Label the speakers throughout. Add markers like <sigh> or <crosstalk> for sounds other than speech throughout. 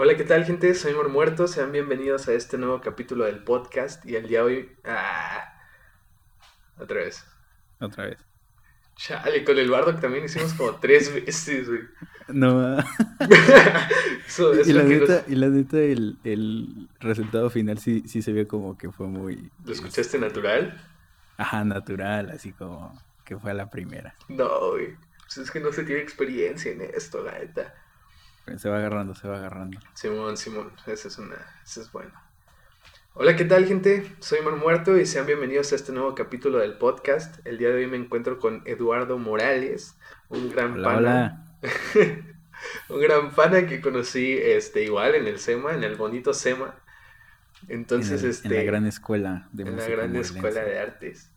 Speaker 1: Hola, ¿qué tal, gente? Soy Mor Muerto. Sean bienvenidos a este nuevo capítulo del podcast. Y el día de hoy. ¡Ah! Otra vez.
Speaker 2: Otra vez.
Speaker 1: Chale, con el Bardock también hicimos como tres <laughs> veces, güey.
Speaker 2: No. <laughs>
Speaker 1: Eso es
Speaker 2: y, la
Speaker 1: nos-
Speaker 2: neta, y la neta, el, el resultado final sí, sí se vio como que fue muy.
Speaker 1: ¿Lo escuchaste natural?
Speaker 2: Ajá, natural, así como que fue a la primera.
Speaker 1: No, güey. Pues es que no se tiene experiencia en esto, la neta.
Speaker 2: Se va agarrando, se va agarrando.
Speaker 1: Simón, Simón, esa es una, esa es buena. Hola, ¿qué tal, gente? Soy Mar Muerto y sean bienvenidos a este nuevo capítulo del podcast. El día de hoy me encuentro con Eduardo Morales, un gran
Speaker 2: Hola,
Speaker 1: pana,
Speaker 2: hola. <laughs>
Speaker 1: un gran pana que conocí, este, igual en el SEMA, en el bonito SEMA. Entonces,
Speaker 2: en, el-
Speaker 1: este,
Speaker 2: en la gran escuela de
Speaker 1: en la gran escuela de artes.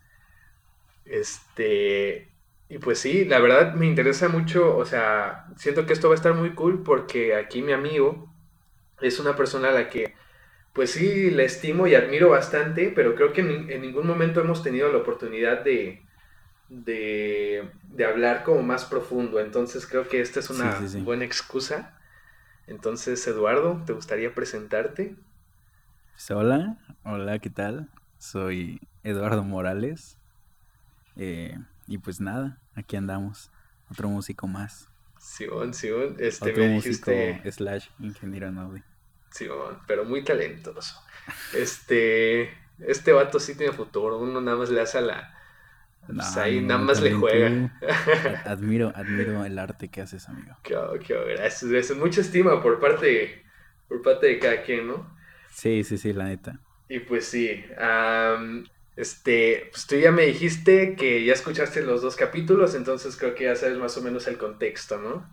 Speaker 1: Este, y pues sí, la verdad me interesa mucho, o sea, siento que esto va a estar muy cool porque aquí mi amigo es una persona a la que, pues sí, le estimo y admiro bastante, pero creo que en, en ningún momento hemos tenido la oportunidad de, de, de hablar como más profundo, entonces creo que esta es una
Speaker 2: Sí, sí, sí.
Speaker 1: buena excusa. Entonces, Eduardo, ¿te gustaría presentarte?
Speaker 2: Pues, hola, hola, ¿qué tal? Soy Eduardo Morales. eh, y pues nada, aquí andamos. Otro músico más.
Speaker 1: Simón, Simón, este,
Speaker 2: Otro
Speaker 1: me
Speaker 2: músico
Speaker 1: dijiste...
Speaker 2: slash ingeniero en audio.
Speaker 1: Simón, pero muy talentoso. Este, este vato sí tiene futuro, uno nada más le hace a la... pues ahí
Speaker 2: no,
Speaker 1: nada más le juega.
Speaker 2: tú. <laughs> Admiro, admiro el arte que haces, amigo.
Speaker 1: Qué, qué gracias, gracias. Mucha estima por parte, por parte de cada quien, ¿no?
Speaker 2: Sí, sí, sí, la neta.
Speaker 1: Y pues sí, am, este, pues tú ya me dijiste que ya escuchaste los dos capítulos, entonces creo que ya sabes más o menos el contexto, ¿no?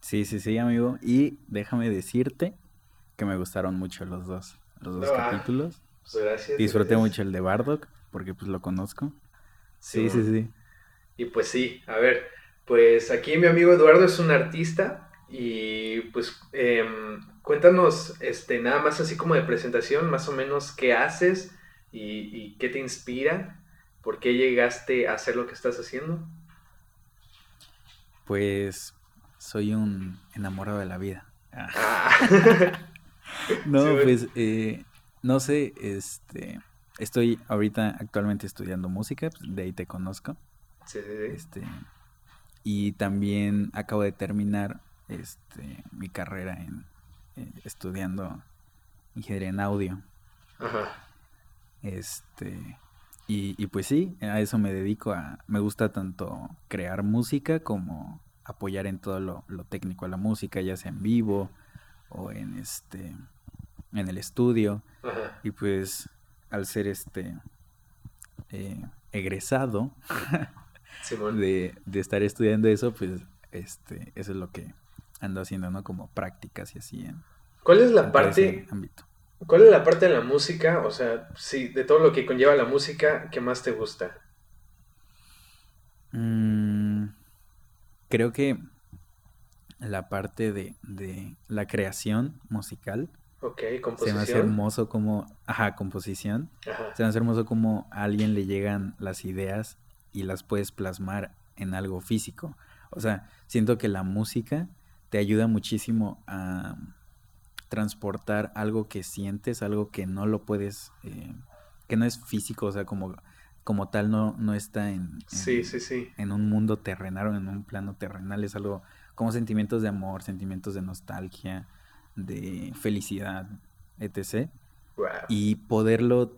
Speaker 2: Sí, sí, sí, amigo. Y déjame decirte que me gustaron mucho los dos, los dos
Speaker 1: Ah,
Speaker 2: capítulos.
Speaker 1: Pues gracias.
Speaker 2: Disfruté
Speaker 1: gracias.
Speaker 2: mucho el de Bardock, porque pues lo conozco. Sí, sí,
Speaker 1: Simón.
Speaker 2: sí.
Speaker 1: Y pues sí, a ver, pues aquí mi amigo Eduardo es un artista y pues em, cuéntanos, este, nada más así como de presentación, más o menos qué haces y, y qué te inspira, por qué llegaste a hacer lo que estás haciendo.
Speaker 2: Pues soy un enamorado de la vida. Ah.
Speaker 1: Ah, <laughs>
Speaker 2: No,
Speaker 1: Sí,
Speaker 2: pues eh, no sé, este, estoy ahorita actualmente estudiando música, pues, de ahí te conozco.
Speaker 1: sí, sí, sí.
Speaker 2: Este, y también acabo de terminar este, mi carrera en eh, estudiando ingeniería en audio.
Speaker 1: Ajá,
Speaker 2: Este, y, y pues sí, a eso me dedico a, me gusta tanto crear música como apoyar en todo lo, lo técnico a la música, ya sea en vivo o en este, en el estudio.
Speaker 1: ajá.
Speaker 2: Y pues al ser este eh, egresado <laughs> de, de estar estudiando eso, pues este, eso es lo que ando haciendo, ¿no? Como prácticas y así en,
Speaker 1: ¿Cuál es la
Speaker 2: en
Speaker 1: parte,
Speaker 2: ese ámbito.
Speaker 1: Cuál es la parte de la música, o sea, sí, de todo lo que conlleva la música, que más te gusta?
Speaker 2: Mm, creo que la parte de, de la creación musical
Speaker 1: Ok,
Speaker 2: se me hace
Speaker 1: composición.
Speaker 2: hermoso como, ajá, composición,
Speaker 1: Ajá,
Speaker 2: se me hace hermoso como a alguien le llegan las ideas y las puedes plasmar en algo físico. O sea, siento que la música te ayuda muchísimo a transportar algo que sientes, algo que no lo puedes, eh, que no es físico, o sea, como, como tal no, no está en, en-
Speaker 1: sí, sí, sí.
Speaker 2: en un mundo terrenal o en un plano terrenal, es algo como sentimientos de amor, sentimientos de nostalgia, de felicidad, etc
Speaker 1: Wow.
Speaker 2: y poderlo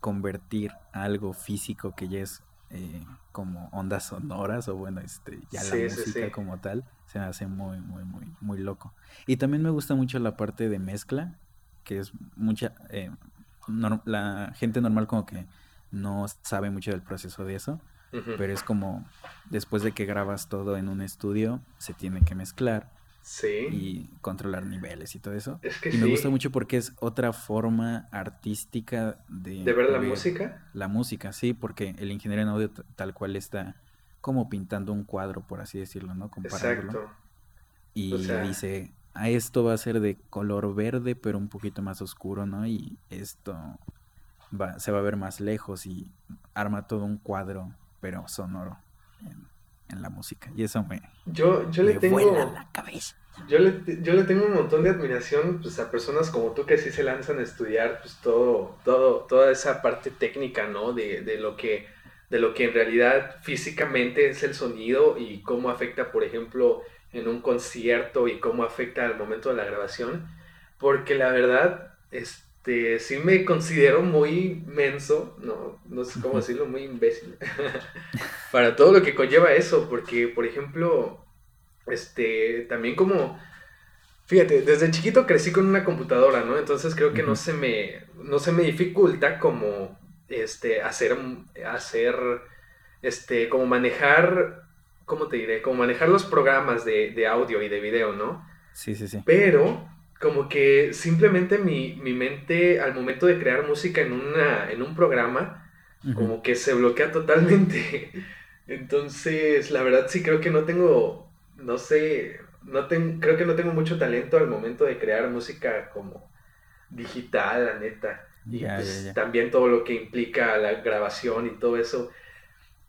Speaker 2: convertir a algo físico que ya es eh, como ondas sonoras o bueno, este, ya la
Speaker 1: Sí,
Speaker 2: música
Speaker 1: sí.
Speaker 2: como tal, se me hace muy, muy, muy, muy loco. Y también me gusta mucho la parte de mezcla, que es mucha, eh, la gente normal como que no sabe mucho del proceso de eso, pero es como después de que grabas todo en un estudio, se tiene que mezclar
Speaker 1: Sí.
Speaker 2: y controlar niveles y todo eso.
Speaker 1: Es que
Speaker 2: Y me gusta mucho porque es otra forma artística de,
Speaker 1: ¿De ver la música?
Speaker 2: La música, sí, porque el ingeniero en audio tal cual está como pintando un cuadro, por así decirlo, ¿no? Comparándolo.
Speaker 1: Exacto.
Speaker 2: Y
Speaker 1: O sea-
Speaker 2: dice, a esto va a ser de color verde, pero un poquito más oscuro, ¿no? Y esto va, se va a ver más lejos y arma todo un cuadro, pero sonoro en, la música. Y eso me,
Speaker 1: Yo, yo le
Speaker 2: me
Speaker 1: tengo.
Speaker 2: vuela la cabeza.
Speaker 1: yo le, yo le tengo un montón de admiración pues, a personas como tú que sí se lanzan a estudiar pues, todo, todo, toda esa parte técnica, ¿no? De, de, lo que, de lo que en realidad físicamente es el sonido y cómo afecta, por ejemplo, en un concierto y cómo afecta al momento de la grabación. Porque la verdad, este, sí me considero muy menso, no, no sé cómo decirlo, muy imbécil, <laughs> para todo lo que conlleva eso. Porque, por ejemplo, este, también como, fíjate, desde chiquito crecí con una computadora, ¿no? Entonces creo que no se me, no se me dificulta como, este, hacer, hacer, este, como manejar, ¿cómo te diré? Como manejar los programas de, audio y de video, ¿no?
Speaker 2: Sí, sí, sí.
Speaker 1: Pero como que simplemente mi, mente al momento de crear música en, una, en un programa, como que se bloquea totalmente. <laughs> Entonces, la verdad sí creo que no tengo no sé, no creo que no tengo mucho talento al momento de crear música como digital, la neta. Y pues también todo lo que implica la grabación y todo eso.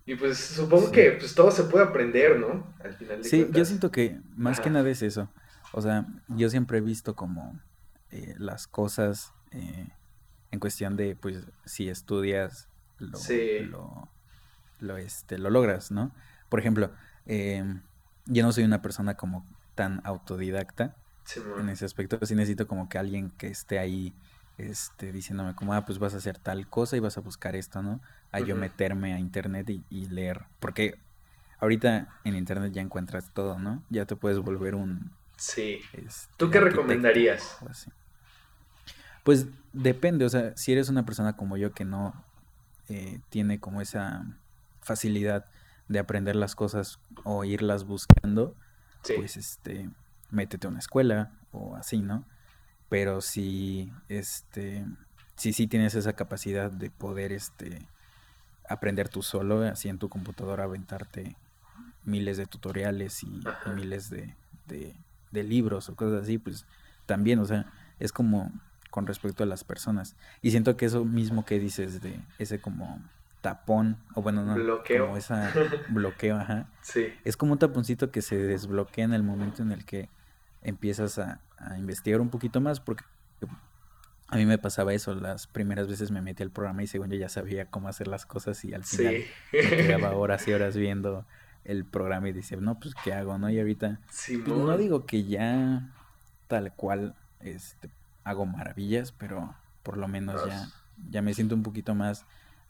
Speaker 1: Y pues supongo que pues todo se puede aprender, ¿no?
Speaker 2: Al final de Sí, yo siento que más que nada es eso. O sea, yo siempre he visto como eh, las cosas eh, en cuestión de, pues, si estudias, lo, lo, lo, este, lo logras, ¿no? Por ejemplo, eh, yo no soy una persona como tan autodidacta en ese aspecto. Sí necesito como que alguien que esté ahí este, diciéndome como, ah, pues vas a hacer tal cosa y vas a buscar esto, ¿no? A yo meterme a internet y, leer. Porque ahorita en internet ya encuentras todo, ¿no? Ya te puedes volver un...
Speaker 1: Sí. Este, ¿Tú qué recomendarías?
Speaker 2: Pues depende, o sea, si eres una persona como yo que no eh, tiene como esa facilidad de aprender las cosas o irlas buscando, pues este, métete a una escuela o así, ¿no? Pero si, este, si sí tienes esa capacidad de poder, este, aprender tú solo, así en tu computadora, aventarte miles de tutoriales y, miles de, de, de, libros o cosas así, pues también, o sea, es como con respecto a las personas. Y siento que eso mismo que dices de ese como tapón, o bueno, no, bloqueo. como esa <laughs> bloqueo, ajá.
Speaker 1: Sí.
Speaker 2: Es como un taponcito que se desbloquea en el momento en el que empiezas a, investigar un poquito más, porque a mí me pasaba eso, las primeras veces me metí al programa y según yo ya sabía cómo hacer las cosas y al final me quedaba <laughs> horas y horas viendo el programa y decía, no, pues qué hago, ¿no? Y ahorita, pues, no digo que ya tal cual este, hago maravillas, pero por lo menos ya, ya me siento un poquito más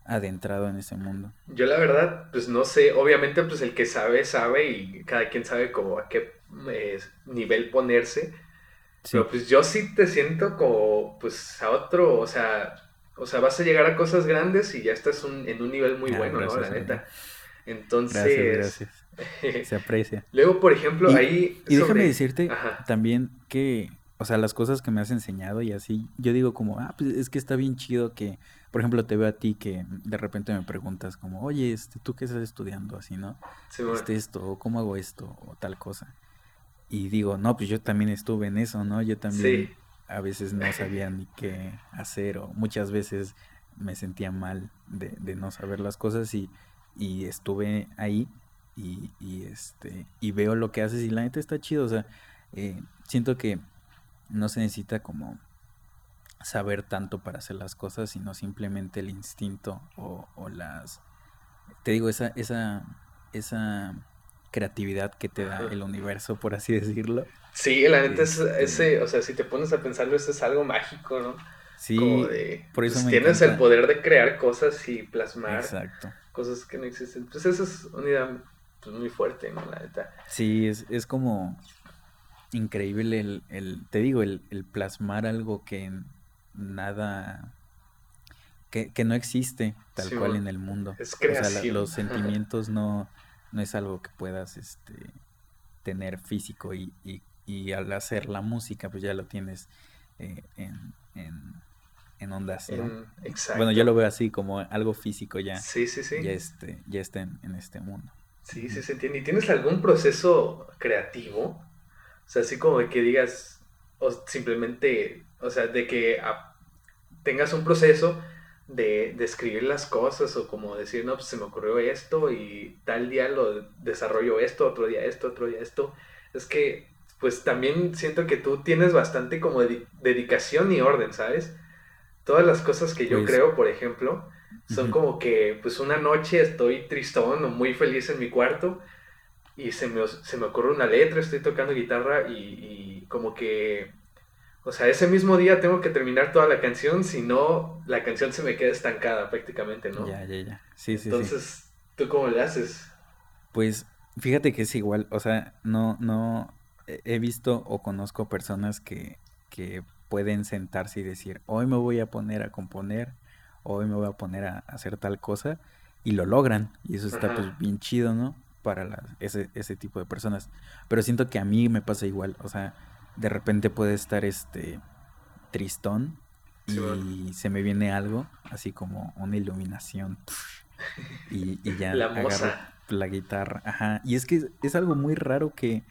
Speaker 2: adentrado en ese mundo?
Speaker 1: Yo la verdad, pues no sé, obviamente pues el que sabe, sabe y cada quien sabe como a qué eh, nivel ponerse. Pero pues yo sí te siento como pues a otro, o sea, o sea, vas a llegar a cosas grandes y ya estás en un nivel muy ah, bueno, ¿no? La neta. Entonces...
Speaker 2: Gracias, <laughs> Se aprecia.
Speaker 1: Luego, por ejemplo, ahí...
Speaker 2: Y déjame decirte también que, o sea, las cosas que me has enseñado y así, yo digo como, ah, pues es que está bien chido que por ejemplo, te veo a ti que de repente me preguntas como, oye, este, ¿tú qué estás estudiando? Así, ¿no? Sí, este, esto, o cómo hago esto, o tal cosa. Y digo, no, pues yo también estuve en eso, ¿no? Yo también a veces no sabía ni qué hacer, o muchas veces me sentía mal de, de no saber las cosas y, y estuve ahí y, y, este, y veo lo que haces y la neta está chido, o sea, eh, siento que no se necesita como saber tanto para hacer las cosas, sino simplemente el instinto o, las... Te digo, esa, esa, esa creatividad que te da el universo, por así decirlo.
Speaker 1: Sí, la neta es este ese, o sea, si te pones a pensarlo, eso es algo mágico, ¿no?
Speaker 2: Sí,
Speaker 1: por eso pues, tienes el poder de crear cosas y plasmar cosas que no existen. Pues eso es una idea pues, muy fuerte, ¿no? La neta.
Speaker 2: Sí, es, es como increíble el, el te digo, el, el plasmar algo que nada que, no existe tal cual en el mundo.
Speaker 1: Es O sea,
Speaker 2: los <laughs> sentimientos no, no es algo que puedas este, tener físico y, y, al hacer la música pues ya lo tienes eh, en, en, ondas, Bueno, yo lo veo así como algo físico ya.
Speaker 1: Sí, sí, sí.
Speaker 2: Ya, ya está en, este mundo.
Speaker 1: Sí, sí se entiende. ¿Y tienes algún proceso creativo? O sea, así como de que digas, o simplemente o sea, de que tengas un proceso de, escribir las cosas o como decir, no, pues se me ocurrió esto y tal día lo desarrollo esto, otro día esto, otro día esto. Es que pues también siento que tú tienes bastante como dedicación y orden, ¿sabes? Todas las cosas que yo
Speaker 2: Pues
Speaker 1: creo, por ejemplo, son como que pues una noche estoy tristón o muy feliz en mi cuarto y se me, se me ocurre una letra, estoy tocando guitarra y, y como que, o sea, ese mismo día tengo que terminar toda la canción, si no, la canción se me queda estancada prácticamente, ¿no?
Speaker 2: Ya, ya, ya. Sí, sí, sí.
Speaker 1: Entonces, ¿tú cómo le haces?
Speaker 2: Pues fíjate que es igual, o sea, no, no, he he visto o conozco personas que, que pueden sentarse y decir, hoy me voy a poner a componer, hoy me voy a poner a hacer tal cosa, y lo logran, y eso está pues bien chido, ¿no? Para ese, ese tipo de personas. Pero siento que a mí me pasa igual, o sea, de repente puede estar este tristón
Speaker 1: sí, bueno.
Speaker 2: y se me viene algo, así como una iluminación. <laughs> y, y ya
Speaker 1: La
Speaker 2: agarro la guitarra. Ajá. Y es que es, es algo muy raro que,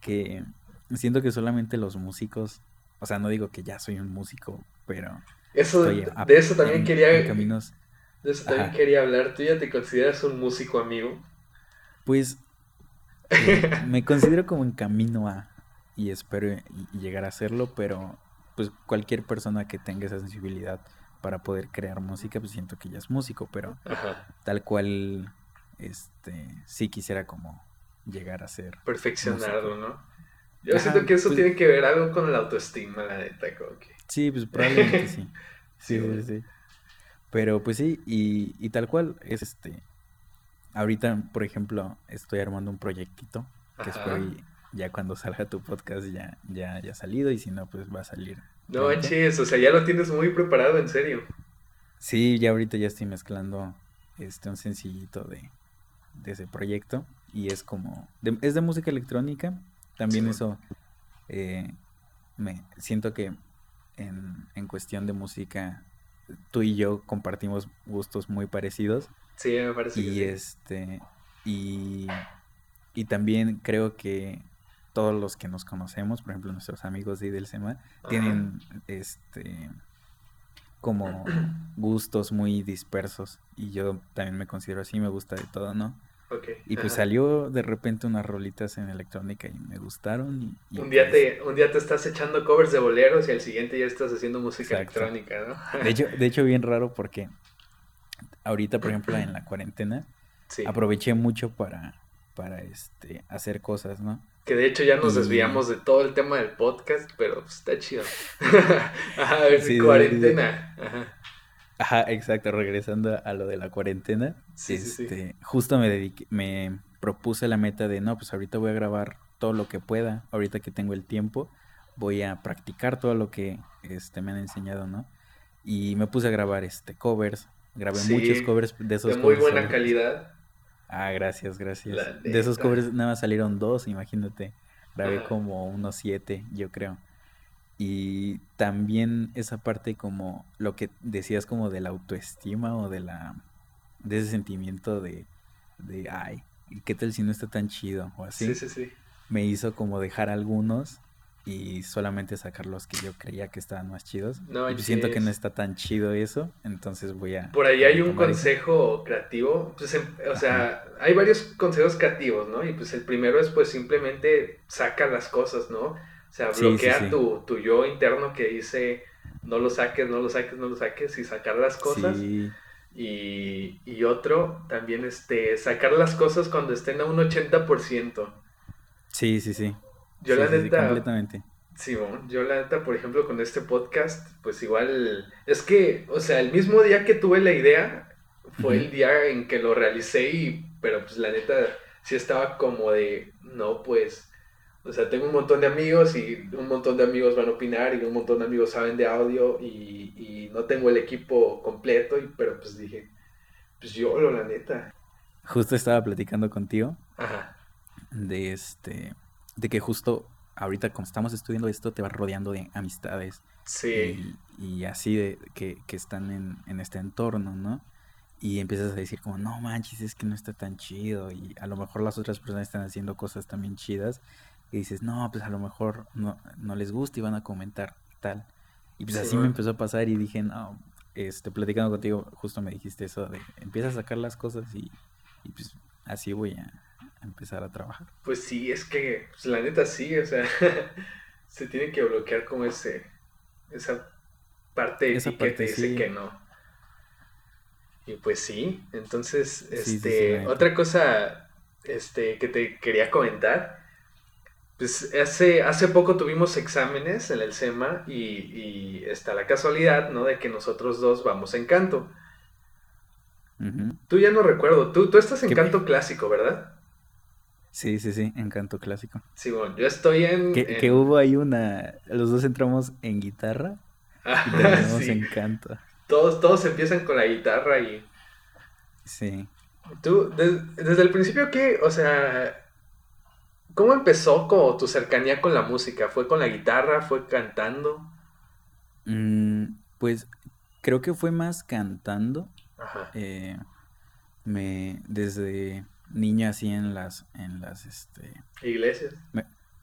Speaker 2: que siento que solamente los músicos, o sea, no digo que ya soy un músico, pero
Speaker 1: Eso,
Speaker 2: a-
Speaker 1: de eso también
Speaker 2: en,
Speaker 1: quería,
Speaker 2: en
Speaker 1: de eso también
Speaker 2: Ajá.
Speaker 1: quería hablar. ¿Tú ya te consideras un músico amigo?
Speaker 2: Pues <laughs> eh, me considero como en camino a, y espero y- llegar a hacerlo, pero pues cualquier persona que tenga esa sensibilidad para poder crear música, pues siento que ya es músico, pero
Speaker 1: Ajá.
Speaker 2: tal cual, este, sí quisiera como llegar a ser
Speaker 1: Perfeccionarlo,
Speaker 2: músico.
Speaker 1: ¿no? Yo siento que eso
Speaker 2: pues
Speaker 1: tiene que ver algo con la autoestima, la neta, como que.
Speaker 2: sí, pues probablemente <laughs> sí.
Speaker 1: Sí,
Speaker 2: Sí, sí. Pero pues sí, y, y tal cual es este. Ahorita, por ejemplo, estoy armando un proyectito que espero ya cuando salga tu podcast ya, ya haya salido y si no, pues va a salir
Speaker 1: No manches, o sea, ya lo tienes muy preparado, en serio.
Speaker 2: Sí, ya ahorita ya estoy mezclando este un sencillito de, de ese proyecto y es como, de- es de música electrónica, también eso eh, me siento que en, en cuestión de música tú y yo compartimos gustos muy parecidos
Speaker 1: Sí, me parece que
Speaker 2: y
Speaker 1: sí.
Speaker 2: este y, y también creo que todos los que nos conocemos, por ejemplo nuestros amigos de Idelsema,
Speaker 1: Ajá.
Speaker 2: tienen este como <clears throat> gustos muy dispersos y yo también me considero así, me gusta de todo, ¿no? Y pues
Speaker 1: Ajá.
Speaker 2: salió de repente unas rolitas en electrónica y me gustaron y, y
Speaker 1: Un día
Speaker 2: pues
Speaker 1: te, un día te estás echando covers de boleros y al siguiente ya estás haciendo música
Speaker 2: exacto.
Speaker 1: electrónica, ¿no?
Speaker 2: De hecho, de hecho bien raro porque ahorita, por ejemplo, en <clears throat> la cuarentena
Speaker 1: Sí.
Speaker 2: aproveché mucho para para este hacer cosas, ¿no?
Speaker 1: Que de hecho ya nos
Speaker 2: Y
Speaker 1: desviamos de todo el tema del podcast, pero pues, está chido. <laughs> Ajá,
Speaker 2: sí, sí, sí.
Speaker 1: cuarentena. Ajá.
Speaker 2: Ajá, exacto, regresando a lo de la cuarentena,
Speaker 1: Sí,
Speaker 2: este, justo me dediqué, me propuse la meta de, no, pues ahorita voy a grabar todo lo que pueda, ahorita que tengo el tiempo, voy a practicar todo lo que este, me han enseñado, ¿no? Y me puse a grabar este covers, grabé muchos covers, de
Speaker 1: de
Speaker 2: esos
Speaker 1: muy
Speaker 2: covers
Speaker 1: buena calidad,
Speaker 2: ah, gracias, gracias, de esos covers nada más salieron dos, imagínate, grabé
Speaker 1: Ajá.
Speaker 2: como unos siete, yo creo. Y también esa parte como lo que decías como de la autoestima o de la de ese sentimiento de, de ay, ¿y qué tal si no está tan chido o
Speaker 1: Sí,
Speaker 2: así?
Speaker 1: sí, sí.
Speaker 2: Me hizo como dejar algunos y solamente sacar los que yo creía que estaban más chidos.
Speaker 1: No
Speaker 2: Y pues siento que no está tan chido eso, entonces voy a
Speaker 1: Por ahí hay un
Speaker 2: eso.
Speaker 1: consejo creativo, pues, em- o
Speaker 2: Ajá,
Speaker 1: sea, hay varios consejos creativos, ¿no? Y pues el primero es pues simplemente saca las cosas, ¿no? O sea,
Speaker 2: sí, sí,
Speaker 1: bloquea
Speaker 2: sí,
Speaker 1: tu, tu yo interno que dice no lo saques, no lo saques, no lo saques y sacar las cosas.
Speaker 2: sí,
Speaker 1: Y, y otro, también este, sacar las cosas cuando estén a un 80%.
Speaker 2: sí, sí, sí,
Speaker 1: Yo la
Speaker 2: sí, sí, sí,
Speaker 1: neta,
Speaker 2: completamente.
Speaker 1: Simón, yo la neta, por ejemplo, con este podcast, pues igual, es que, o sea, el mismo día que tuve la idea, fue el día en que lo realicé y, pero pues la neta, sí estaba como de, no, pues, o sea, tengo un montón de amigos y un montón de amigos van a opinar y un montón de amigos saben de audio y, y no tengo el equipo completo, y, pero pues dije, pues yo lo, la neta.
Speaker 2: Justo estaba platicando contigo
Speaker 1: Ajá,
Speaker 2: de este, de que justo ahorita como estamos estudiando esto, te vas rodeando de amistades
Speaker 1: sí,
Speaker 2: y, y así de que, que están en, en este entorno, ¿no? Y empiezas a decir como, no manches, es que no está tan chido y a lo mejor las otras personas están haciendo cosas también chidas y dices, no, pues a lo mejor no, no les gusta y van a comentar tal. Y pues así me empezó a pasar y dije, no, este, platicando contigo, justo me dijiste eso de, empieza a sacar las cosas y, y pues así voy a, empezar a trabajar.
Speaker 1: Pues sí, es que, pues, la neta sí, o sea, <laughs> se tiene que bloquear como ese, esa parte esa que te dice que no. Y pues sí, entonces, este, otra cosa, este, que te quería comentar, pues hace, hace poco tuvimos exámenes en el SEMA y, y está la casualidad, ¿no? De que nosotros dos vamos en canto. Tú ya no recuerdo, tú, tú estás en canto clásico, ¿verdad?
Speaker 2: Sí, sí, sí, en canto clásico.
Speaker 1: Sí, bueno, yo estoy en...
Speaker 2: Que, hubo ahí una... Los dos entramos en guitarra y terminamos <laughs> en canto.
Speaker 1: Todos, todos empiezan con la guitarra y...
Speaker 2: Sí.
Speaker 1: Tú, desde el principio, ¿qué? O sea, ¿cómo empezó como tu cercanía con la música? ¿Fue con la guitarra? ¿Fue cantando?
Speaker 2: Mm, pues creo que fue más cantando. Ajá. Eh, me, desde niño así en las, en las, este...
Speaker 1: Iglesias.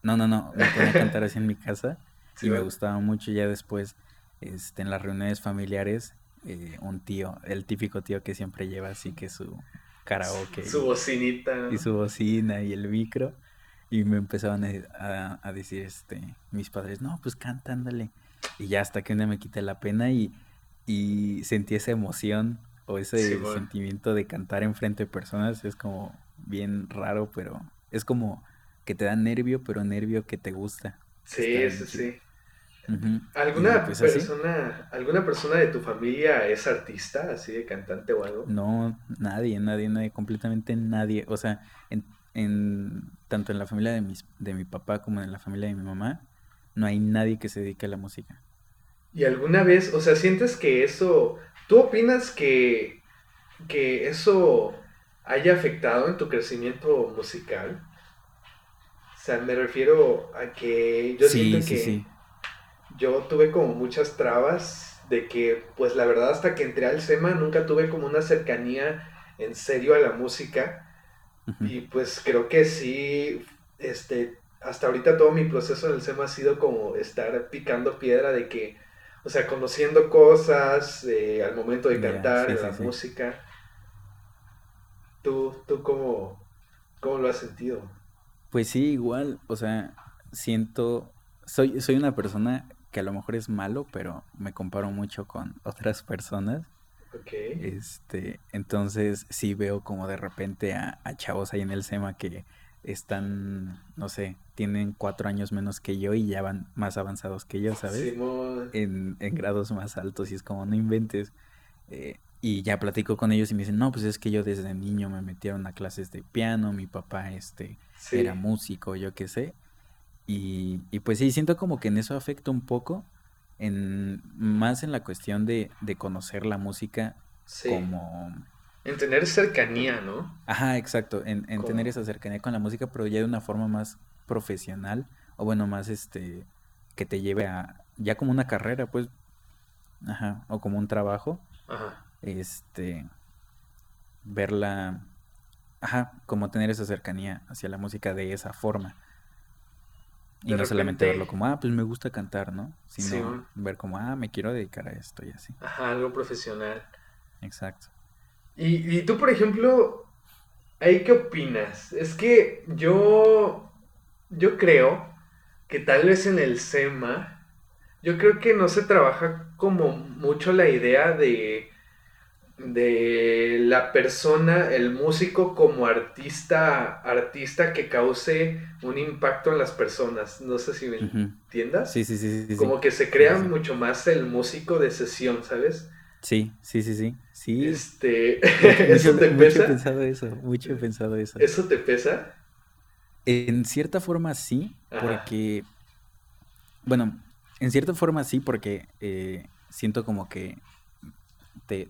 Speaker 2: no, no, no, me ponía a cantar así en mi casa <laughs> y me gustaba mucho ya después, este, en las reuniones familiares, eh, un tío, el típico tío que siempre lleva así que su karaoke.
Speaker 1: Su bocinita.
Speaker 2: Y su bocina y el micro. Y me empezaban a, decir, este, mis padres, no, pues canta, ándale. Y ya hasta que uno me quité la pena y, y sentí esa emoción o ese sentimiento de cantar enfrente de personas. Es como bien raro, pero es como que te da nervio, pero nervio que te gusta.
Speaker 1: Sí, sí, sí. ¿Alguna pues persona, alguna persona de tu familia es artista, así de cantante o algo?
Speaker 2: No, nadie, nadie, nadie, completamente nadie. O sea, en, en tanto en la familia de mis, de mi papá como en la familia de mi mamá, no hay nadie que se dedique a la música.
Speaker 1: ¿Y alguna vez, o sea, sientes que eso, tú opinas que, que eso haya afectado en tu crecimiento musical? O sea, me refiero a que yo siento que yo tuve como muchas trabas de que, pues la verdad, hasta que entré al SEMA nunca tuve como una cercanía en serio a la música. Y pues creo que sí, este, hasta ahorita todo mi proceso en el SEMA ha sido como estar picando piedra de que, o sea, conociendo cosas eh, al momento de cantar, la música. ¿Tú, tú cómo, cómo lo has sentido?
Speaker 2: Pues sí, igual, o sea, siento, soy, soy una persona que a lo mejor es malo, pero me comparo mucho con otras personas. Este, entonces sí veo como de repente a, chavos ahí en el SEMA que están, no sé, tienen cuatro años menos que yo y ya van más avanzados que yo, ¿sabes? En, en, <laughs> grados más altos y es como, no inventes. Eh, y ya platico con ellos y me dicen, no, pues es que yo desde niño me metieron a clases de piano, mi papá este, era músico, yo qué sé. Y, y, pues sí, siento como que en eso afecta un poco, en, más en la cuestión de, de conocer la música como...
Speaker 1: En tener cercanía, ¿no?
Speaker 2: Ajá, exacto, en, en tener esa cercanía con la música, pero ya de una forma más profesional, o bueno, más este, que te lleve a, ya como una carrera, pues, ajá, o como un trabajo. Ajá. Este, verla, ajá, como tener esa cercanía hacia la música de esa forma. Y no solamente verlo como, ah, pues me gusta cantar, ¿no? Sino ver como, ah, me quiero dedicar a esto y así.
Speaker 1: Ajá, algo profesional.
Speaker 2: Exacto.
Speaker 1: Y, y tú, por ejemplo, ¿ahí qué opinas? Es que yo, yo creo que tal vez en el SEMA, yo creo que no se trabaja como mucho la idea de de la persona, el músico como artista, artista que cause un impacto en las personas. No sé si me entiendas.
Speaker 2: Sí, sí, sí,
Speaker 1: Como que se crea mucho más el músico de sesión, ¿sabes?
Speaker 2: Sí, sí, sí, sí. sí.
Speaker 1: Este, <laughs> ¿eso te pesa?
Speaker 2: Mucho he pensado eso, mucho he pensado eso.
Speaker 1: ¿Eso te pesa?
Speaker 2: En cierta forma sí, porque, bueno, en cierta forma sí, porque eh, siento como que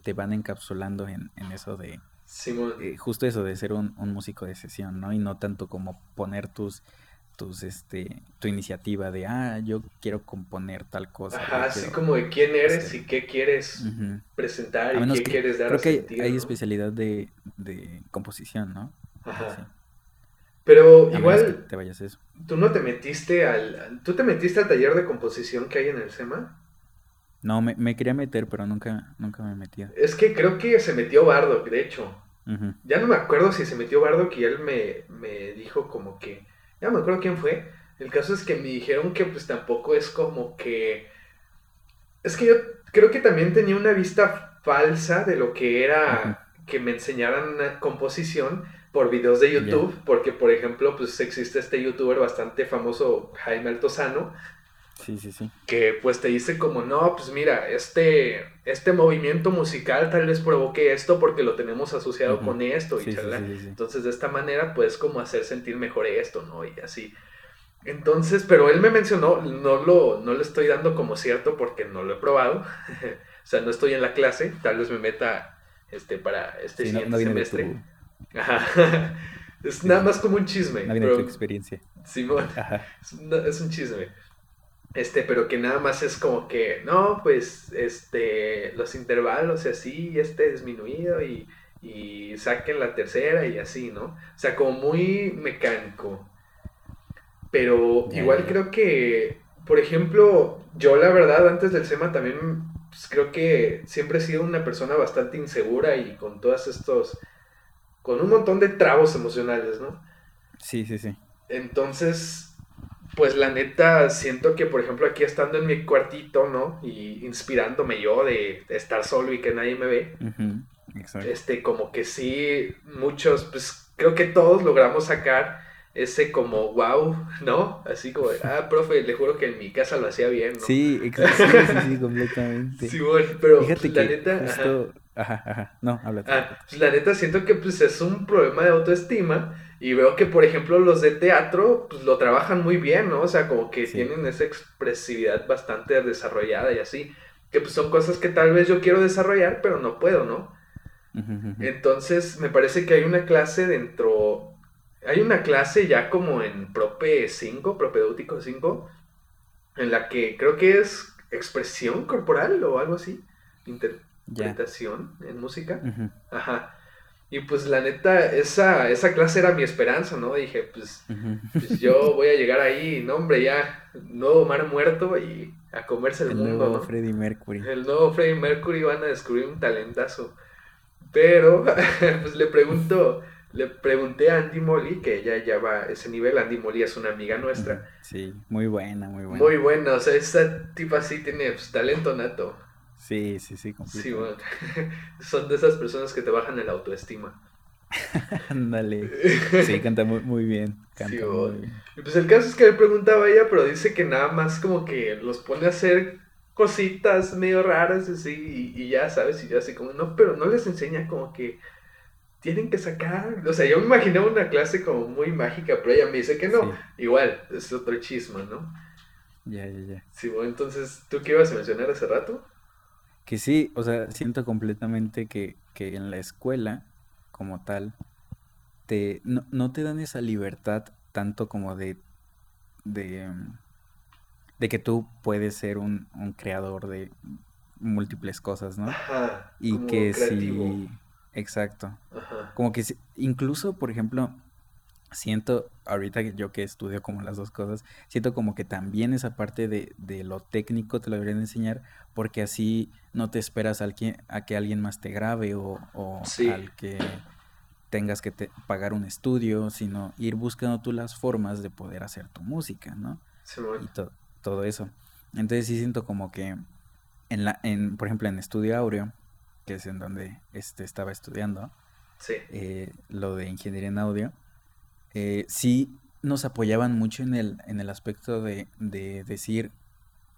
Speaker 2: te, van encapsulando en, eso de... Eh, justo eso de ser un, músico de sesión, ¿no? Y no tanto como poner tus tus este tu iniciativa de ah yo quiero componer tal cosa
Speaker 1: Ajá, así como de quién eres y qué quieres presentar y qué quieres dar
Speaker 2: creo que hay, especialidad de, de, composición no Ajá.
Speaker 1: pero igual
Speaker 2: te vayas eso.
Speaker 1: tú no te metiste al tú te metiste al taller de composición que hay en el SEMA
Speaker 2: no, me, me, quería meter, pero nunca, nunca me metí.
Speaker 1: Es que creo que se metió Bardo, de hecho. Ya no me acuerdo si se metió Bardo, que él me, me dijo como que, ya no me acuerdo quién fue. El caso es que me dijeron que pues tampoco es como que... Es que yo creo que también tenía una vista falsa de lo que era que me enseñaran composición por videos de YouTube, porque por ejemplo, pues existe este youtuber bastante famoso, Jaime Altozano,
Speaker 2: Sí, sí, sí.
Speaker 1: Que pues te dice como, no, pues mira, este, este movimiento musical tal vez provoque esto porque lo tenemos asociado con esto y Entonces de esta manera puedes como hacer sentir mejor esto, ¿no? Y así. Entonces, pero él me mencionó, no lo, no lo estoy dando como cierto porque no lo he probado. <laughs> o sea, no estoy en la clase, tal vez me meta este, para este siguiente semestre. <laughs> Ajá. es nada más como un chisme.
Speaker 2: No viene tu experiencia.
Speaker 1: Simón. Es un chisme. Este, pero que nada más es como que, no, pues, este, los intervalos y así, este disminuido y, y saquen la tercera y así, ¿no? O sea, como muy mecánico. Pero igual creo que, por ejemplo, yo la verdad antes del SEMA también pues, creo que siempre he sido una persona bastante insegura y con todos estos, con un montón de trabos emocionales, ¿no?
Speaker 2: Sí, sí, sí.
Speaker 1: Entonces, pues la neta, siento que, por ejemplo, aquí estando en mi cuartito, ¿no? Y inspirándome yo de, estar solo y que nadie me ve. Este, como que sí, muchos, pues creo que todos logramos sacar ese como wow, ¿no? Así como, ah, profe, le juro que en mi casa lo hacía bien, ¿no?
Speaker 2: Sí, exacto, sí, sí, completamente. <laughs>
Speaker 1: Sí, bueno, pero Fíjate la neta...
Speaker 2: Ajá. Ajá, No, habla.
Speaker 1: Ah, pues la neta siento que pues es un problema de autoestima y veo que, por ejemplo, los de teatro, pues lo trabajan muy bien, ¿no? O sea, como que tienen esa expresividad bastante desarrollada y así. Que pues son cosas que tal vez yo quiero desarrollar, pero no puedo, ¿no? Entonces, me parece que hay una clase dentro. Hay una clase ya como en Prope 5, Propedéutico 5, en la que creo que es expresión corporal o algo así. Interpretación en música. Ajá. Y pues la neta, esa, esa clase era mi esperanza, ¿no? Dije, pues, pues yo voy a llegar ahí, no hombre, ya, nuevo mar muerto y a comerse el, mundo.
Speaker 2: Nuevo Freddie Mercury.
Speaker 1: El nuevo Freddie Mercury van a descubrir un talentazo. Pero, <laughs> pues le pregunto, le pregunté a Andy Molly, que ella ya va a ese nivel, Andy Molly es una amiga nuestra.
Speaker 2: Sí, muy buena, muy buena.
Speaker 1: Muy buena, o sea, esa tipa sí tiene pues, talento nato.
Speaker 2: Sí, sí, sí,
Speaker 1: Sí, bueno. <laughs> Son de esas personas que te bajan el autoestima. <laughs>
Speaker 2: Ándale. sí, <laughs> canta muy, muy bien. Canta sí, muy bien.
Speaker 1: Pues el caso es que le preguntaba a ella, pero dice que nada más como que los pone a hacer cositas medio raras así y, ya, ¿sabes? Y yo así como, no, pero no les enseña como que tienen que sacar. O sea, yo me imaginaba una clase como muy mágica, pero ella me dice que no. Igual, es otro chisme, ¿no?
Speaker 2: Ya, ya, ya.
Speaker 1: Sí, bueno, entonces, ¿tú qué ibas a mencionar hace rato?
Speaker 2: Que sí, o sea, siento completamente que, que en la escuela, como tal, te, no, te dan esa libertad tanto como de, de, de que tú puedes ser un, un creador de múltiples cosas, ¿no?
Speaker 1: Ajá,
Speaker 2: y que sí, exacto. Ajá. Como que incluso, por ejemplo, siento, ahorita yo que estudio como las dos cosas, siento como que también esa parte de, de lo técnico te lo deberían enseñar, porque así no te esperas a, a que alguien más te grabe o, o al que tengas que pagar un estudio, sino ir buscando tú las formas de poder hacer tu música, ¿no? y todo eso. Entonces sí siento como que en la, en, por ejemplo, en Estudio Aureo, que es en donde este estaba estudiando, eh, lo de ingeniería en audio, eh, sí nos apoyaban mucho en el, en el aspecto de, de decir,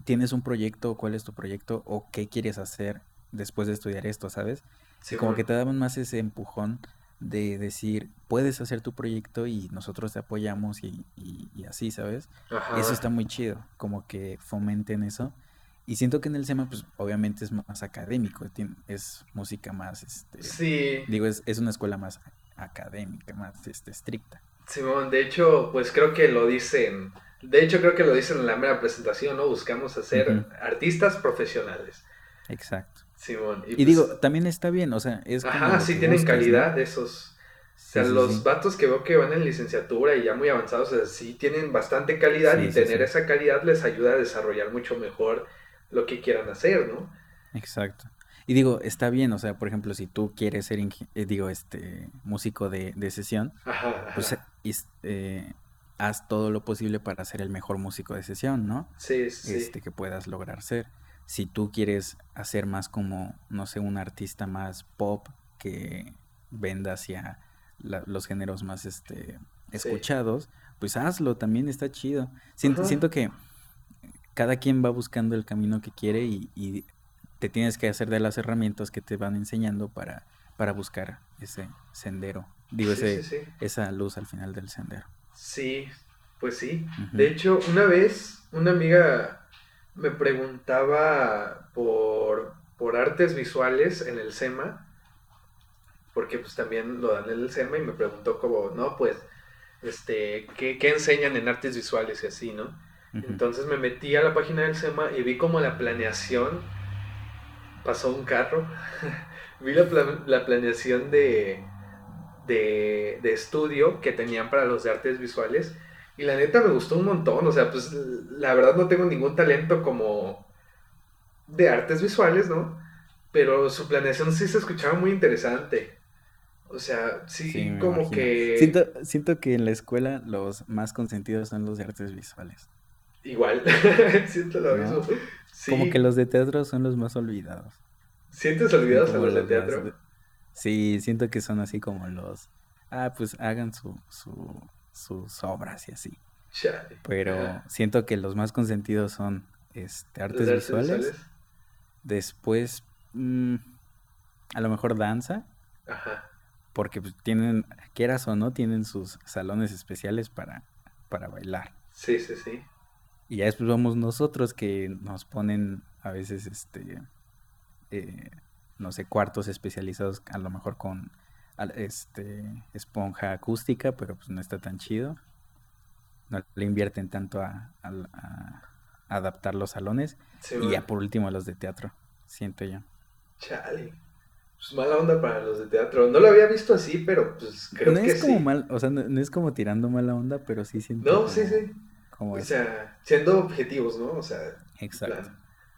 Speaker 2: tienes un proyecto, cuál es tu proyecto o qué quieres hacer después de estudiar esto, ¿sabes? Como que te daban más ese empujón de decir, puedes hacer tu proyecto y nosotros te apoyamos y, y, así, ¿sabes? Eso está muy chido, como que fomenten eso. Y siento que en el SEMA, pues obviamente es más académico, es música más, este,
Speaker 1: sí.
Speaker 2: digo, es, es una escuela más académica, más este, estricta.
Speaker 1: Simón, de hecho, pues creo que lo dicen, de hecho creo que lo dicen en la mera presentación, ¿no? Buscamos hacer artistas profesionales.
Speaker 2: Exacto.
Speaker 1: Simón.
Speaker 2: Y, digo, pues también está bien, o sea, es...
Speaker 1: Ajá, sí tienen calidad esos... O sea, los vatos que veo que van en licenciatura y ya muy avanzados, o sea, sí tienen bastante calidad y tener esa calidad les ayuda a desarrollar mucho mejor lo que quieran hacer, ¿no?
Speaker 2: Exacto. Y digo, está bien, o sea, por ejemplo, si tú quieres ser, eh, digo, este, músico de, de sesión, pues eh, haz todo lo posible para ser el mejor músico de sesión, ¿no?
Speaker 1: Sí, sí.
Speaker 2: Este, que puedas lograr ser. Si tú quieres hacer más como, no sé, un artista más pop que venda hacia los géneros más, este, escuchados, pues hazlo, también está chido. Siento, siento que cada quien va buscando el camino que quiere y, te tienes que hacer de las herramientas que te van enseñando para, para buscar ese sendero. Digo, ese, esa luz al final del sendero.
Speaker 1: Sí, pues sí. De hecho, una vez una amiga me preguntaba por, por artes visuales en el SEMA, porque pues también lo dan en el SEMA y me preguntó como, no, pues, este, ¿qué, qué enseñan en artes visuales y así, no? Entonces me metí a la página del SEMA y vi como la planeación, pasó un carro, <laughs> vi la, la planeación de, de, de, estudio que tenían para los de artes visuales y la neta me gustó un montón, o sea, pues la verdad no tengo ningún talento como de artes visuales, ¿no? Pero su planeación sí se escuchaba muy interesante. O sea, sí, como que...
Speaker 2: Siento, siento que en la escuela los más consentidos son los de artes visuales.
Speaker 1: Igual, <laughs> siento lo mismo.
Speaker 2: Como que los de teatro son los más olvidados.
Speaker 1: ¿Sientes olvidados a los, de teatro?
Speaker 2: Sí, siento que son así como los... Ah, pues hagan su, su, sus obras y así. Pero siento que los más consentidos son este, artes, visuales. Después, mm, a lo mejor danza. Ajá. Porque pues, tienen, quieras o no, tienen sus salones especiales para, para bailar.
Speaker 1: Sí, sí, sí.
Speaker 2: Y ya después vamos nosotros que nos ponen a veces, este, eh, no sé, cuartos especializados a lo mejor con este, esponja acústica, pero pues no está tan chido. No le invierten tanto a, adaptar los salones. y ya por último los de teatro, siento yo.
Speaker 1: Chale. Pues mala onda para los de teatro. No lo había visto así, pero pues creo
Speaker 2: no
Speaker 1: que
Speaker 2: es como mal, o sea, no, es como tirando mala onda, pero sí siento.
Speaker 1: No, sí, sí o sea, siendo objetivos, ¿no? O sea,
Speaker 2: Exacto.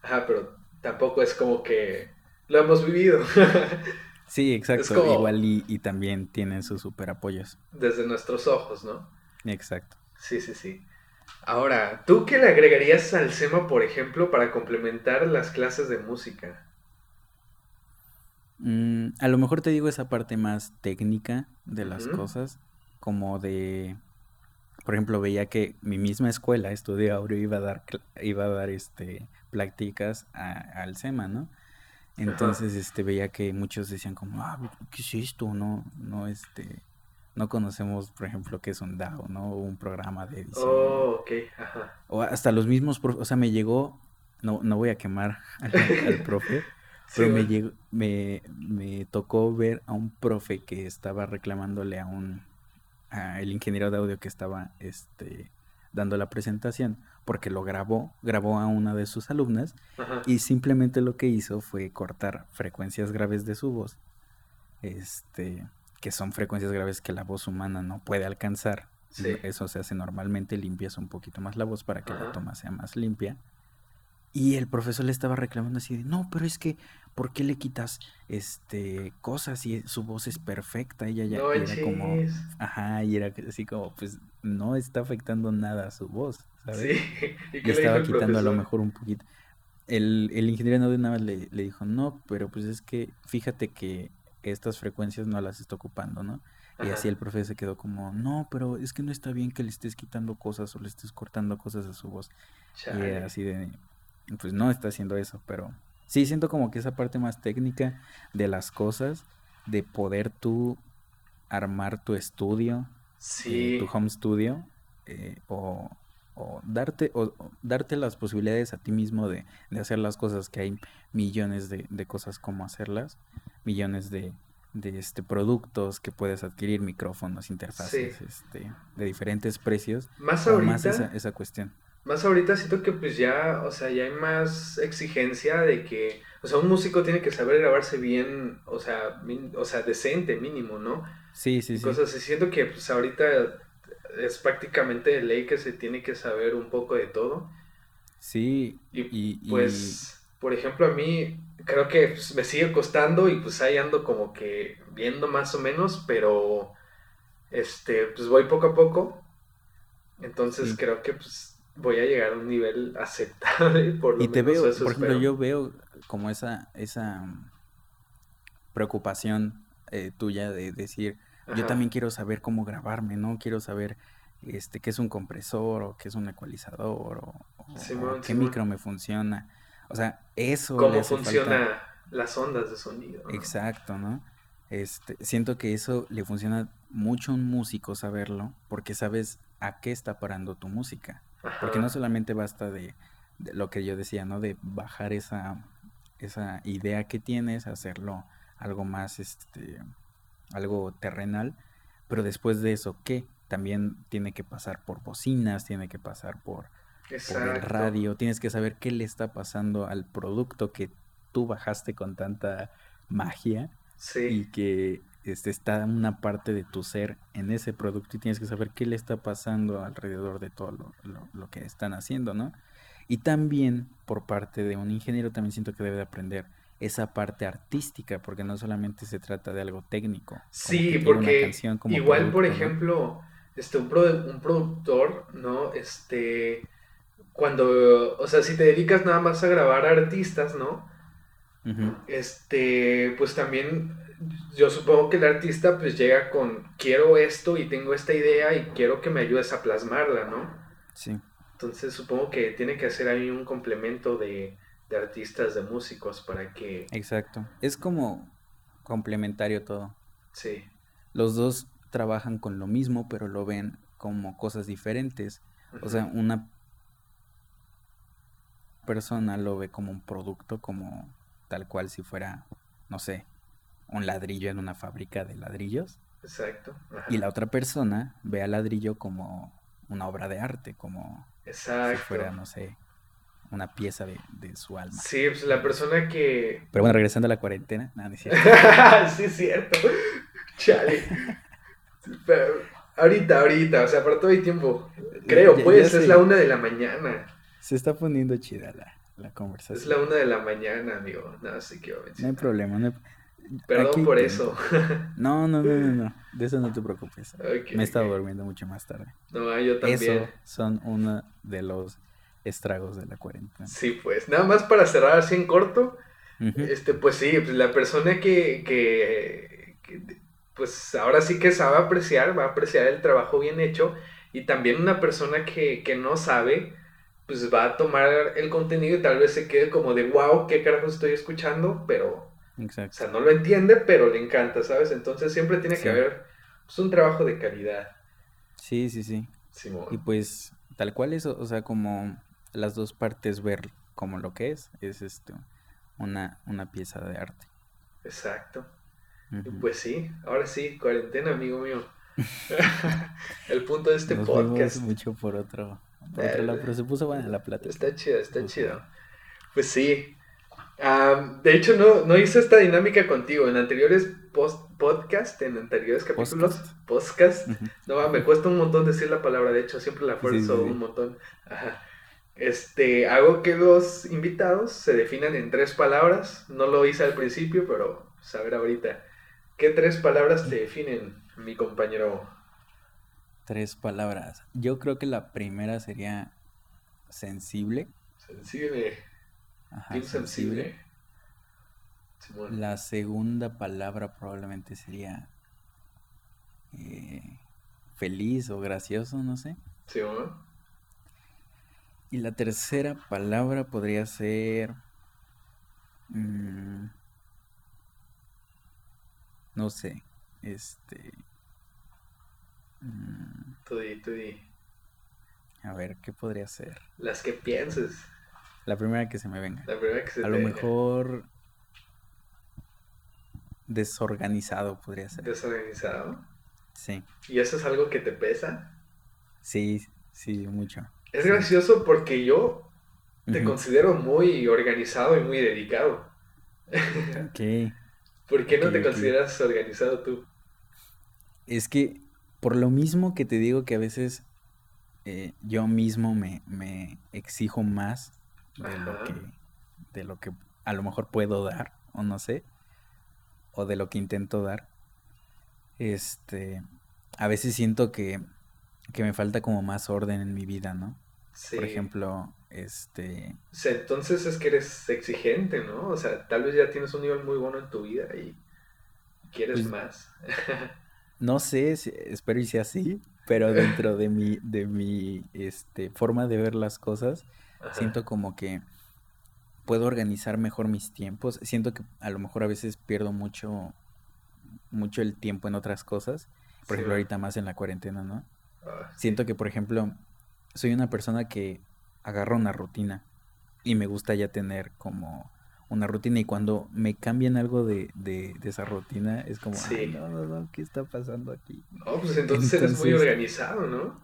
Speaker 1: ajá, pero tampoco es como que lo hemos vivido. <laughs>
Speaker 2: sí, exacto. Igual y, también tienen sus super apoyos.
Speaker 1: Desde nuestros ojos, ¿no?
Speaker 2: Exacto.
Speaker 1: Sí, sí, sí. Ahora, ¿tú qué le agregarías al SEMA, por ejemplo, para complementar las clases de música?
Speaker 2: Mm, a lo mejor te digo esa parte más técnica de las cosas, como de por ejemplo, veía que mi misma escuela, Estudio Aureo, iba a dar, iba a dar este, prácticas al SEMA, ¿no? Entonces, este, veía que muchos decían como, ah, ¿qué es esto? No, no, este, no conocemos, por ejemplo, qué es un DAO, ¿no? O un programa de edición.
Speaker 1: Oh, ok, ajá.
Speaker 2: O hasta los mismos, o sea, me llegó, no, no voy a quemar <laughs> al, profe, <laughs> pero me, llegó, me, me tocó ver a un profe que estaba reclamándole a un el ingeniero de audio que estaba este, dando la presentación, porque lo grabó, grabó a una de sus alumnas y simplemente lo que hizo fue cortar frecuencias graves de su voz, este, que son frecuencias graves que la voz humana no puede alcanzar. Eso se hace normalmente, limpias un poquito más la voz para que la toma sea más limpia. Y el profesor le estaba reclamando así de, no, pero es que, ¿por qué le quitas este cosas y su voz es perfecta? Ella ya era como, ajá, y era así como, pues no está afectando nada a su voz, ¿sabes? Sí. <laughs> ¿Y le estaba quitando a lo mejor un poquito. El, el ingeniero de nada le, le dijo, no, pero pues es que fíjate que estas frecuencias no las está ocupando, ¿no? Y así el profesor se quedó como, no, pero es que no está bien que le estés quitando cosas o le estés cortando cosas a su voz. Y era así de, pues no está haciendo eso, pero sí siento como que esa parte más técnica de las cosas, de poder tú armar tu estudio,
Speaker 1: sí.
Speaker 2: tu home studio, eh, o, darte, o, darte las posibilidades a ti mismo de, hacer las cosas, que hay millones de, cosas como hacerlas, millones de, de este productos que puedes adquirir, micrófonos, interfaces, este, de diferentes precios.
Speaker 1: Más ahorita. Más
Speaker 2: esa, esa cuestión.
Speaker 1: Más ahorita siento que pues ya, o sea, ya hay más exigencia de que, o sea, un músico tiene que saber grabarse bien, o sea, o sea, decente mínimo, ¿no?
Speaker 2: Sí, sí, sí.
Speaker 1: Cosas así. Siento que pues ahorita es prácticamente ley que se tiene que saber un poco de todo.
Speaker 2: Sí,
Speaker 1: y, pues, por ejemplo, a mí creo que pues, me sigue costando y pues ahí ando como que viendo más o menos, pero este, pues voy poco a poco. Entonces creo que pues voy a llegar a un nivel aceptable <laughs> por lo
Speaker 2: y te veo, por ejemplo, yo veo como esa, esa preocupación eh, tuya de decir, yo también quiero saber cómo grabarme, ¿no? Quiero saber este qué es un compresor o qué es un ecualizador o, qué micro me funciona. O sea, eso.
Speaker 1: ¿Cómo funciona las ondas de sonido?
Speaker 2: Exacto, ¿no? Este, siento que eso le funciona mucho a un músico saberlo, porque sabes a qué está parando tu música. Porque no solamente basta de, lo que yo decía, ¿no? De bajar esa, esa idea que tienes, hacerlo algo más, este, algo terrenal, pero después de eso, ¿qué? También tiene que pasar por bocinas, tiene que pasar por, por el radio, tienes que saber qué le está pasando al producto que tú bajaste con tanta magia y que este, está una parte de tu ser en ese producto y tienes que saber qué le está pasando alrededor de todo lo, que están haciendo, ¿no? Y también por parte de un ingeniero también siento que debe de aprender esa parte artística, porque no solamente se trata de algo técnico.
Speaker 1: Sí, porque igual, por ejemplo, este, un, un productor, ¿no? Este, cuando, o sea, si te dedicas nada más a grabar artistas, ¿no? Este, pues también yo supongo que el artista pues llega con quiero esto y tengo esta idea y quiero que me ayudes a plasmarla, ¿no?
Speaker 2: Sí.
Speaker 1: Entonces supongo que tiene que hacer ahí un complemento de, de artistas, de músicos para que...
Speaker 2: Exacto. Es como complementario todo.
Speaker 1: Sí.
Speaker 2: Los dos trabajan con lo mismo, pero lo ven como cosas diferentes. O sea, una persona lo ve como un producto, como tal cual si fuera, no sé, un ladrillo en una fábrica de ladrillos.
Speaker 1: Exacto.
Speaker 2: Y la otra persona ve al ladrillo como una obra de arte, como
Speaker 1: si
Speaker 2: fuera, no sé, una pieza de, su alma.
Speaker 1: Sí, pues la persona que...
Speaker 2: Pero bueno, regresando a la cuarentena, nada, no es cierto. <laughs>
Speaker 1: sí, es cierto. Chale. Pero ahorita, ahorita, o sea, para todo el tiempo. Creo, pues, es la una de la mañana.
Speaker 2: Se está poniendo chida la, la conversación.
Speaker 1: Es la una de la mañana, amigo. No, sí que
Speaker 2: No hay problema, no hay...
Speaker 1: Perdón por eso. <laughs>
Speaker 2: No, no, no, no, no. De eso no te preocupes. Me he estado durmiendo mucho más tarde.
Speaker 1: No, yo también. Eso
Speaker 2: son uno de los estragos de la cuarentena.
Speaker 1: Sí, pues. Nada más para cerrar así en corto. Este, pues sí, pues la persona que, que, pues ahora sí que sabe apreciar, va a apreciar el trabajo bien hecho. Y también una persona que, que no sabe, pues va a tomar el contenido y tal vez se quede como de wow, qué carajo estoy escuchando, pero
Speaker 2: Exacto.
Speaker 1: O sea, no lo entiende, pero le encanta, ¿sabes? Entonces siempre tiene que haber pues, un trabajo de calidad.
Speaker 2: Sí, sí, sí. Y pues tal cual eso, o sea, como las dos partes ver como lo que es, es esto, una, una pieza de arte.
Speaker 1: Exacto. pues sí, ahora sí, cuarentena, amigo mío. <laughs> <laughs> el punto de este podcast.
Speaker 2: mucho por otro, por otro lado, pero se puso buena la plata.
Speaker 1: Está chido, está chido. Pues sí, de hecho, no, no hice esta dinámica contigo. En anteriores post podcast, en anteriores capítulos, podcast, no, me cuesta un montón decir la palabra. De hecho, siempre la fuerzo un montón. Este, hago que los invitados se definan en tres palabras. No lo hice al principio, pero saber pues, ahorita. ¿Qué tres palabras te definen, mi compañero?
Speaker 2: Tres palabras. Yo creo que la primera sería sensible.
Speaker 1: Sensible. Ajá, sensible.
Speaker 2: La segunda palabra probablemente sería eh, feliz o gracioso, no sé.
Speaker 1: Sí,
Speaker 2: Y la tercera palabra podría ser... Mm, no sé, este...
Speaker 1: Mm, tú di, tú di.
Speaker 2: A ver, ¿qué podría ser?
Speaker 1: Las que pienses.
Speaker 2: La primera que se me venga.
Speaker 1: La primera que se
Speaker 2: A lo mejor desorganizado podría ser.
Speaker 1: ¿Desorganizado?
Speaker 2: Sí.
Speaker 1: ¿Y eso es algo que te pesa?
Speaker 2: Sí, sí, mucho.
Speaker 1: Es gracioso porque yo te considero muy organizado y muy dedicado. <laughs>
Speaker 2: Ok.
Speaker 1: ¿Por qué no te consideras organizado tú?
Speaker 2: Es que por lo mismo que te digo que a veces eh, yo mismo me, me exijo más de lo que de lo que a lo mejor puedo dar, o no sé, o de lo que intento dar. Este, a veces siento que, que me falta como más orden en mi vida, ¿no?
Speaker 1: Sí.
Speaker 2: Por ejemplo, este,
Speaker 1: O sea, entonces es que eres exigente, ¿no? O sea, tal vez ya tienes un nivel muy bueno en tu vida y quieres
Speaker 2: pues
Speaker 1: más. <laughs>
Speaker 2: no sé, si- espero y sea así, pero dentro de mi, de mi, este, forma de ver las cosas,
Speaker 1: Ajá.
Speaker 2: siento como que puedo organizar mejor mis tiempos. Siento que a lo mejor a veces pierdo mucho, mucho el tiempo en otras cosas. Por
Speaker 1: Sí,
Speaker 2: ejemplo, ahorita más en la cuarentena, ¿no?
Speaker 1: Ah, sí.
Speaker 2: Siento que, por ejemplo, soy una persona que agarra una rutina y me gusta ya tener como una rutina y cuando me cambian algo de, de, de esa rutina es como, ay,
Speaker 1: Sí.
Speaker 2: no, no, no, ¿qué está pasando aquí?
Speaker 1: No, pues entonces eres muy organizado, ¿no?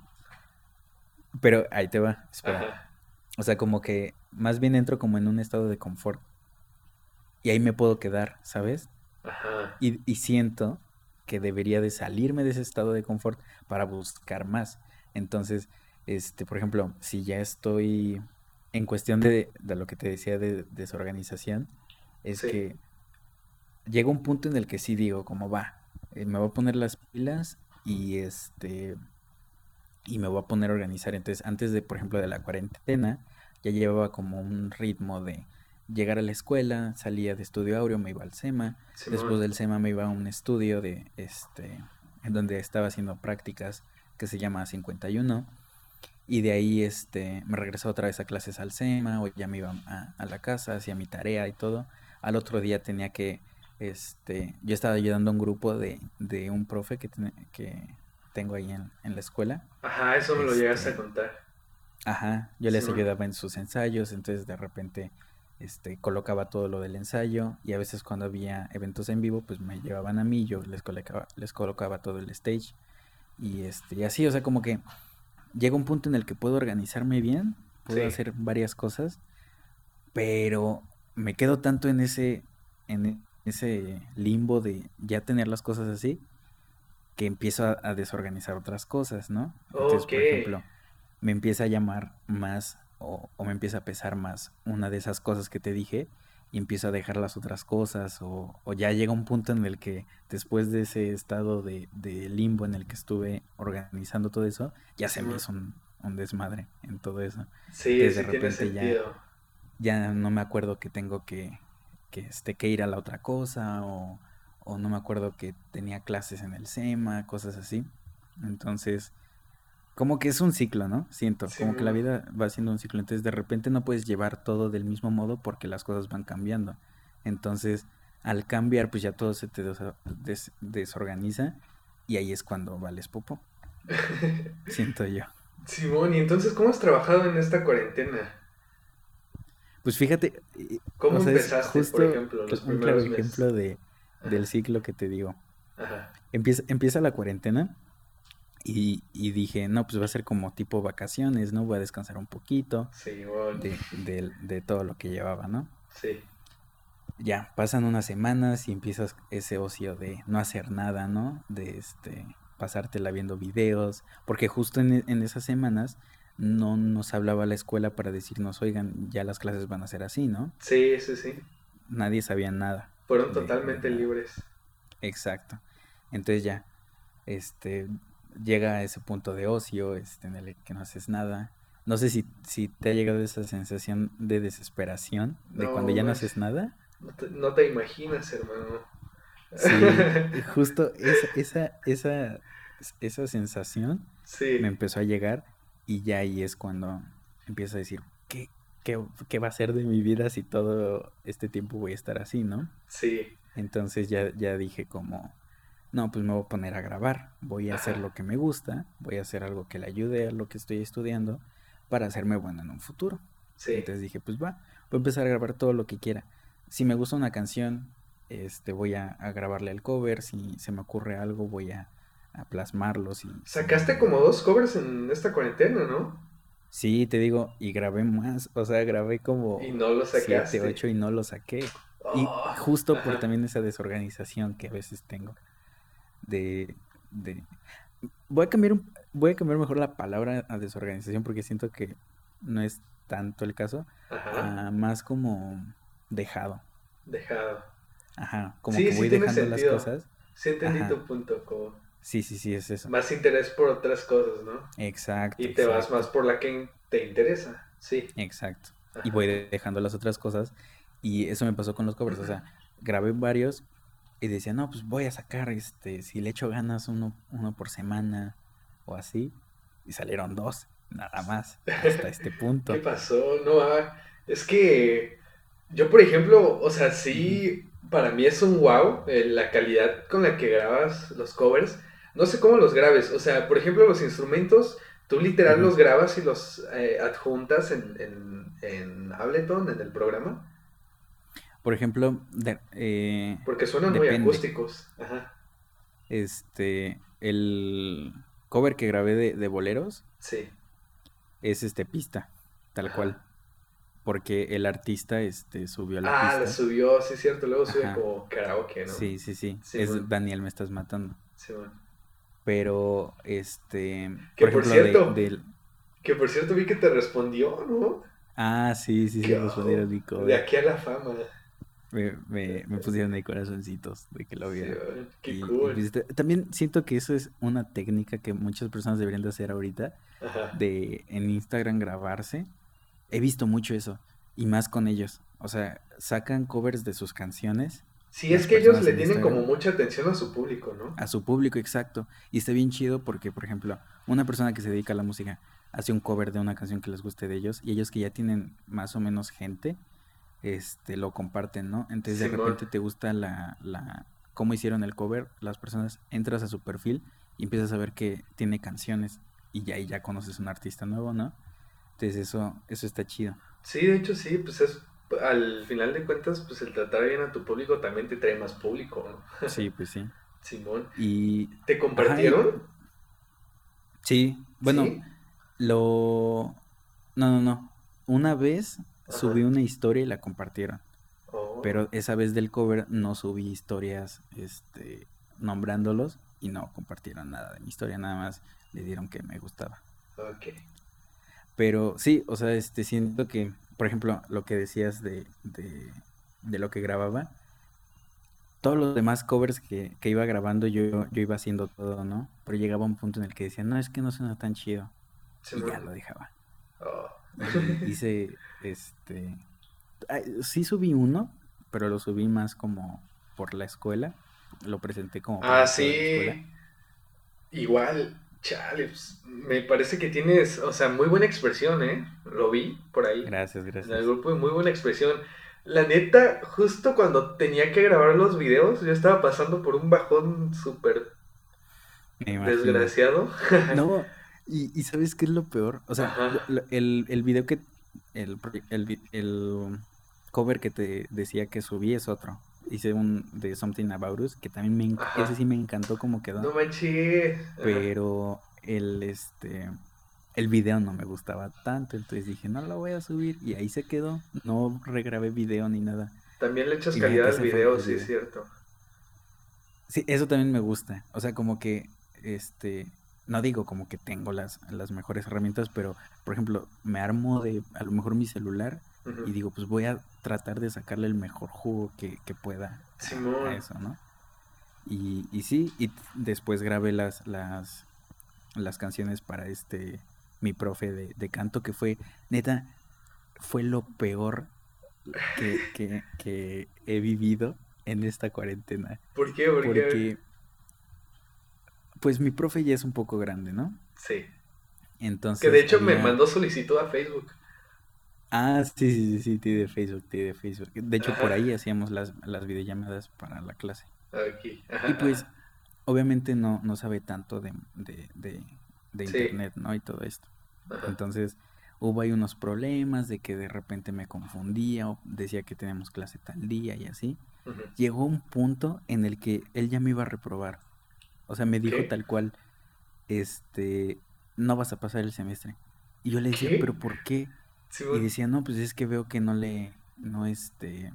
Speaker 2: pero ahí te va, espera.
Speaker 1: Ajá.
Speaker 2: O sea, como que más bien entro como en un estado de confort y ahí me puedo quedar, ¿sabes?
Speaker 1: Ajá.
Speaker 2: Y, y siento que debería de salirme de ese estado de confort para buscar más. Entonces, este, por ejemplo, si ya estoy en cuestión de, de lo que te decía de desorganización, es
Speaker 1: Sí.
Speaker 2: que llega un punto en el que sí digo, como va, eh, me voy a poner las pilas y este, y me voy a poner a organizar. Entonces, antes de, por ejemplo, de la cuarentena, ya llevaba como un ritmo de llegar a la escuela, salía de estudio áureo, me iba al SEMA, después del SEMA me iba a un estudio de este, en donde estaba haciendo prácticas que se llama 51 y de ahí este, me regresaba otra vez a clases al SEMA o ya me iba a, a la casa, hacía mi tarea y todo. Al otro día tenía que, este, yo estaba ayudando a un grupo de, de un profe que tengo ahí en, en la escuela.
Speaker 1: Ajá, eso me lo llegaste a
Speaker 2: Este,
Speaker 1: contar.
Speaker 2: Ajá, yo les ayudaba en sus ensayos, entonces de repente este, colocaba todo lo del ensayo y a veces cuando había eventos en vivo, pues me llevaban a mí, yo les colocaba, les colocaba todo el stage y, este, y así, o sea, como que llega un punto en el que puedo organizarme bien, puedo
Speaker 1: Sí.
Speaker 2: hacer varias cosas, pero me quedo tanto en ese, en ese limbo de ya tener las cosas así, que empiezo a, a desorganizar otras cosas, ¿no? Entonces, por ejemplo, me empieza a llamar más o, o me empieza a pesar más una de esas cosas que te dije y empiezo a dejar las otras cosas o, o ya llega un punto en el que después de ese estado de, de limbo en el que estuve organizando todo eso, ya se hizo un, un desmadre en todo eso.
Speaker 1: Sí,
Speaker 2: Entonces de
Speaker 1: sí tiene
Speaker 2: repente ya, ya no me acuerdo que tengo que, que, este, que ir a la otra cosa o, o no me acuerdo que tenía clases en el SEMA, cosas así. Entonces, como que es un ciclo, ¿no? Siento, como que la vida va siendo un ciclo. Entonces, de repente no puedes llevar todo del mismo modo porque las cosas van cambiando. Entonces, al cambiar, pues ya todo se te des- desorganiza y ahí es cuando vales popo, <laughs> siento yo.
Speaker 1: Simón, ¿y entonces cómo has trabajado en esta cuarentena?
Speaker 2: Pues fíjate,
Speaker 1: ¿Cómo
Speaker 2: o sea, es
Speaker 1: empezaste, por ejemplo, los
Speaker 2: un claro
Speaker 1: primeros meses?
Speaker 2: ejemplo de, del ciclo que te digo.
Speaker 1: ajá.
Speaker 2: Empieza, empieza la cuarentena y, y dije, no, pues va a ser como tipo vacaciones, ¿no? Voy a descansar un poquito
Speaker 1: Simón,
Speaker 2: de, de, de todo lo que llevaba, ¿no?
Speaker 1: sí,
Speaker 2: Ya, pasan unas semanas y empiezas ese ocio de no hacer nada, ¿no? De este, pasártela viendo videos, porque justo en, en esas semanas no nos hablaba la escuela para decirnos, oigan, ya las clases van a ser así, ¿no?
Speaker 1: sí, sí, sí.
Speaker 2: Nadie sabía nada
Speaker 1: Fueron
Speaker 2: de
Speaker 1: totalmente libres.
Speaker 2: Exacto. Entonces ya, este, llega a ese punto de ocio, este, en el que no haces nada. No sé si, si te ha llegado esa sensación de desesperación, de cuando ya no haces nada.
Speaker 1: no te, no te imaginas, hermano.
Speaker 2: Sí, <laughs> justo esa, esa, esa, esa sensación me empezó a llegar y ya ahí es cuando empiezo a decir, ¿qué, qué, va a ser de mi vida si todo este tiempo voy a estar así, ¿no?
Speaker 1: sí,
Speaker 2: Entonces ya, ya dije como, no, pues me voy a poner a grabar, voy a hacer lo que me gusta, voy a hacer algo que le ayude a lo que estoy estudiando para hacerme bueno en un futuro.
Speaker 1: sí,
Speaker 2: Entonces dije, pues va, voy a empezar a grabar todo lo que quiera. Si me gusta una canción, este, voy a, a grabarle el cover, si se me ocurre algo, voy a, a plasmarlo, si, si
Speaker 1: Sacaste como dos covers en esta cuarentena, ¿no?
Speaker 2: Sí, te digo, y grabé más, o sea, grabé
Speaker 1: Y
Speaker 2: como
Speaker 1: no lo
Speaker 2: siete, ocho y no lo saqué. Y
Speaker 1: Oh,
Speaker 2: justo por también esa desorganización que a veces tengo de, de... Voy a cambiar un- voy a cambiar mejor la palabra a desorganización porque siento que no es tanto el caso, más como dejado.
Speaker 1: Dejado.
Speaker 2: Ajá, como que voy dejando las cosas.
Speaker 1: Sí entendí tu punto, como...
Speaker 2: Sí, sí, sí, es eso.
Speaker 1: Más interés por otras cosas, ¿no?
Speaker 2: Exacto.
Speaker 1: Y te vas más por la que te interesa, sí.
Speaker 2: Exacto. Y voy dejando las otras cosas. Y eso me pasó con los covers. O sea, grabé varios y decía, no, pues voy a sacar, este, si le echo ganas uno, uno por semana o así. Y salieron dos, nada más, hasta este <laughs> punto.
Speaker 1: ¿Qué pasó? No, ah, es que yo, por ejemplo, o sea, sí, para mí es un wow eh, la calidad con la que grabas los covers. No sé cómo los grabes, o sea, por ejemplo, los instrumentos, tú literal los grabas y los eh, adjuntas en, en, en Ableton, en el programa.
Speaker 2: Por ejemplo, eh,
Speaker 1: porque suenan muy acústicos. Ajá.
Speaker 2: Este, el cover que grabé de, de boleros.
Speaker 1: Sí.
Speaker 2: Es este pista, tal cual. Porque el artista este, subió
Speaker 1: la pista. Ah, la subió, sí, cierto. Luego sube como karaoke, ¿no?
Speaker 2: Sí, sí, sí. es Daniel, me estás matando. Sí, bueno. Pero, este.
Speaker 1: Que por, cierto. Que por cierto vi que te respondió, ¿no?
Speaker 2: Ah, sí, sí, sí, respondieron mi
Speaker 1: cover. De aquí a la fama.
Speaker 2: Me, me, me, pusieron ahí corazoncitos de que lo vieron.
Speaker 1: qué cool.
Speaker 2: Pues, también siento que eso es una técnica que muchas personas deberían de hacer ahorita. De en Instagram grabarse. He visto mucho eso. Y más con ellos. O sea, sacan covers de sus canciones.
Speaker 1: Sí, es que ellos le tienen como mucha atención a su público, ¿no?
Speaker 2: A su público, exacto. Y está bien chido porque, por ejemplo, una persona que se dedica a la música hace un cover de una canción que les guste de ellos. Y ellos que ya tienen más o menos gente este, lo comparten, ¿no? Entonces de repente te gusta la, la, cómo hicieron el cover, las personas entras a su perfil y empiezas a ver que tiene canciones y ya ahí ya conoces un artista nuevo, ¿no? Entonces eso, eso está chido.
Speaker 1: Sí, de hecho sí, pues es, al final de cuentas, pues el tratar bien a tu público también te trae más público,
Speaker 2: ¿no? <laughs> Sí, pues sí.
Speaker 1: Simón.
Speaker 2: Y...
Speaker 1: ¿Te compartieron?
Speaker 2: Sí, bueno, lo... No, no, no. Una vez subí una historia y la compartieron. Oh. Pero esa vez del cover no subí historias este, nombrándolos y no compartieron nada de mi historia, nada más le dieron que me gustaba.
Speaker 1: Ok.
Speaker 2: Pero sí, o sea, este, siento que, por ejemplo, lo que decías de, de, de lo que grababa, todos los demás covers que, que, iba grabando yo, yo iba haciendo todo, ¿no? Pero llegaba un punto en el que decía, no, es que no suena tan chido. y ya lo dejaba. Oh. hice, este, sí subí uno, pero lo subí más como por la escuela. Lo presenté como...
Speaker 1: Ah, sí. Igual, chale, pues, me parece que tienes, o sea, muy buena expresión, ¿eh? Lo vi por ahí.
Speaker 2: Gracias, gracias.
Speaker 1: En el grupo, muy buena expresión. La neta, justo cuando tenía que grabar los videos, yo estaba pasando por un bajón súper desgraciado. <laughs>
Speaker 2: No, y, y, ¿sabes qué es lo peor? O sea, el, el video que el, el, cover que te decía que subí es otro. Hice un de Something About Us que también me ese sí me encantó como quedó.
Speaker 1: No.
Speaker 2: Pero el este el video no me gustaba tanto, entonces dije, "No lo voy a subir" y ahí se quedó. No regrabé video ni nada.
Speaker 1: También le echas calidad al video, sí es cierto.
Speaker 2: Sí, eso también me gusta. O sea, como que este no digo como que tengo las, las mejores herramientas, pero por ejemplo, me armo de a lo mejor mi celular y digo, pues voy a tratar de sacarle el mejor jugo que, pueda a, eso, ¿no? Y, y sí, y después grabé las, las, las canciones para este, mi profe de, canto, que fue, neta, fue lo peor que, que, he vivido en esta cuarentena.
Speaker 1: ¿Por qué? ¿Por
Speaker 2: Porque pues mi profe ya es un poco grande, ¿no?
Speaker 1: Sí.
Speaker 2: Entonces.
Speaker 1: Que de hecho me mandó solicitud a Facebook.
Speaker 2: Ah, sí, sí, sí, sí, de Facebook, de Facebook. De hecho, por ahí hacíamos las, las videollamadas para la clase.
Speaker 1: Aquí.
Speaker 2: Y pues, obviamente no, no sabe tanto de, de, de, internet, ¿no? Y todo esto. Entonces, hubo ahí unos problemas de que de repente me confundía o decía que tenemos clase tal día y así. Llegó un punto en el que él ya me iba a reprobar. O sea, me dijo tal cual, este, no vas a pasar el semestre. Y yo le decía, ¿pero por qué? Y decía, no, pues es que veo que no le, no este,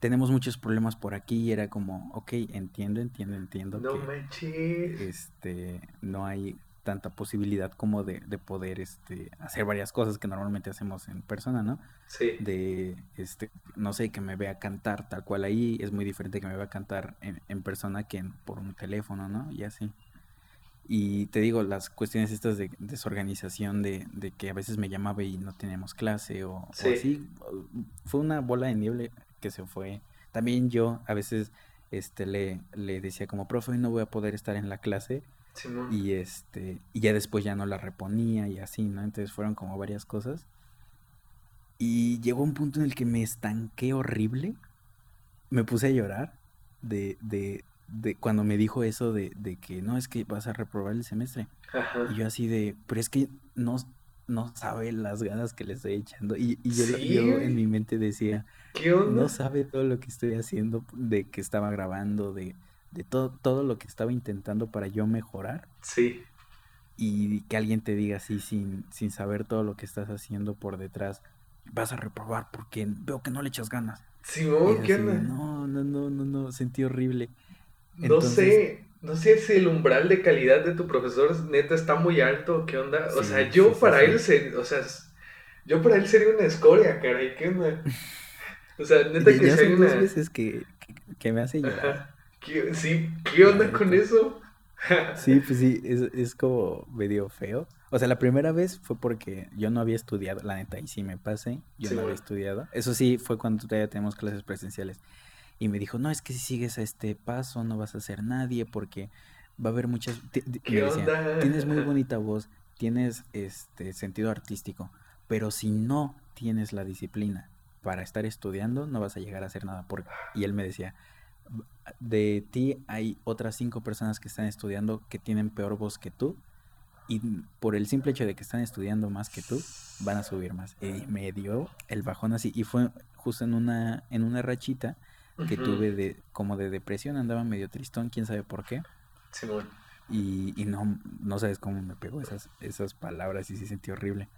Speaker 2: tenemos muchos problemas por aquí y era como, ok, entiendo, entiendo, entiendo.
Speaker 1: No
Speaker 2: que, Este, no hay tanta posibilidad como de, de, poder este, hacer varias cosas que normalmente hacemos en persona, ¿no?
Speaker 1: Sí.
Speaker 2: De, este, no sé, que me vea cantar tal cual ahí, es muy diferente que me vea cantar en, en persona que en, por un teléfono, ¿no? Y así. Y te digo, las cuestiones estas de desorganización, de, de que a veces me llamaba y no teníamos clase o,
Speaker 1: Sí.
Speaker 2: o así, fue una bola de nieve que se fue. También yo a veces este, le, le decía como, profe, hoy no voy a poder estar en la clase y este y ya después ya no la reponía y así, ¿no? Entonces fueron como varias cosas. Y llegó un punto en el que me estanqué horrible. Me puse a llorar de, de, de cuando me dijo eso de, de que no, es que vas a reprobar el semestre.
Speaker 1: Ajá.
Speaker 2: Y yo así de, pero es que no, no sabe las ganas que le estoy echando. Y, y yo,
Speaker 1: Sí,
Speaker 2: yo en mi mente decía,
Speaker 1: ¿Qué onda?
Speaker 2: no sabe todo lo que estoy haciendo, de que estaba grabando, de, de todo, todo lo que estaba intentando para yo mejorar
Speaker 1: Sí.
Speaker 2: y que alguien te diga así sin, sin saber todo lo que estás haciendo por detrás, vas a reprobar porque veo que no le echas ganas.
Speaker 1: Simón,
Speaker 2: era
Speaker 1: ¿qué onda?
Speaker 2: no, no, no, no, no, sentí horrible.
Speaker 1: No sé, no sé si el umbral de calidad de tu profesor neta está muy alto, ¿qué onda? O sea, yo
Speaker 2: sí,
Speaker 1: para
Speaker 2: sí.
Speaker 1: él, se- o sea, yo para él sería una escoria, caray, ¿qué onda? O sea, neta que si
Speaker 2: dos veces que, que, que me hace llorar.
Speaker 1: ¿Qué- sí, ¿qué onda con eso?
Speaker 2: Sí, pues sí, es, es como medio feo. O sea, la primera vez fue porque yo no había estudiado, la neta, y sí me pasé, yo no había estudiado. Eso sí, fue cuando todavía tenemos clases presenciales. Y me dijo, no, es que si sigues a este paso no vas a ser nadie porque va a haber muchas... ti- ti-
Speaker 1: ¿Qué
Speaker 2: Me decía,
Speaker 1: onda?
Speaker 2: tienes muy <laughs> bonita voz, tienes este sentido artístico, pero si no tienes la disciplina para estar estudiando, no vas a llegar a hacer nada. Porque... Y él me decía, de ti hay otras cinco personas que están estudiando que tienen peor voz que tú y por el simple hecho de que están estudiando más que tú van a subir más y me dio el bajón así y fue justo en una en una rachita que tuve de como de depresión andaba medio tristón quién sabe por qué
Speaker 1: Simón.
Speaker 2: y, y no no sabes cómo me pegó esas esas palabras y sí sentí horrible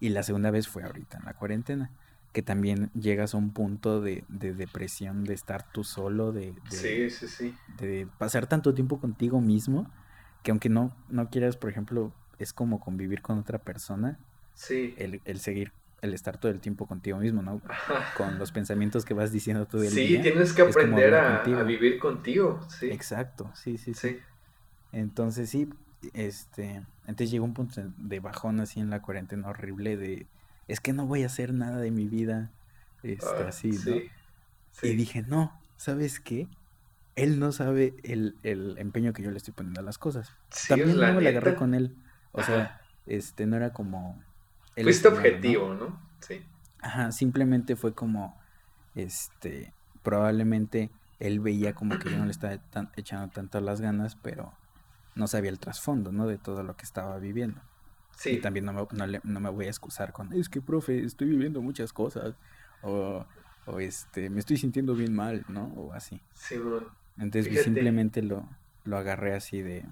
Speaker 2: y la segunda vez fue ahorita en la cuarentena que también llegas a un punto de, de depresión de estar tú solo de, de
Speaker 1: Sí, sí, sí.
Speaker 2: de pasar tanto tiempo contigo mismo que aunque no, no quieras, por ejemplo, es como convivir con otra persona,
Speaker 1: Sí.
Speaker 2: el, el seguir, el estar todo el tiempo contigo mismo, ¿no? Con los pensamientos que vas diciendo todo el
Speaker 1: Sí,
Speaker 2: día.
Speaker 1: tienes que aprender a, vivir contigo, sí.
Speaker 2: Exacto, sí, sí, sí.
Speaker 1: Sí.
Speaker 2: Entonces sí, este, entonces llegó un punto de bajón así en la cuarentena horrible de, es que no voy a hacer nada de mi vida, este,
Speaker 1: Ah,
Speaker 2: así, ¿no?
Speaker 1: sí.
Speaker 2: Y
Speaker 1: Sí.
Speaker 2: dije, no, ¿sabes qué? Él no sabe el, el empeño que yo le estoy poniendo a las cosas.
Speaker 1: Sí,
Speaker 2: También me la agarré con él. O sea, este, no era como...
Speaker 1: Fuiste
Speaker 2: estudiando, ¿no?
Speaker 1: objetivo, ¿no? Sí.
Speaker 2: Ajá, simplemente fue como, este, probablemente él veía como que yo no le estaba tan- echando tanto las ganas, pero no sabía el trasfondo, ¿no? De todo lo que estaba viviendo. Y
Speaker 1: Sí.
Speaker 2: también no me, no le- no me voy a excusar con, es que, profe, estoy viviendo muchas cosas, o, o este, me estoy sintiendo bien mal, ¿no? O así.
Speaker 1: Simón.
Speaker 2: Entonces pues,
Speaker 1: Fíjate.
Speaker 2: simplemente lo, lo agarré así de...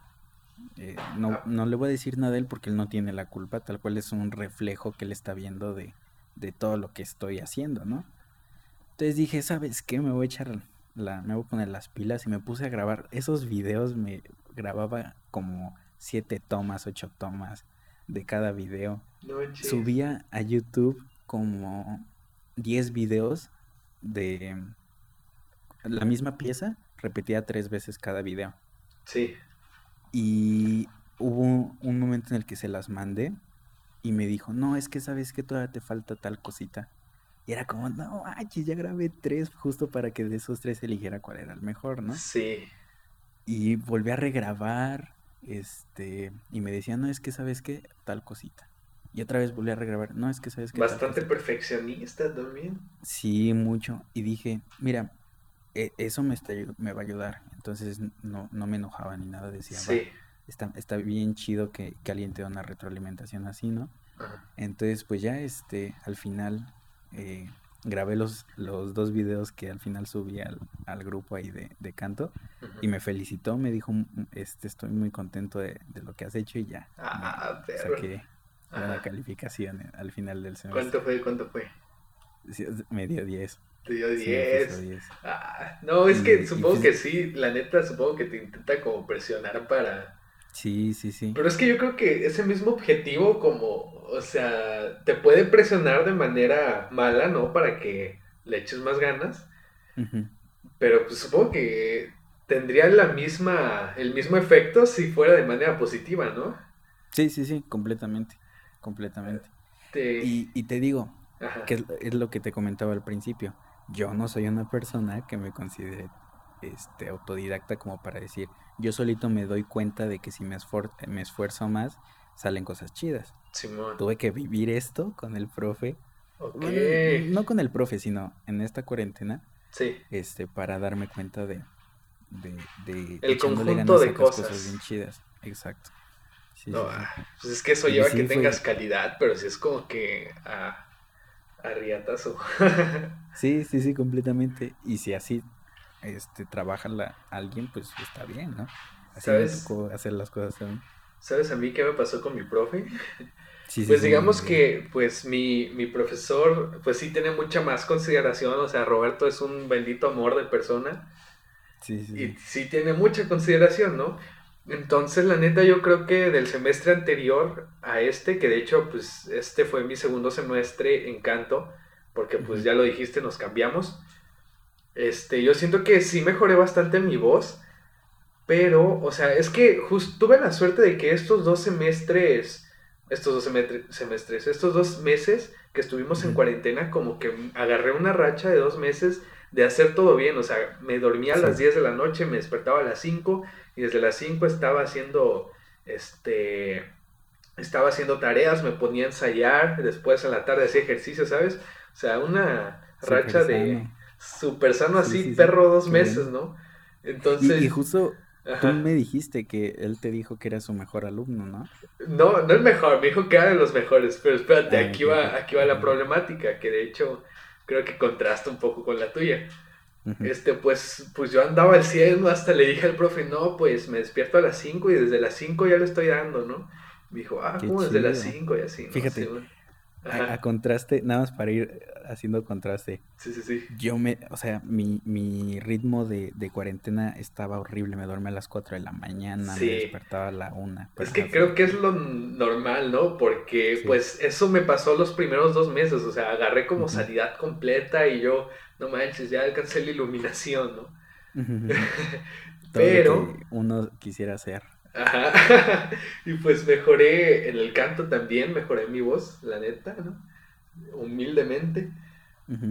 Speaker 2: eh, no,
Speaker 1: Ah.
Speaker 2: no le voy a decir nada a él porque él no tiene la culpa, tal cual es un reflejo que él está viendo de, de todo lo que estoy haciendo, ¿no? Entonces dije, ¿sabes qué? Me voy a echar la, me voy a poner las pilas y me puse a grabar esos videos, me grababa como siete tomas, ocho tomas de cada video.
Speaker 1: No.
Speaker 2: Subía a YouTube como 10 videos de la misma pieza, repetía tres veces cada video.
Speaker 1: Sí.
Speaker 2: Y hubo un momento en el que se las mandé y me dijo, no, es que sabes que todavía te falta tal cosita. Y era como, no, manches, ya grabé tres justo para que de esos tres eligiera cuál era el mejor, ¿no?
Speaker 1: Sí.
Speaker 2: Y volví a regrabar, este, y me decía, no, es que sabes qué, tal cosita. Y otra vez volví a regrabar, no, es que sabes qué, tal
Speaker 1: Bastante
Speaker 2: cosita".
Speaker 1: perfeccionista también.
Speaker 2: Sí, mucho. Y dije, mira, eso me, está, me va a ayudar. Entonces no, no me enojaba ni nada, decía, va, está, está bien chido que, que alguien te dé una retroalimentación así, ¿no?
Speaker 1: Ajá.
Speaker 2: Entonces, pues ya, este, al final eh, grabé los, los dos videos que al final subí al, al grupo ahí de, de canto y me felicitó, me dijo, "Mm, este, estoy muy contento de, de lo que has hecho y ya.
Speaker 1: Ah,
Speaker 2: saqué
Speaker 1: Ajá.
Speaker 2: calificación eh, al final del semestre.
Speaker 1: ¿Cuánto fue? ¿Cuánto fue?
Speaker 2: Sí, Me dio 10.
Speaker 1: Te dio
Speaker 2: Sí, me
Speaker 1: 10.
Speaker 2: puso 10.
Speaker 1: Ah, no, es que
Speaker 2: Y-
Speaker 1: supongo
Speaker 2: pues-
Speaker 1: que sí, la neta, supongo que te intenta como presionar para,
Speaker 2: Sí, sí, sí.
Speaker 1: Pero es que yo creo que ese mismo objetivo como, o sea, te puede presionar de manera mala, ¿no? Para que le eches más ganas. Pero pues supongo que tendría la misma, el mismo efecto si fuera de manera positiva, ¿no?
Speaker 2: Sí, sí, sí, completamente, completamente. Y, y, te digo, que es, lo que te comentaba al principio, yo no soy una persona que me considere este, autodidacta como para decir, yo solito me doy cuenta de que si me, me esfuerzo más, salen cosas chidas. Tuve que vivir esto con el profe. no con el profe, sino en esta cuarentena. Sí. Este, para darme cuenta de, de,
Speaker 1: el conjunto de cosas.
Speaker 2: bien chidas. Exacto.
Speaker 1: Ah, pues es que eso lleva a que tengas calidad, pero si es como que a, a riatazo.
Speaker 2: sí, sí, sí, completamente. Y si así este, trabaja la, alguien, pues está bien, ¿no? Así ¿Sabes? hacer las cosas también.
Speaker 1: ¿Sabes a mí qué me pasó con mi profe? pues digamos que pues mi, mi, profesor pues sí tiene mucha más consideración, o sea, Roberto es un bendito amor de persona. Sí, sí. Y sí tiene mucha consideración, ¿no? Entonces, la neta, yo creo que del semestre anterior a este, que de hecho, pues este fue mi segundo semestre en canto, porque pues ya lo dijiste, nos cambiamos. Este, yo siento que sí mejoré bastante mi voz, pero, o sea, es que justo tuve la suerte de que estos dos semestres, estos dos semestres, estos dos meses que estuvimos en cuarentena, como que agarré una racha de dos meses de hacer todo bien, o sea, me dormía a las 10 de la noche, me despertaba a las 5 y desde las 5 estaba haciendo, este, estaba haciendo tareas, me ponía a ensayar, después en la tarde hacía ejercicio, ¿sabes? O sea, una racha de súper sano así, perro dos meses, ¿no?
Speaker 2: Entonces... Y, justo tú me dijiste que él te dijo que era su mejor alumno, ¿no?
Speaker 1: No, no el mejor, me dijo que era de los mejores, pero espérate, ah, aquí, va, aquí va la problemática, que de hecho creo que contrasta un poco con la tuya. Este, pues, pues yo andaba al cielo, hasta le dije al profe, no, pues me despierto a las 5 y desde las 5 ya lo estoy dando, ¿no? Me dijo, ah, ¿cómo desde las 5 y así?
Speaker 2: Fíjate, a, contraste, nada más para ir haciendo contraste.
Speaker 1: Sí, sí, sí.
Speaker 2: Yo me, o sea, mi, mi ritmo de, de cuarentena estaba horrible. Me dormía a las 4 de la mañana, me despertaba a la 1.
Speaker 1: Es que creo que es lo normal, ¿no? Porque, pues, eso me pasó los primeros dos meses. O sea, agarré como sanidad completa y yo, no manches, ya alcancé la iluminación, ¿no? <laughs>
Speaker 2: Pero. uno quisiera hacer.
Speaker 1: Ajá. <laughs> y pues mejoré en el canto también, mejoré mi voz, la neta, ¿no? Humildemente.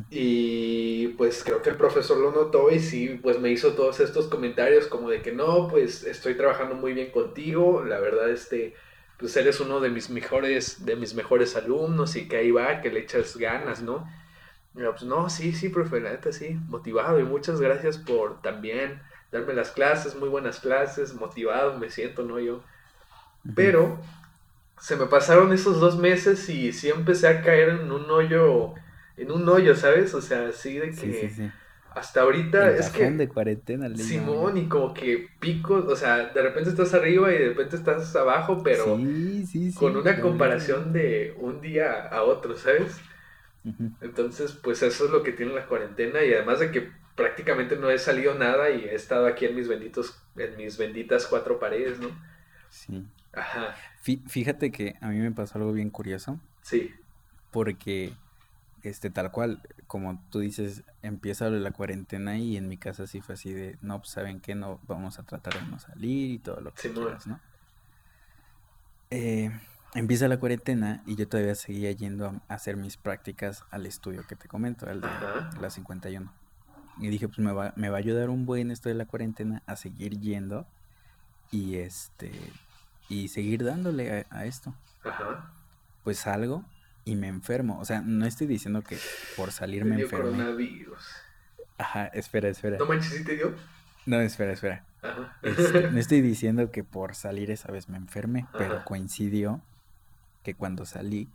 Speaker 1: Y pues creo que el profesor lo notó y sí, pues me hizo todos estos comentarios como de que no, pues estoy trabajando muy bien contigo, la verdad este, pues eres uno de mis mejores, de mis mejores alumnos y que ahí va, que le echas ganas, ¿no? Y pues no, sí, sí, profe, la neta sí, motivado y muchas gracias por también darme las clases, muy buenas clases, motivado me siento, ¿no? Yo. Pero se me pasaron esos dos meses y sí empecé a caer en un hoyo, en un hoyo, ¿sabes? O sea, así de que hasta ahorita es que...
Speaker 2: de cuarentena,
Speaker 1: Simón, y como que picos, o sea, de repente estás arriba y de repente estás abajo, pero con una comparación de un día a otro, ¿sabes? Entonces, pues eso es lo que tiene la cuarentena y además de que prácticamente no he salido nada y he estado aquí en mis benditos, en mis benditas cuatro paredes, ¿no?
Speaker 2: Sí. Ajá. Fíjate que a mí me pasó algo bien curioso.
Speaker 1: Sí.
Speaker 2: Porque, este, tal cual, como tú dices, empieza la cuarentena y en mi casa sí fue así de, no, pues, ¿saben qué? No, vamos a tratar de no salir y todo lo que quieras, ¿no? Eh, empieza la cuarentena y yo todavía seguía yendo a hacer mis prácticas al estudio que te comento, al de la 51. Y dije, pues me va, me va a ayudar un buen esto de la cuarentena a seguir yendo y este y seguir dándole a, esto. Ajá. Pues salgo y me enfermo. O sea, no estoy diciendo que por salir me enfermo.
Speaker 1: coronavirus.
Speaker 2: Ajá, espera, espera.
Speaker 1: ¿No manches te dio?
Speaker 2: No, espera, espera. Ajá. Este, no <laughs> estoy diciendo que por salir esa vez me enferme, pero coincidió que cuando salí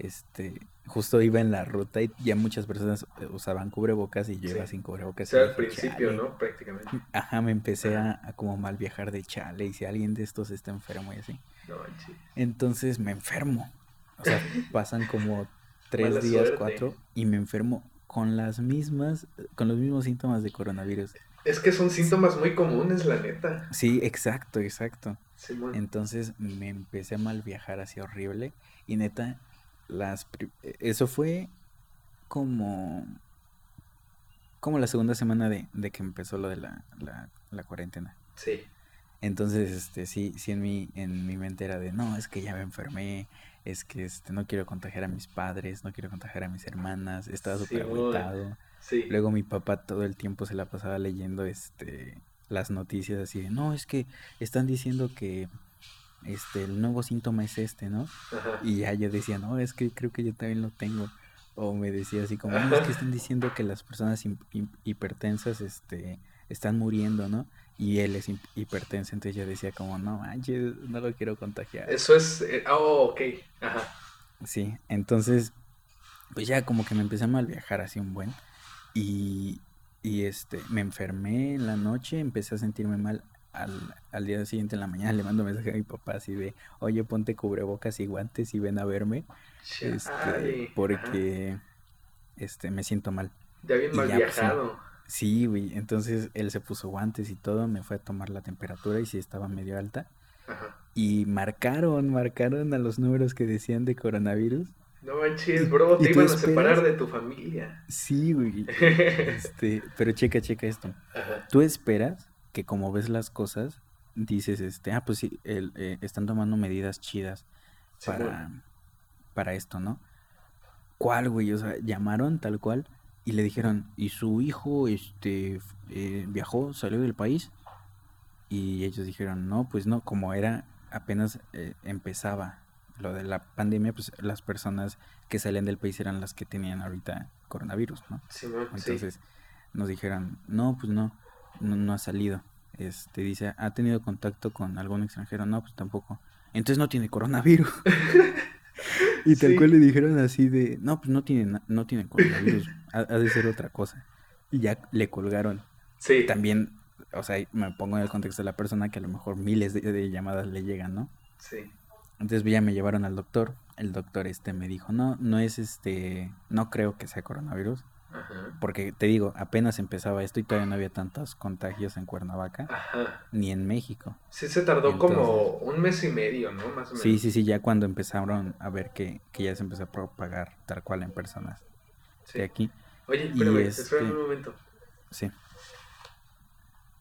Speaker 2: este, justo iba en la ruta y ya muchas personas eh, usaban cubrebocas y yo iba sin cubrebocas.
Speaker 1: O sea, al principio, ¿no? Prácticamente.
Speaker 2: Ajá, me empecé a, como mal viajar de chale y si alguien de estos está enfermo y así. No, Entonces me enfermo. O sea, <laughs> pasan como tres días, cuatro y me enfermo con las mismas, con los mismos síntomas de coronavirus.
Speaker 1: Es que son síntomas muy comunes, la neta.
Speaker 2: Sí, exacto, exacto. Entonces me empecé a mal viajar así horrible. Y neta, las eso fue como como la segunda semana de, de que empezó lo de la, la, la, cuarentena. Sí. Entonces, este, sí, sí en mi, en mi mente era de no, es que ya me enfermé, es que este, no quiero contagiar a mis padres, no quiero contagiar a mis hermanas, estaba súper agotado. Sí. Luego mi papá todo el tiempo se la pasaba leyendo este las noticias así de no, es que están diciendo que este el nuevo síntoma es este, ¿no? Y ya yo decía, no, es que creo que yo también lo tengo. O me decía así como, no, es que están diciendo que las personas hipertensas este, están muriendo, ¿no? Y él es hipertenso, entonces yo decía como, no manches, no lo quiero contagiar.
Speaker 1: Eso es, eh, oh, ok, ajá.
Speaker 2: Sí, entonces, pues ya como que me empecé a mal viajar así un buen. Y, y este, me enfermé en la noche, empecé a sentirme mal al, al, día siguiente en la mañana le mando mensaje a mi papá así de, oye, ponte cubrebocas y guantes y ven a verme. Este, porque este, me siento mal.
Speaker 1: Ya bien mal pues, viajado.
Speaker 2: sí, güey. Entonces él se puso guantes y todo, me fue a tomar la temperatura y sí estaba medio alta. Y marcaron, marcaron a los números que decían de coronavirus.
Speaker 1: No manches, bro, te iban a separar de tu familia.
Speaker 2: Sí, güey. <laughs> este, pero checa, checa esto. Tú esperas que como ves las cosas, dices, este, ah, pues sí, el, eh, están tomando medidas chidas para, para esto, ¿no? ¿Cuál, güey? O sea, llamaron tal cual y le dijeron, ¿y su hijo este, eh, viajó, salió del país? Y ellos dijeron, no, pues no, como era, apenas eh, empezaba lo de la pandemia, pues las personas que salen del país eran las que tenían ahorita coronavirus, ¿no? Sí, Entonces nos dijeron, no, pues no, no, ha salido. Este dice, ¿ha tenido contacto con algún extranjero? No, pues tampoco. Entonces no tiene coronavirus. <laughs> y tal cual le dijeron así de, no, pues no tiene, no tiene coronavirus, ha, de ser otra cosa. Y ya le colgaron. Sí. También, o sea, me pongo en el contexto de la persona que a lo mejor miles de, llamadas le llegan, ¿no? Sí. Entonces ya me llevaron al doctor. El doctor este me dijo, no, no es este, no creo que sea coronavirus. Porque te digo, apenas empezaba esto y todavía no había tantos contagios en Cuernavaca, ni en México.
Speaker 1: Sí, se tardó como un mes y medio, ¿no? Más o menos.
Speaker 2: Sí, sí, sí, ya cuando empezaron a ver que, ya se empezó a propagar tal cual en personas de aquí.
Speaker 1: Oye, espérame, este... espérame un momento.
Speaker 2: Sí.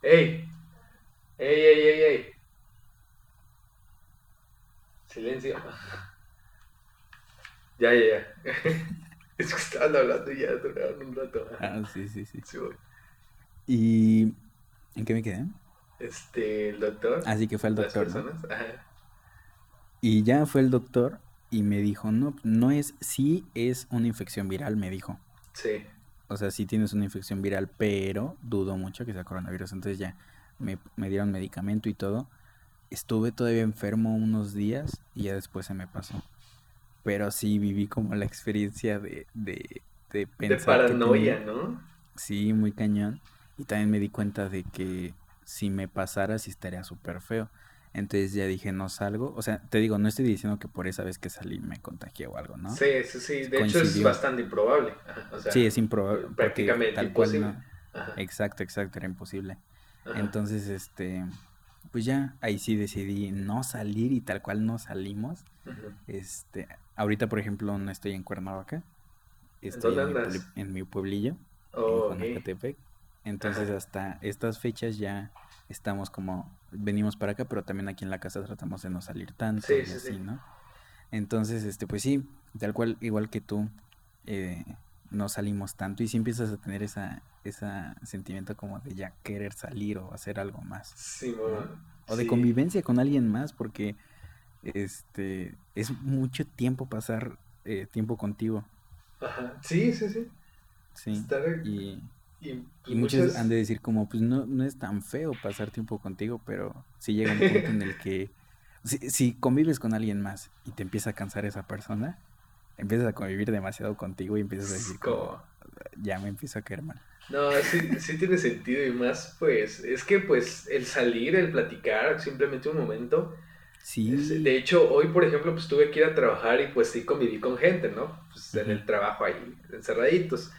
Speaker 1: ¡Ey! ¡Ey, ey, ey, ey! Silencio. <laughs> ya, ya, ya. <laughs> Es que estaban hablando y ya duraron un rato.
Speaker 2: Ah, sí, sí, sí. ¿Y en qué me quedé?
Speaker 1: Este, el doctor.
Speaker 2: Así que fue el doctor. Y ya fue el doctor y me dijo, no, no es, sí es una infección viral, me dijo. Sí. O sea, sí tienes una infección viral, pero dudo mucho que sea coronavirus. Entonces ya me, me dieron medicamento y todo. Estuve todavía enfermo unos días y ya después se me pasó pero sí viví como la experiencia de, de, de
Speaker 1: pensar. De paranoia, ¿no?
Speaker 2: Sí, muy cañón. Y también me di cuenta de que si me pasara, sí estaría súper feo. Entonces ya dije, no salgo. O sea, te digo, no estoy diciendo que por esa vez que salí me contagié o algo, ¿no?
Speaker 1: Sí, sí, sí. De hecho es bastante improbable.
Speaker 2: sí, es improbable. Prácticamente tal cual no. Exacto, exacto, era imposible. Entonces, este, pues ya ahí sí decidí no salir y tal cual no salimos. Este, ahorita por ejemplo no estoy en Cuernavaca, estoy en mi, pueblillo, oh, en Entonces hasta estas fechas ya estamos como venimos para acá, pero también aquí en la casa tratamos de no salir tanto y así, ¿no? Entonces, este, pues sí, tal cual, igual que tú, eh, no salimos tanto y si empiezas a tener esa, esa sentimiento como de ya querer salir o hacer algo más.
Speaker 1: Sí,
Speaker 2: O de convivencia con alguien más, porque este es mucho tiempo pasar eh, tiempo contigo.
Speaker 1: Ajá. Sí, sí, sí.
Speaker 2: Sí. Y, y, pues, muchos han de decir como, pues no, no es tan feo pasar tiempo contigo, pero si llega un punto en el que si, si convives con alguien más y te empieza a cansar esa persona, empiezas a convivir demasiado contigo y empiezas a decir como, ya me empiezo a caer mal.
Speaker 1: No, sí, sí tiene sentido y más pues, es que pues el salir, el platicar, simplemente un momento. Sí. de hecho, hoy por ejemplo pues tuve que ir a trabajar y pues sí conviví con gente, ¿no? Pues en el trabajo ahí, encerraditos.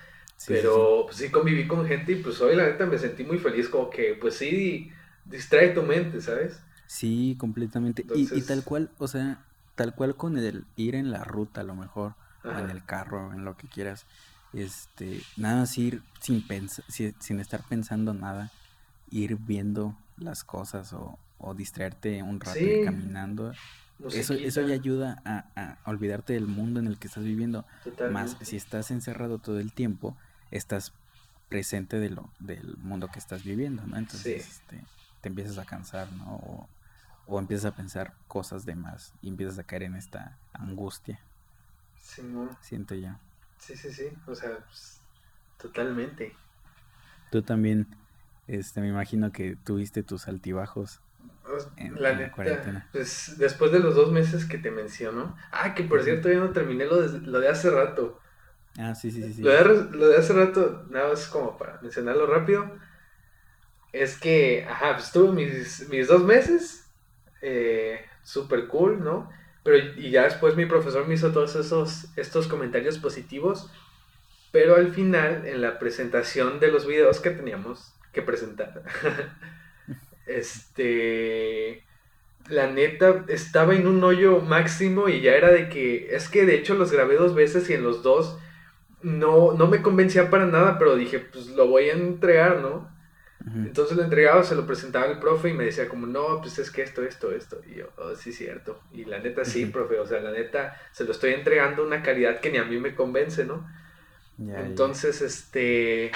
Speaker 1: pero pues, sí conviví con gente y pues hoy la neta me sentí muy feliz, como que pues sí distrae tu mente, ¿sabes?
Speaker 2: Sí, completamente. Y, y, tal cual, o sea, tal cual con el ir en la ruta a lo mejor, en el carro, en lo que quieras, este, nada más ir sin, pensar, sin estar pensando nada, ir viendo las cosas o, o distraerte un rato caminando. Eso, eso ya ayuda a, a, olvidarte del mundo en el que estás viviendo. Más si estás encerrado todo el tiempo, estás presente de lo, del mundo que estás viviendo, ¿no? Entonces este, te empiezas a cansar, ¿no? O, o, empiezas a pensar cosas de más y empiezas a caer en esta angustia.
Speaker 1: Sí, no.
Speaker 2: Siento yo.
Speaker 1: Sí, sí, sí. O sea, pues, totalmente.
Speaker 2: Tú también, este, me imagino que tuviste tus altibajos
Speaker 1: la, neta, pues después de los dos meses que te menciono. Ah, que por cierto, ya no terminé lo de, lo de hace rato.
Speaker 2: Ah, sí, sí, sí.
Speaker 1: Lo, de, lo de hace rato, nada más como para mencionarlo rápido. Es que, ajá, pues tuve mis, mis dos meses. Eh, Súper cool, ¿no? Pero y ya después mi profesor me hizo todos esos estos comentarios positivos. Pero al final, en la presentación de los videos que teníamos que presentar, <laughs> este, la neta, estaba en un hoyo máximo y ya era de que, es que de hecho los grabé dos veces y en los dos no, no me convencía para nada, pero dije, pues lo voy a entregar, ¿no? Entonces lo entregaba, se lo presentaba al profe y me decía como, no, pues es que esto, esto, esto. Y yo, oh, sí, cierto. Y la neta, sí, profe, o sea, la neta, se lo estoy entregando una calidad que ni a mí me convence, ¿no? Entonces, este,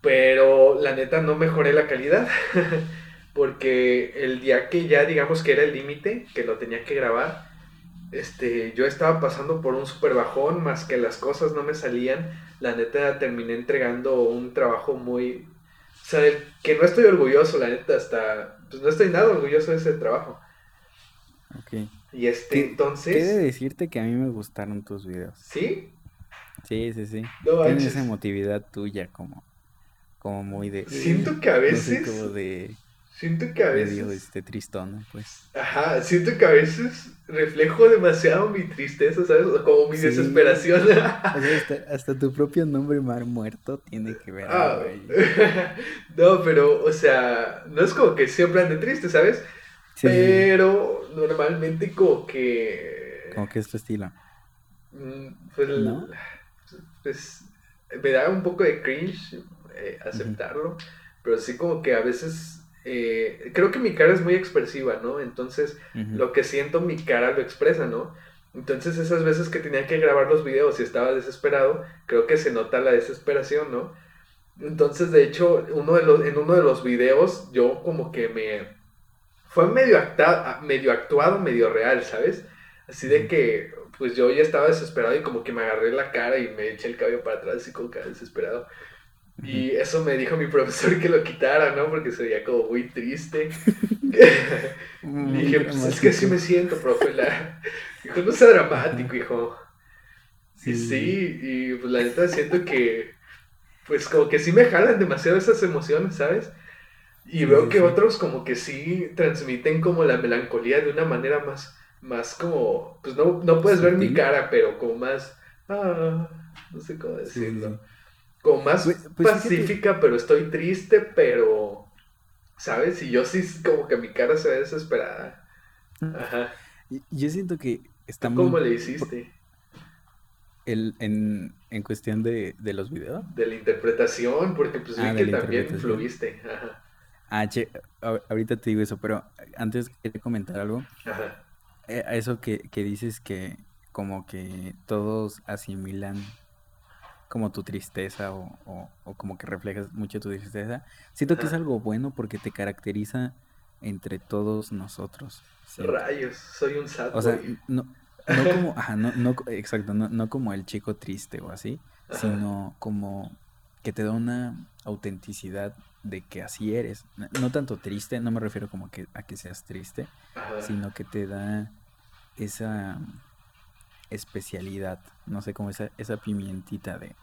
Speaker 1: pero la neta no mejoré la calidad. <laughs> porque el día que ya digamos que era el límite, que lo tenía que grabar, este, yo estaba pasando por un super bajón, más que las cosas no me salían. La neta terminé entregando un trabajo muy... O sea, que no estoy orgulloso, la neta, hasta... Pues no estoy nada orgulloso de ese trabajo.
Speaker 2: Ok.
Speaker 1: Y este, entonces...
Speaker 2: Quiero decirte que a mí me gustaron tus videos.
Speaker 1: ¿Sí?
Speaker 2: Sí, sí, sí. No Tienes esa emotividad tuya como como muy de...
Speaker 1: Siento que a veces...
Speaker 2: como de...
Speaker 1: Siento que a veces...
Speaker 2: Medio este tristón, pues.
Speaker 1: Ajá, siento que a veces reflejo demasiado mi tristeza, ¿sabes? Como mi desesperación. <laughs>
Speaker 2: hasta, tu propio nombre Mar Muerto tiene que ver. Ah, <laughs>
Speaker 1: no, pero, o sea, no es como que siempre ande triste, ¿sabes? pero normalmente como que...
Speaker 2: Como que es tu estilo.
Speaker 1: Mm, pues, ¿No? pues me da un poco de cringe eh, aceptarlo, pero sí como que a veces eh, creo que mi cara es muy expresiva, ¿no? Entonces lo que siento mi cara lo expresa, ¿no? Entonces esas veces que tenía que grabar los videos y estaba desesperado, creo que se nota la desesperación, ¿no? Entonces, de hecho, uno de los, en uno de los videos yo como que me... Fue medio, medio actuado, medio real, ¿sabes? Así de que, pues yo ya estaba desesperado y como que me agarré la cara y me eché el cabello para atrás y como que desesperado. Y eso me dijo mi profesor que lo quitara, ¿no? Porque se veía como muy triste. y dije, pues es que así me siento, profe. Dijo, no sea dramático, hijo. Sí. Y sí, y pues la neta siento que, pues como que sí me jalan demasiado esas emociones, ¿sabes? Y veo que otros como que sí transmiten como la melancolía de una manera más, más como, pues no, no puedes ver mi cara, pero como más, ah, no sé cómo decirlo como más pues, pues pacífica, pero estoy triste, pero, ¿sabes? Y yo sí, como que mi cara se ve desesperada. Ajá.
Speaker 2: Yo siento que está
Speaker 1: ¿Cómo le hiciste?
Speaker 2: El, en, en cuestión de, de, los videos.
Speaker 1: De la interpretación, porque pues ah, vi que también influiste. Ajá.
Speaker 2: Ah, che, ahorita te digo eso, pero antes quería comentar algo. Ajá. Eh, eso que, que dices que como que todos asimilan como tu tristeza o, o, como que reflejas mucho tu tristeza. Siento que es algo bueno porque te caracteriza entre todos nosotros.
Speaker 1: Rayos, soy un sad
Speaker 2: O sea, no, no como, ajá, no, no, exacto, no, no como el chico triste o así, sino como que te da una autenticidad de que así eres. No tanto triste, no me refiero como que a que seas triste, sino que te da esa especialidad, no sé, como esa, esa pimientita de,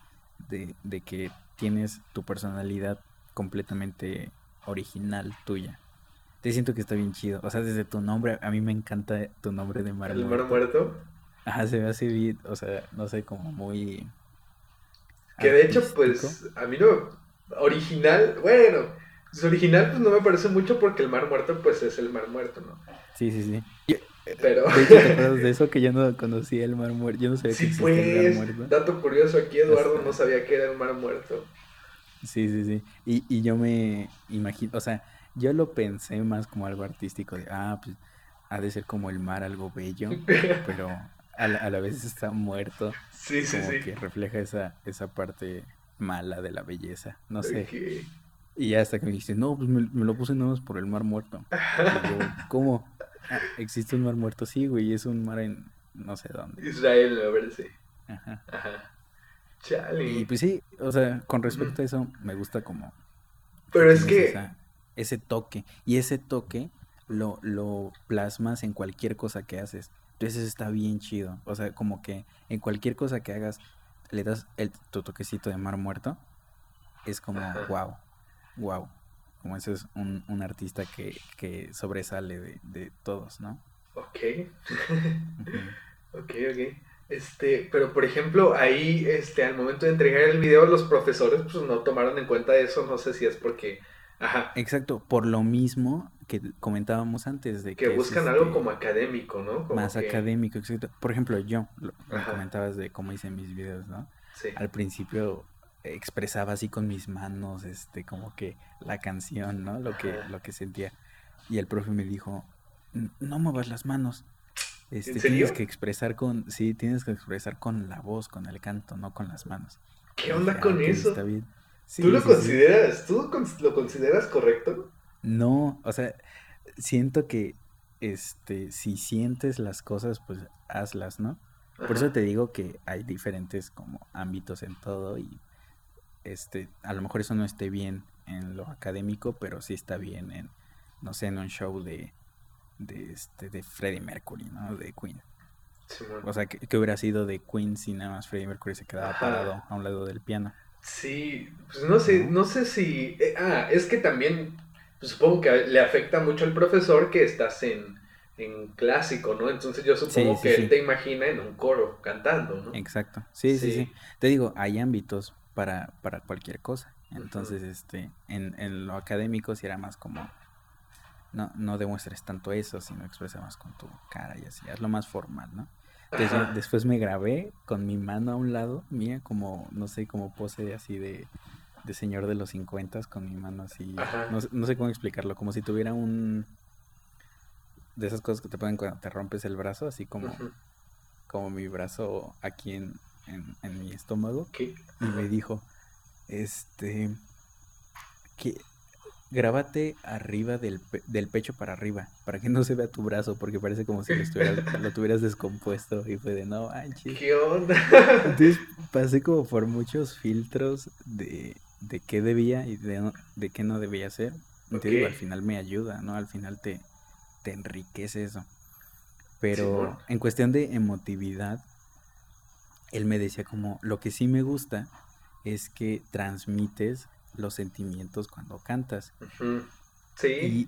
Speaker 2: de, que tienes tu personalidad completamente original tuya. Te siento que está bien chido. O sea, desde tu nombre, a mí me encanta tu nombre de Mar
Speaker 1: ¿El Mar Muerto?
Speaker 2: Ajá, se ve así, o sea, no sé, como muy...
Speaker 1: Que de hecho, pues, a mí no. Original, bueno, pues original, pues no me parece mucho porque el Mar Muerto, pues es el Mar Muerto, ¿no?
Speaker 2: Sí, sí, sí.
Speaker 1: Pero.
Speaker 2: De hecho, ¿te acuerdas de <laughs> eso? Que yo no conocía el Mar Muerto. Yo no sabía
Speaker 1: sí,
Speaker 2: que
Speaker 1: pues,
Speaker 2: existía el Mar Muerto.
Speaker 1: Dato curioso, aquí Eduardo no sabía que era el Mar Muerto.
Speaker 2: Sí, sí, sí. Y, y yo me imagino, o sea, yo lo pensé más como algo artístico, de, ah, pues ha de ser como el mar, algo bello, <laughs> pero a la, a la vez está muerto.
Speaker 1: Sí, sí,
Speaker 2: como
Speaker 1: sí.
Speaker 2: que refleja esa, esa parte mala de la belleza, no sé.
Speaker 1: Ok.
Speaker 2: Y hasta que me dijiste, no, pues me, me lo puse nada más por el mar muerto. Y yo, <laughs> ¿cómo? "Ah, ¿Existe un mar muerto? Sí, güey, es un mar en no sé dónde.
Speaker 1: Israel, a ver si.
Speaker 2: Ajá.
Speaker 1: Ajá. Chale.
Speaker 2: Y pues sí, o sea, con respecto a eso, me gusta como
Speaker 1: Pero es que.
Speaker 2: esa- ese toque. Y ese toque lo, lo plasmas en cualquier cosa que haces. Entonces está bien chido. O sea, como que en cualquier cosa que hagas, le das el, tu toquecito de mar muerto. Es como,
Speaker 1: Ajá.
Speaker 2: wow, wow. Como ese es un, un artista que, que sobresale de, de todos, ¿no?
Speaker 1: Ok. Ok, ok. Este, pero por ejemplo, ahí, este, al momento de entregar el video, los profesores pues no tomaron en cuenta eso, no sé si es porque, ajá,
Speaker 2: Exacto, por lo mismo que comentábamos antes de que,
Speaker 1: que
Speaker 2: es,
Speaker 1: buscan algo
Speaker 2: este,
Speaker 1: como académico, ¿no? Como
Speaker 2: más
Speaker 1: que-
Speaker 2: académico, exacto. Por ejemplo, yo, lo, comentabas de cómo hice mis videos, ¿no?
Speaker 1: Sí.
Speaker 2: al principio expresaba así con mis manos, este, como que la canción, ¿no? Lo que, lo que sentía. Y el profe me dijo, "N- no muevas las manos. Este,
Speaker 1: serio?
Speaker 2: tienes que expresar con, sí, tienes que expresar con la voz, con el canto, no con las manos.
Speaker 1: ¿Qué onda
Speaker 2: dije, "Ah,
Speaker 1: con
Speaker 2: ok,
Speaker 1: eso?
Speaker 2: está bien". Sí,
Speaker 1: ¿Tú lo
Speaker 2: sí, sí.
Speaker 1: consideras, tú lo consideras correcto?
Speaker 2: No, o sea, siento que, este, si sientes las cosas, pues hazlas, ¿no? Por eso te digo que hay diferentes como ámbitos en todo y este, a lo mejor eso no esté bien en lo académico, pero sí está bien en, no sé, en un show de, de este, de Freddie Mercury, ¿no? De Queen. O sea, que, que hubiera sido de Queen si nada más Freddie Mercury se quedaba
Speaker 1: Ajá.
Speaker 2: parado a un lado del piano.
Speaker 1: Sí, pues no sé,
Speaker 2: ¿No?
Speaker 1: sé si... eh, ah, es que también pues, supongo que le afecta mucho al profesor que estás en, en clásico, ¿no? Entonces yo supongo
Speaker 2: Sí, sí,
Speaker 1: que él te imagina en un coro cantando, ¿no?
Speaker 2: Exacto. Sí, sí, Sí. Te digo, hay ámbitos para, para cualquier cosa. Entonces, este, en, en lo académico sí era más como, no, no demuestres tanto eso, sino expresa más con tu cara y así, hazlo más formal, ¿no? Entonces yo después me grabé con mi mano a un lado, mía, como, no sé, como pose así de, de señor de los 50 con mi mano así, no, sé- no sé cómo explicarlo, como si tuviera un... De esas cosas que te ponen cuando te rompes el brazo, así como, como mi brazo aquí en, en, en mi estómago.
Speaker 1: ¿Qué?
Speaker 2: Y me dijo, este, que grábate arriba del, pe- del pecho para arriba, para que no se vea tu brazo, porque parece como si lo, estuvieras- <laughs> lo tuvieras descompuesto. Y fue de, no manches.
Speaker 1: ¿Qué onda?
Speaker 2: Entonces pasé como por muchos filtros de, de qué debía y de, de qué no debía hacer. Y te digo,
Speaker 1: Ok.
Speaker 2: al final me ayuda, ¿no? Al final te, te enriquece eso. Pero
Speaker 1: Simón.
Speaker 2: en cuestión de emotividad, él me decía como, lo que sí me gusta es que transmites los sentimientos cuando cantas.
Speaker 1: Sí.
Speaker 2: Y,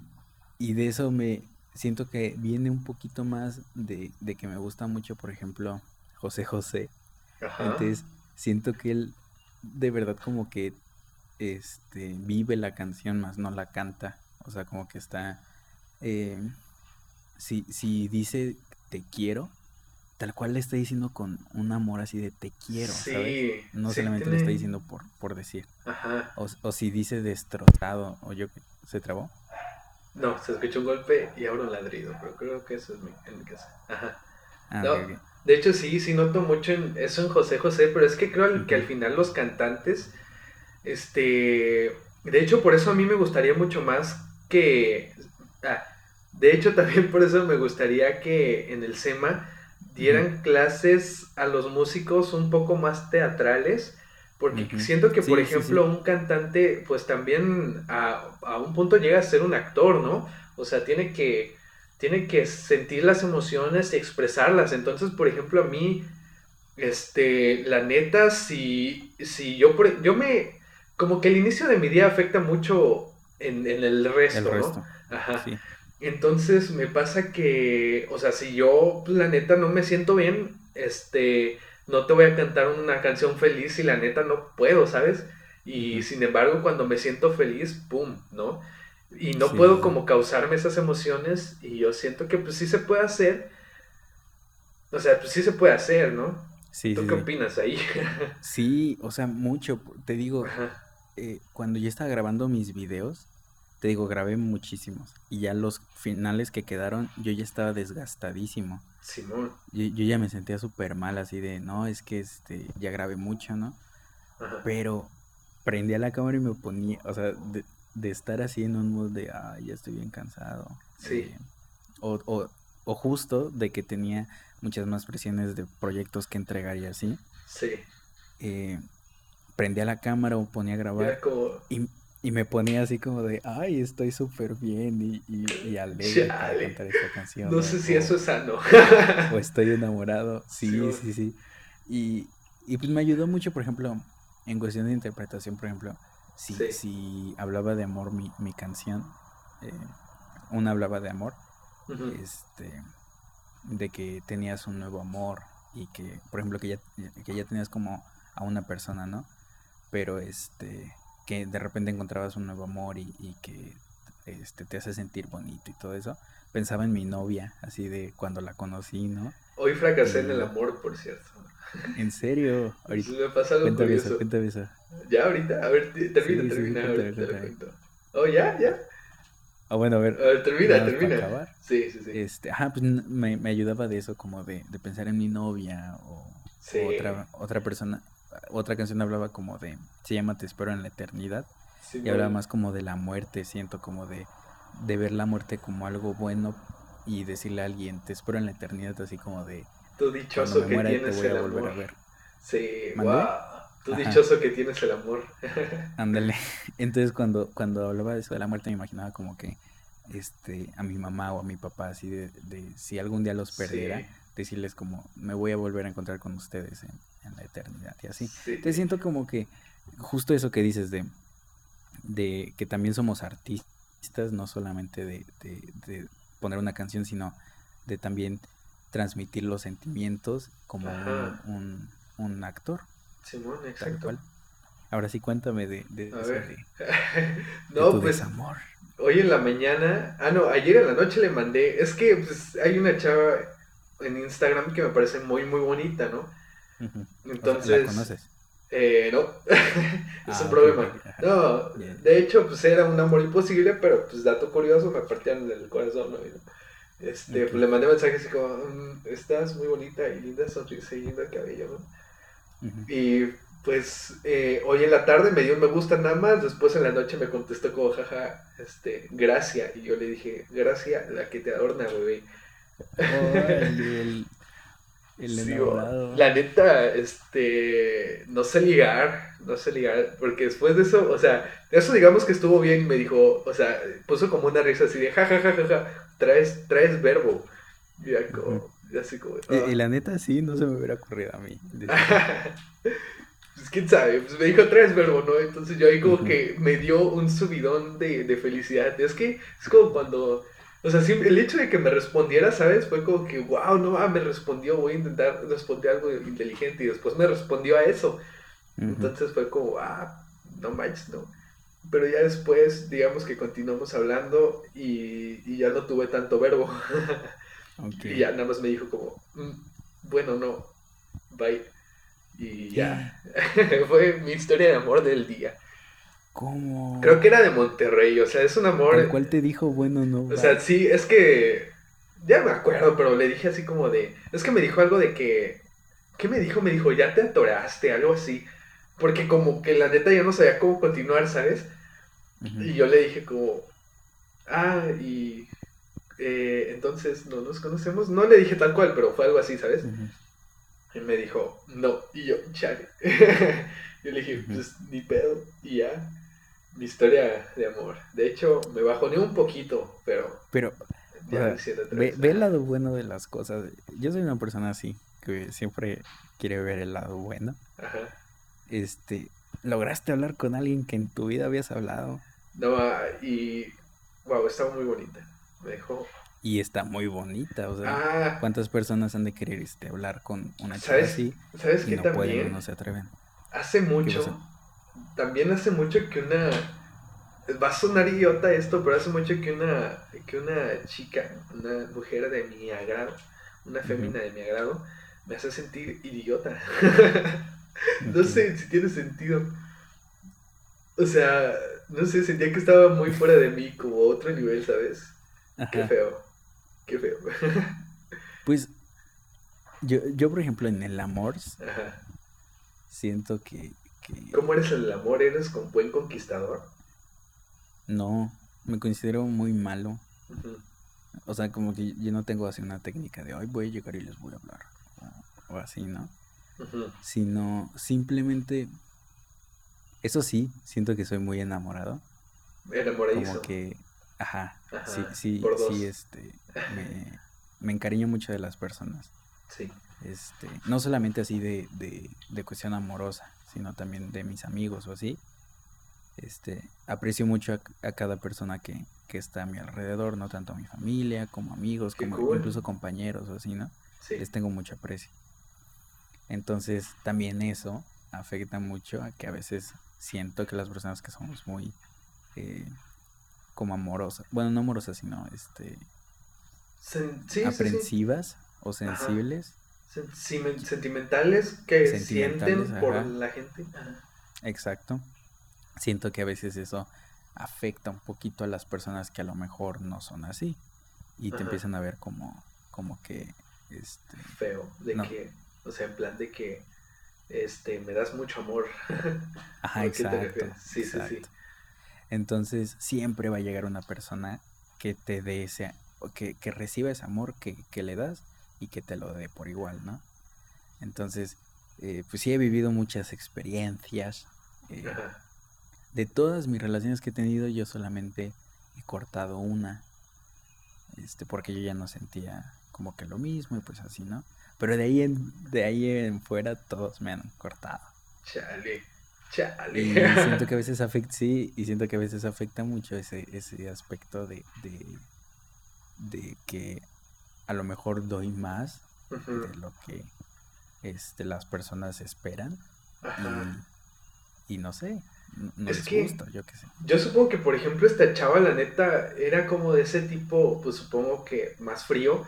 Speaker 2: y de eso me siento que viene un poquito más de, de que me gusta mucho, por ejemplo, José José.
Speaker 1: Ajá.
Speaker 2: Entonces, siento que él de verdad como que este vive la canción más no la canta. O sea, como que está eh, si, si dice te quiero, tal cual le está diciendo con un amor así de te quiero, ¿sabes?
Speaker 1: Sí.
Speaker 2: No
Speaker 1: sí
Speaker 2: solamente
Speaker 1: tiene-
Speaker 2: está diciendo por, por decir.
Speaker 1: Ajá.
Speaker 2: O, o si dice destrozado, o yo que se trabó.
Speaker 1: No, se escucha un golpe y ahora un ladrido, pero creo que eso es mi, en mi casa. Ajá.
Speaker 2: Ah,
Speaker 1: No. De hecho, sí, sí noto mucho en eso en José José, pero es que creo que al final los cantantes, este, de hecho, por eso a mí me gustaría mucho más que, ah, de hecho, <laughs> también por eso me gustaría que en el SEMA dieran clases a los músicos un poco más teatrales, porque siento que, por
Speaker 2: Sí,
Speaker 1: ejemplo,
Speaker 2: sí.
Speaker 1: un cantante, pues también a, a un punto llega a ser un actor, ¿no? O sea, tiene que, tiene que sentir las emociones y expresarlas. Entonces, por ejemplo, a mí, este, la neta, si, si yo, por- yo me, como que el inicio de mi día afecta mucho en, en el resto,
Speaker 2: El
Speaker 1: ¿no?
Speaker 2: resto.
Speaker 1: Ajá. Entonces me pasa que, o sea, si yo, pues, la neta, no me siento bien, este, no te voy a cantar una canción feliz y la neta no puedo, ¿sabes? Y sin embargo, cuando me siento feliz, ¡pum! ¿No? Y no puedo como causarme esas emociones y yo siento que pues sí se puede hacer. O sea, pues sí se puede hacer, ¿no? Sí, ¿Tú qué opinas ahí? <laughs>
Speaker 2: sí, o sea, mucho. Te digo, eh, cuando yo estaba grabando mis videos, te digo, grabé muchísimos. Y ya los finales que quedaron, yo ya estaba desgastadísimo. Simón. Yo, yo ya me sentía súper mal, así de, no, es que este, ya grabé mucho, ¿no? Pero prendía la cámara y me ponía, o sea, de, de estar así en un mood de, ay, ya estoy bien cansado. Sí. Eh, o, o, o, justo de que tenía muchas más presiones de proyectos que entregar y así. Sí. Eh, prendía la cámara o ponía a grabar. Y, y, me ponía así como de, ay, estoy súper bien y, y, alegre para cantar esta canción.
Speaker 1: No sé si eso es sano.
Speaker 2: o estoy enamorado. Sí, sí, sí. Y, y pues me ayudó mucho, por ejemplo, en cuestión de interpretación, por ejemplo, si, si hablaba de amor mi, mi canción, eh, una hablaba de amor, este, de que tenías un nuevo amor y que, por ejemplo, que ya, que ya tenías como a una persona, ¿no? Pero este, que de repente encontrabas un nuevo amor y, y que este, te hace sentir bonito y todo eso. Pensaba en mi novia, así de cuando la conocí, ¿no?
Speaker 1: Hoy fracasé en el amor, por cierto.
Speaker 2: ¿En serio? <laughs>
Speaker 1: Ahorita. me pasa algo cuéntame curioso. Eso, cuéntame eso. ¿Ya ahorita? A ver, termina, sí, termina. Sí, a ver, te Oh, ¿ya? ¿Ya?
Speaker 2: Ah, bueno, a ver.
Speaker 1: A ver, termina, termina. Sí, sí, sí.
Speaker 2: Este, ajá, pues me, me ayudaba de eso, como de, de pensar en mi novia o, otra, otra persona. Otra canción hablaba como de, se llama Te espero en la eternidad. y hablaba más como de la muerte, siento como de, de ver la muerte como algo bueno y decirle a alguien, te espero en la eternidad, así como de,
Speaker 1: Tú dichoso que tienes el amor. Sí, wow. Tú dichoso que tienes el amor. <laughs>
Speaker 2: Ándale. Entonces cuando, cuando hablaba de eso de la muerte me imaginaba como que este a mi mamá o a mi papá así de, de si algún día los perdiera, decirles como me voy a volver a encontrar con ustedes en, la eternidad y así. Te siento como que justo eso que dices de, de que también somos artistas, no solamente de, de, de poner una canción, sino de también transmitir los sentimientos como un, un, actor.
Speaker 1: Simón, exacto.
Speaker 2: Ahora sí cuéntame de, de, <laughs>
Speaker 1: no, pues, desamor. Hoy en la mañana, ah no, ayer en la noche le mandé, es que pues, hay una chava en Instagram que me parece muy muy bonita, ¿no? Entonces, ¿La conoces? Eh, no, <laughs> es un ah, problema. No, de hecho, pues era un amor imposible, pero pues dato curioso, me partían del corazón, ¿no? Este, pues le mandé mensaje así como, mm, estás muy bonita y linda sonrisa y lindo cabello, ¿no? Y pues eh, hoy en la tarde me dio un me gusta nada más, después en la noche me contestó como, jaja, este, gracias. Y yo le dije, gracias, la que te adorna, bebé. el, el la neta, este, no sé ligar, no sé ligar, porque después de eso, o sea, eso digamos que estuvo bien, me dijo, o sea, puso como una risa así de jajajaja, traes, traes verbo. Y, así como,
Speaker 2: y, ah". la neta sí, no se me hubiera ocurrido a mí. <laughs>
Speaker 1: pues quién sabe, pues me dijo traes verbo, ¿no? Entonces yo ahí como que me dio un subidón de, de felicidad. Es que es como cuando... O sea, el hecho de que me respondiera, ¿sabes? Fue como que, wow, no, ah, me respondió, voy a intentar responder algo inteligente y después me respondió a eso. Entonces fue como, ah, no manches, no. Pero ya después, digamos que continuamos hablando y, y ya no tuve tanto verbo. <laughs> Y ya nada más me dijo como, mm, bueno, no, bye. Y ya, <laughs> fue mi historia de amor del día.
Speaker 2: ¿Cómo?
Speaker 1: Creo que era de Monterrey, o sea, es un amor...
Speaker 2: ¿El cual te dijo, bueno, no?
Speaker 1: O sea, sí, es que... Ya me acuerdo, pero le dije así como de... Es que me dijo algo de que... ¿Qué me dijo? Me dijo, ya te atoraste, algo así. Porque como que la neta ya no sabía cómo continuar, ¿sabes? Y yo le dije como, ah, y eh, entonces no nos conocemos. No le dije tal cual, pero fue algo así, ¿sabes? Y me dijo, no. Y yo, chale. <laughs> yo le dije, pues ni pedo. Y ya, mi historia de amor. De hecho, me bajoné un poquito, pero...
Speaker 2: Pero, ve, ve el lado bueno de las cosas. Yo soy una persona así, que siempre quiere ver el lado bueno. Ajá este, lograste hablar con alguien que en tu vida habías hablado.
Speaker 1: No, y wow, estaba muy bonita. Me dejó
Speaker 2: Y está muy bonita, o sea,
Speaker 1: Ah,
Speaker 2: ¿cuántas personas han de querer este, hablar con una chica
Speaker 1: ¿sabes?
Speaker 2: así
Speaker 1: ¿Sabes
Speaker 2: y
Speaker 1: qué
Speaker 2: no pueden
Speaker 1: también?
Speaker 2: no se atreven?
Speaker 1: Hace
Speaker 2: ¿Qué
Speaker 1: mucho? También hace mucho que una, va a sonar idiota esto, pero hace mucho que una, que una chica, una mujer de mi agrado, una
Speaker 2: Ujú.
Speaker 1: fémina de mi agrado, me hace sentir idiota. <laughs> No sé si tiene sentido. O sea, no sé, sentía que estaba muy fuera de mí, como a otro nivel, ¿sabes? Qué
Speaker 2: Ajá.
Speaker 1: feo, qué feo. <laughs>
Speaker 2: Pues yo, yo, por ejemplo, en el amor
Speaker 1: Ajá.
Speaker 2: siento que
Speaker 1: ¿Cómo eres en el amor? ¿Eres con buen conquistador?
Speaker 2: no, me considero muy malo. O sea, como que yo no tengo así una técnica de hoy voy a llegar y les voy a hablar. O, o así, ¿no? Sino simplemente, eso sí, siento que soy muy enamorado.
Speaker 1: Enamoradizo.
Speaker 2: Como que, ajá, sí,
Speaker 1: Ajá,
Speaker 2: sí,
Speaker 1: por dos.
Speaker 2: sí, este, me, me encariño mucho de las personas.
Speaker 1: Sí.
Speaker 2: Este, no solamente así de, de, de cuestión amorosa, sino también de mis amigos o así. Este, aprecio mucho a, a cada persona que, que está a mi alrededor, no tanto a mi familia, como amigos,
Speaker 1: Qué
Speaker 2: como
Speaker 1: cool.
Speaker 2: incluso compañeros o así, ¿no?
Speaker 1: Sí.
Speaker 2: Les tengo mucho aprecio. Entonces, también eso afecta mucho a que a veces siento que las personas que somos muy eh, como amorosas, bueno, no amorosas, sino este
Speaker 1: Sen- sí, sí, sí.
Speaker 2: aprensivas o sensibles,
Speaker 1: sentimentales que
Speaker 2: Sentimentales,
Speaker 1: sienten por la gente. Ajá.
Speaker 2: exacto. Siento que a veces eso afecta un poquito a las personas que a lo mejor no son así y te
Speaker 1: Ajá.
Speaker 2: empiezan a ver como como que este
Speaker 1: Feo. De
Speaker 2: No.
Speaker 1: que, o sea, en plan de que este, me das mucho amor. <laughs>
Speaker 2: Ajá,
Speaker 1: ¿A qué te
Speaker 2: exacto.
Speaker 1: Sí, sí, sí.
Speaker 2: exacto. Entonces, siempre va a llegar una persona que te dé ese, o que, que reciba ese amor que, que le das y que te lo dé por igual, ¿no? Entonces, eh, pues sí he vivido muchas experiencias. eh, <laughs> de todas mis relaciones que he tenido, yo solamente he cortado una. Este, porque yo ya no sentía como que lo mismo y pues así, ¿no? Pero de ahí en, de ahí en fuera todos me han cortado.
Speaker 1: Chale. Chale.
Speaker 2: Y siento que a veces <laughs> afecta, sí, y siento que a veces afecta mucho ese, ese aspecto de, de, de que a lo mejor doy más de lo que este, las personas esperan
Speaker 1: Ajá.
Speaker 2: y, y no sé, no,
Speaker 1: Es
Speaker 2: les
Speaker 1: que-
Speaker 2: gusta, yo qué sé.
Speaker 1: Yo supongo que, por ejemplo, esta chava, la neta, era como de ese tipo, pues supongo que más frío.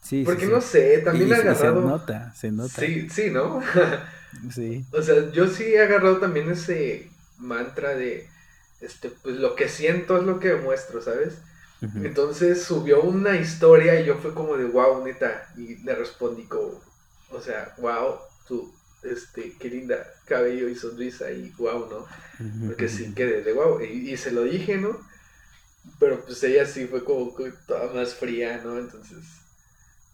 Speaker 2: Sí,
Speaker 1: Porque
Speaker 2: sí.
Speaker 1: no sé, también
Speaker 2: y se-
Speaker 1: agarrado.
Speaker 2: Se nota, se nota.
Speaker 1: Sí, sí, ¿no? <laughs>
Speaker 2: Sí,
Speaker 1: O sea, yo sí he agarrado también ese mantra de, este, pues lo que siento es lo que demuestro, ¿sabes? Entonces subió una historia y yo fue como de, wow, neta, y le respondí como, o sea, wow, tú, este, qué linda cabello y sonrisa y wow, ¿no? Porque sí quedé de wow, y, y se lo dije, ¿no? Pero pues ella sí fue como toda más fría, ¿no? Entonces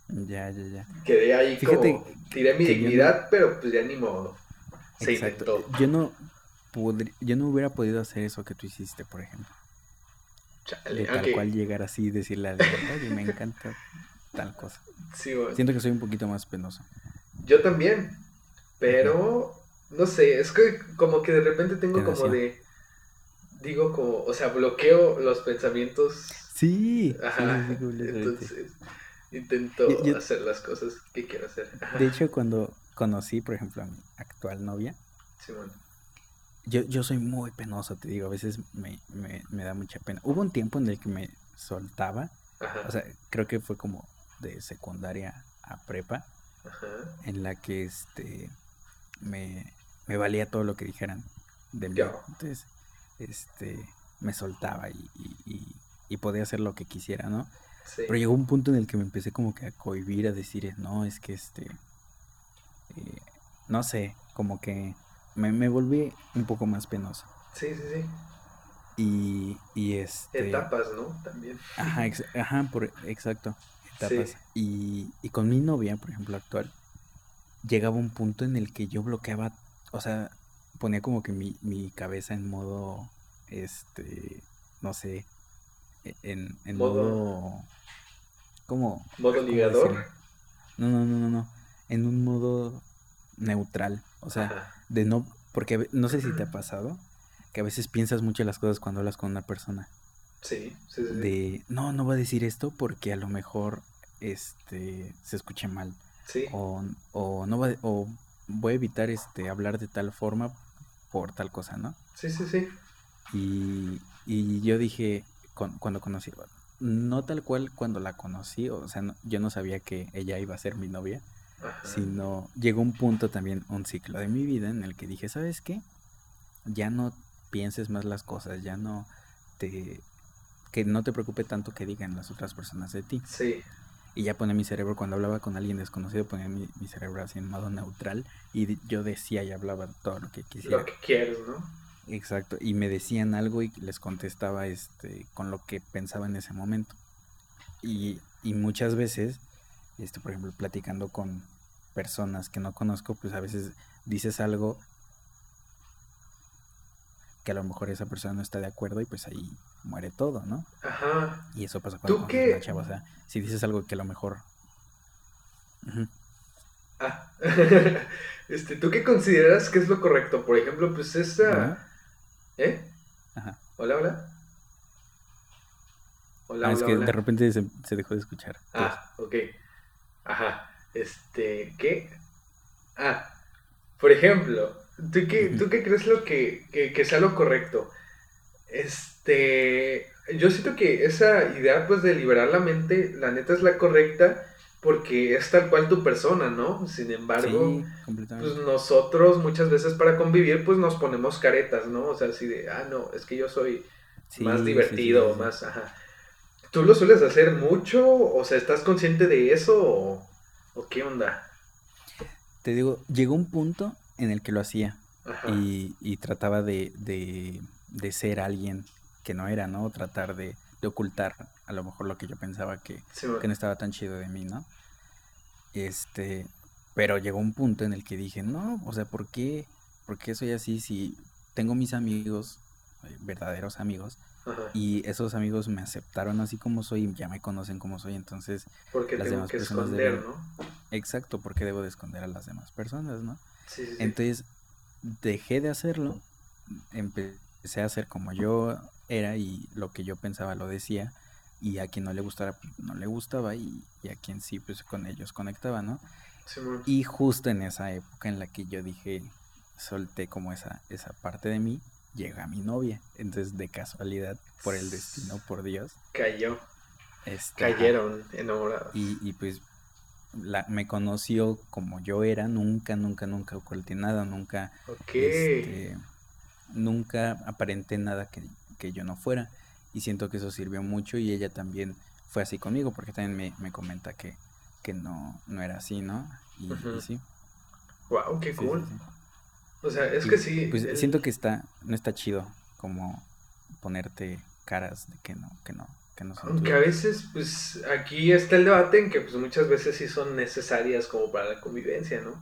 Speaker 2: Ya, ya, ya.
Speaker 1: quedé ahí
Speaker 2: Fíjate
Speaker 1: como, tiré mi
Speaker 2: no-
Speaker 1: dignidad, pero pues ya ni modo. Se
Speaker 2: Exacto.
Speaker 1: intentó.
Speaker 2: Yo no podri- yo no hubiera podido hacer eso que tú hiciste, por ejemplo.
Speaker 1: Chale,
Speaker 2: De tal cual llegar así y decirle a alguien, oye, me encanta tal cosa.
Speaker 1: Sí, bueno.
Speaker 2: Siento que soy un poquito más penoso.
Speaker 1: Yo también. Pero, no sé, es que como que de repente tengo
Speaker 2: Te
Speaker 1: como de. Digo, como, o sea, bloqueo los pensamientos.
Speaker 2: Sí,
Speaker 1: Ajá.
Speaker 2: sí, sí.
Speaker 1: Entonces, intento
Speaker 2: Yo- yo-
Speaker 1: hacer las cosas que quiero hacer. Ajá.
Speaker 2: De hecho, cuando conocí, por ejemplo, a mi actual novia,
Speaker 1: Simón.
Speaker 2: Yo, yo soy muy penoso, te digo, a veces me, me, me da mucha pena. Hubo un tiempo en el que me soltaba,
Speaker 1: Ajá.
Speaker 2: o sea, creo que fue como de secundaria a prepa,
Speaker 1: Ajá.
Speaker 2: en la que este me, me valía todo lo que dijeran de mí.
Speaker 1: Ya.
Speaker 2: Entonces, este me soltaba y, y, y- y podía hacer lo que quisiera, ¿no?
Speaker 1: Sí.
Speaker 2: Pero llegó un punto en el que me empecé como que a cohibir, a decir, no, es que este, eh, no sé, como que me, me volví un poco más penoso.
Speaker 1: Sí, sí, sí.
Speaker 2: Y, y este...
Speaker 1: Etapas, ¿no? También.
Speaker 2: Ajá, ex- ajá, por, exacto, etapas.
Speaker 1: Sí.
Speaker 2: Y, y con mi novia, por ejemplo, actual, llegaba un punto en el que yo bloqueaba, o sea, ponía como que mi, mi cabeza en modo, este, no sé, e- en, en
Speaker 1: Modo-
Speaker 2: modo, ¿cómo?
Speaker 1: Modo
Speaker 2: ¿cómo
Speaker 1: ligador.
Speaker 2: No, no, no, no, no, en un modo neutral, o sea,
Speaker 1: Ajá.
Speaker 2: De no, porque no sé si te ha pasado, que a veces piensas mucho las cosas cuando hablas con una persona.
Speaker 1: Sí, sí, sí.
Speaker 2: De, no, no voy a decir esto porque a lo mejor este se escuche mal.
Speaker 1: Sí.
Speaker 2: O, o no voy, o voy a evitar este hablar de tal forma por tal cosa, ¿no?
Speaker 1: Sí, sí, sí.
Speaker 2: Y, y yo dije, cuando conocí, no tal cual cuando la conocí, o sea, yo no sabía que ella iba a ser mi novia, sino llegó un punto también, un ciclo de mi vida en el que dije, ¿sabes qué? Ya no pienses más las cosas, ya no te... que no te preocupe tanto que digan las otras personas de ti.
Speaker 1: Sí.
Speaker 2: Y ya pone mi cerebro, cuando hablaba con alguien desconocido, ponía mi, mi cerebro así en modo neutral y yo decía y hablaba todo lo que quisiera.
Speaker 1: Lo que quieres, ¿no?
Speaker 2: Exacto, y me decían algo y les contestaba este con lo que pensaba en ese momento. Y, y muchas veces, este, por ejemplo, platicando con personas que no conozco, pues a veces dices algo que a lo mejor esa persona no está de acuerdo y pues ahí muere todo, ¿no?
Speaker 1: Ajá.
Speaker 2: Y eso pasa cuando
Speaker 1: ¿Tú qué?
Speaker 2: o sea, si dices algo que a lo mejor...
Speaker 1: Ah, <laughs> este, ¿tú qué consideras que es lo correcto? Por ejemplo, pues esa... ¿Eh? Ajá. Hola, hola.
Speaker 2: Hola, ah, es que de repente se, se, dejó de escuchar.
Speaker 1: Ah, ok. Ajá. Este, ¿qué? Ah, por ejemplo, ¿tú qué, ¿tú qué crees lo que, que, que, sea lo correcto? Este, yo siento que esa idea pues de liberar la mente, la neta es la correcta, porque es tal cual tu persona, ¿no? Sin embargo, pues nosotros muchas veces para convivir pues nos ponemos caretas, ¿no? O sea, así de, ah, no, es que yo soy más divertido, más, ajá. ¿Tú lo sueles hacer mucho? O sea, ¿estás consciente de eso o, o qué onda?
Speaker 2: Te digo, llegó un punto en el que lo hacía y, y, trataba de, de, de ser alguien que no era, ¿no? Tratar de, de ocultar a lo mejor lo que yo pensaba que, que no estaba tan chido de mí, ¿no? Este, pero llegó un punto en el que dije, no, o sea, ¿por qué, ¿por qué soy así si tengo mis amigos, eh, verdaderos amigos, y esos amigos me aceptaron así como soy, y ya me conocen como soy, entonces
Speaker 1: porque las demás personas esconder, ¿no?
Speaker 2: Exacto, porque debo de esconder a las demás personas, ¿no? Entonces dejé de hacerlo, empecé a hacer como yo era y lo que yo pensaba lo decía y a quien no le gustara pues, no le gustaba y, a quien sí pues con ellos conectaba, ¿no? y justo en esa época en la que yo dije, solté como esa, esa parte de mí, llega mi novia. Entonces de casualidad, por el destino, por Dios.
Speaker 1: Cayó. Este, Cayeron enamorados.
Speaker 2: Y, y pues la, me conoció como yo era, nunca, nunca, nunca oculté nada, nunca, este, nunca aparenté nada que, que yo no fuera. Y siento que eso sirvió mucho y ella también fue así conmigo, porque también me, me comenta que, que no, no era así, ¿no? Y, sí.
Speaker 1: Wow, qué cool. O sea, es que sí.
Speaker 2: Pues siento que está, no está chido como ponerte caras de que no, que no, que no
Speaker 1: son Aunque a veces, pues aquí está el debate en que pues muchas veces sí son necesarias como para la convivencia, ¿no?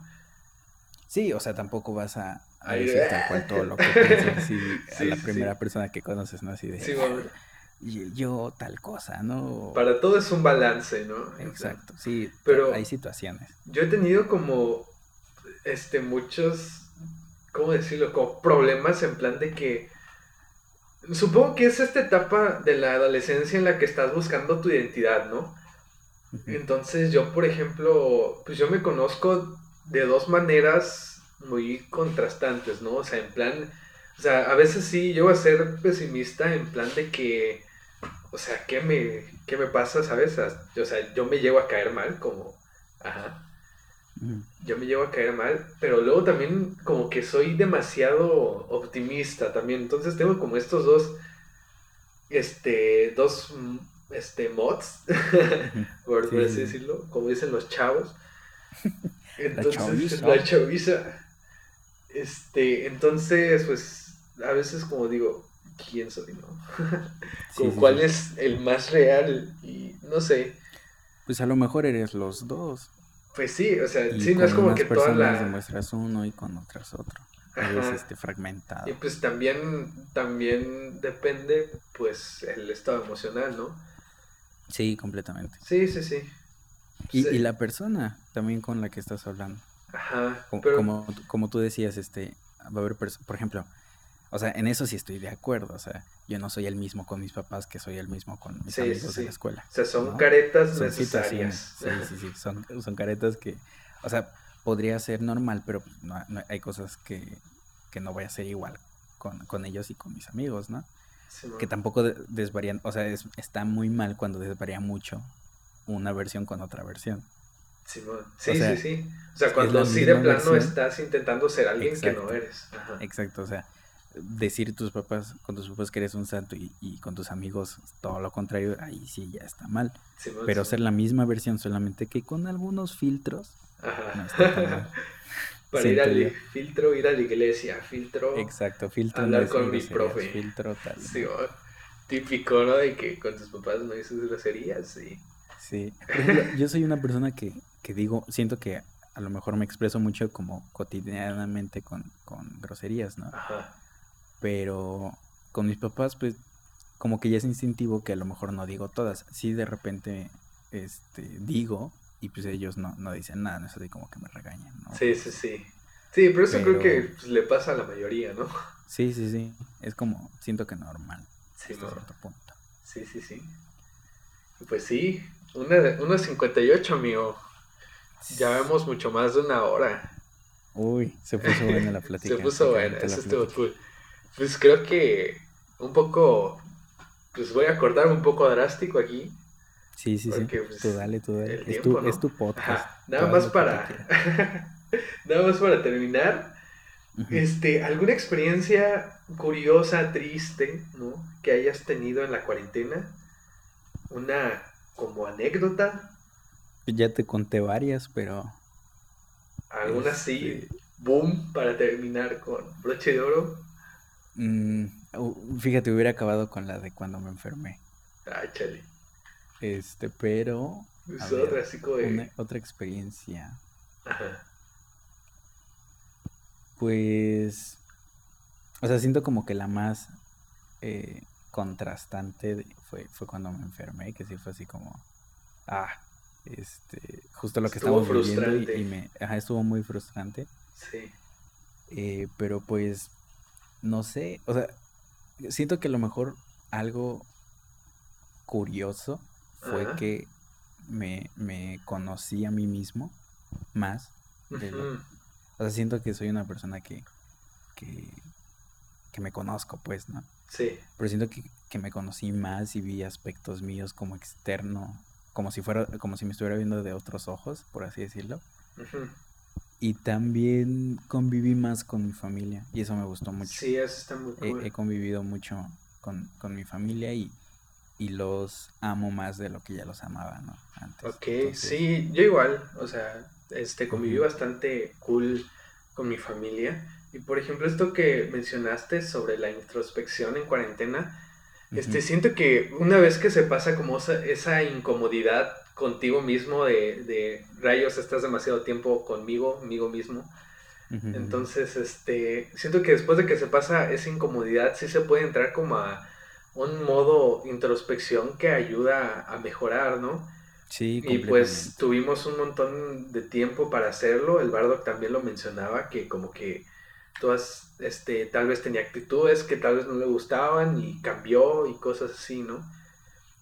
Speaker 2: Sí, o sea, tampoco vas a, a decir tal cual todo lo que piensas <laughs> a la primera persona que conoces, ¿no? Así de, sí, yo tal cosa, ¿no?
Speaker 1: Para todo es un balance, ¿no?
Speaker 2: Exacto, sí, pero hay situaciones.
Speaker 1: Yo he tenido como, este, muchos, ¿cómo decirlo? Como problemas en plan de que, supongo que es esta etapa de la adolescencia en la que estás buscando tu identidad, ¿no? Entonces yo, por ejemplo, pues yo me conozco de dos maneras muy contrastantes, ¿no? O sea, en plan, o sea, a veces sí yo voy a ser pesimista en plan de que, o sea, ¿qué me, qué me pasa, sabes? O sea, yo me llevo a caer mal, como, ajá. Yo me llevo a caer mal, pero luego también como que soy demasiado optimista también. Entonces tengo como estos dos, este, dos, este, mods, <laughs> por así decirlo, como dicen los chavos. <laughs> Entonces, la chaviza. Este, entonces, pues, a veces como digo, ¿quién soy, no? <laughs> cuál es el más real y no sé.
Speaker 2: Pues a lo mejor eres los dos.
Speaker 1: Pues sí, o sea, sí, no es como que todas las
Speaker 2: demuestras uno y con otras otro. Eres este fragmentado.
Speaker 1: Y pues también, también depende, pues, el estado emocional, ¿no?
Speaker 2: Sí, completamente.
Speaker 1: Sí, sí, sí.
Speaker 2: Y, y, la persona también con la que estás hablando.
Speaker 1: Ajá.
Speaker 2: Como, como, tú decías, este, va a haber, por ejemplo, O sea, en eso sí estoy de acuerdo. O sea, yo no soy el mismo con mis papás que soy el mismo con mis amigos de la escuela.
Speaker 1: O sea, son caretas necesarias.
Speaker 2: Sí, sí, sí. Son, son caretas que, o sea, podría ser normal, pero no, hay cosas que, que, no voy a ser igual con, con ellos y con mis amigos, ¿no? que tampoco desvarían, o sea, está muy mal cuando desvaría mucho una versión con otra versión.
Speaker 1: Sí, sí, sí, O sea, cuando sí de plano estás intentando ser alguien que no eres.
Speaker 2: Exacto, o sea, decir tus papás, con tus papás que eres un santo y, con tus amigos todo lo contrario, ahí sí ya está mal. Pero ser la misma versión, solamente que con algunos filtros, no está tan mal. <laughs>
Speaker 1: Para ir al filtro, ir a la iglesia, filtro.
Speaker 2: Exacto, filtro.
Speaker 1: Hablar con mi profe.
Speaker 2: Filtro tal.
Speaker 1: Sí, típico, ¿no? De que con tus papás no dices groserías, sí.
Speaker 2: Sí. yo soy una persona que, que digo, siento que a lo mejor me expreso mucho como cotidianamente con, con groserías, ¿no? Ajá. Pero con mis papás, pues, como que ya es instintivo que a lo mejor no digo todas. Sí, de repente, este, digo, y pues ellos no, no dicen nada, no es así como que me regañan, ¿no?
Speaker 1: Sí, sí, sí. Sí, pero eso creo que pues, le pasa a la mayoría, ¿no? <laughs>
Speaker 2: Sí, sí, sí. Es como, siento que normal.
Speaker 1: Sí, hasta cierto punto. Sí, sí, sí. Pues sí, una, una 58, amigo. Ya vemos mucho más de una hora.
Speaker 2: Uy, se puso buena la <laughs> plática.
Speaker 1: se puso buena, eso estuvo cool. Pues creo que un poco, pues voy a acordar un poco drástico aquí.
Speaker 2: Sí, sí, sí. Pues, tú dale, tú dale. Es, tu, es, tu, podcast.
Speaker 1: Nada más para. <laughs> nada más para terminar. Este, ¿alguna experiencia curiosa, triste, ¿no? Que hayas tenido en la cuarentena? Una como anécdota.
Speaker 2: Ya te conté varias, pero.
Speaker 1: ¿Alguna sí? Este boom, para terminar con broche de oro.
Speaker 2: Mm, fíjate, hubiera acabado con la de cuando me enfermé.
Speaker 1: Ah, chale.
Speaker 2: Este, pero.
Speaker 1: Es otra, así como
Speaker 2: otra experiencia. Ajá. Pues. O sea, siento como que la más eh, contrastante fue, fue cuando me enfermé, que sí fue así como. Ah, este. Justo lo que estuvo estamos viviendo y, me. Ajá, estuvo muy frustrante.
Speaker 1: Sí.
Speaker 2: Eh, pero pues. No sé. O sea, siento que a lo mejor algo curioso fue que me, me, conocí a mí mismo más. o sea, siento que soy una persona que, que, que, me conozco, pues, ¿no?
Speaker 1: Sí.
Speaker 2: Pero siento que, que, me conocí más y vi aspectos míos como externo, como si fuera, como si me estuviera viendo de otros ojos, por así decirlo. Y también conviví más con mi familia y eso me gustó mucho.
Speaker 1: Sí, eso está muy
Speaker 2: cool. he, convivido mucho con, con mi familia y, y los amo más de lo que ya los amaba, ¿no?
Speaker 1: Antes. Ok, sí, yo igual, o sea, este, conviví bastante cool con mi familia. Y por ejemplo, esto que mencionaste sobre la introspección en cuarentena, este, siento que una vez que se pasa como esa, incomodidad contigo mismo de, de, rayos, estás demasiado tiempo conmigo, conmigo mismo. Entonces, este, siento que después de que se pasa esa incomodidad, sí se puede entrar como a un modo introspección que ayuda a mejorar, ¿no?
Speaker 2: Sí,
Speaker 1: y pues tuvimos un montón de tiempo para hacerlo. El Bardock también lo mencionaba, que como que todas, este, tal vez tenía actitudes que tal vez no le gustaban y cambió y cosas así, ¿no?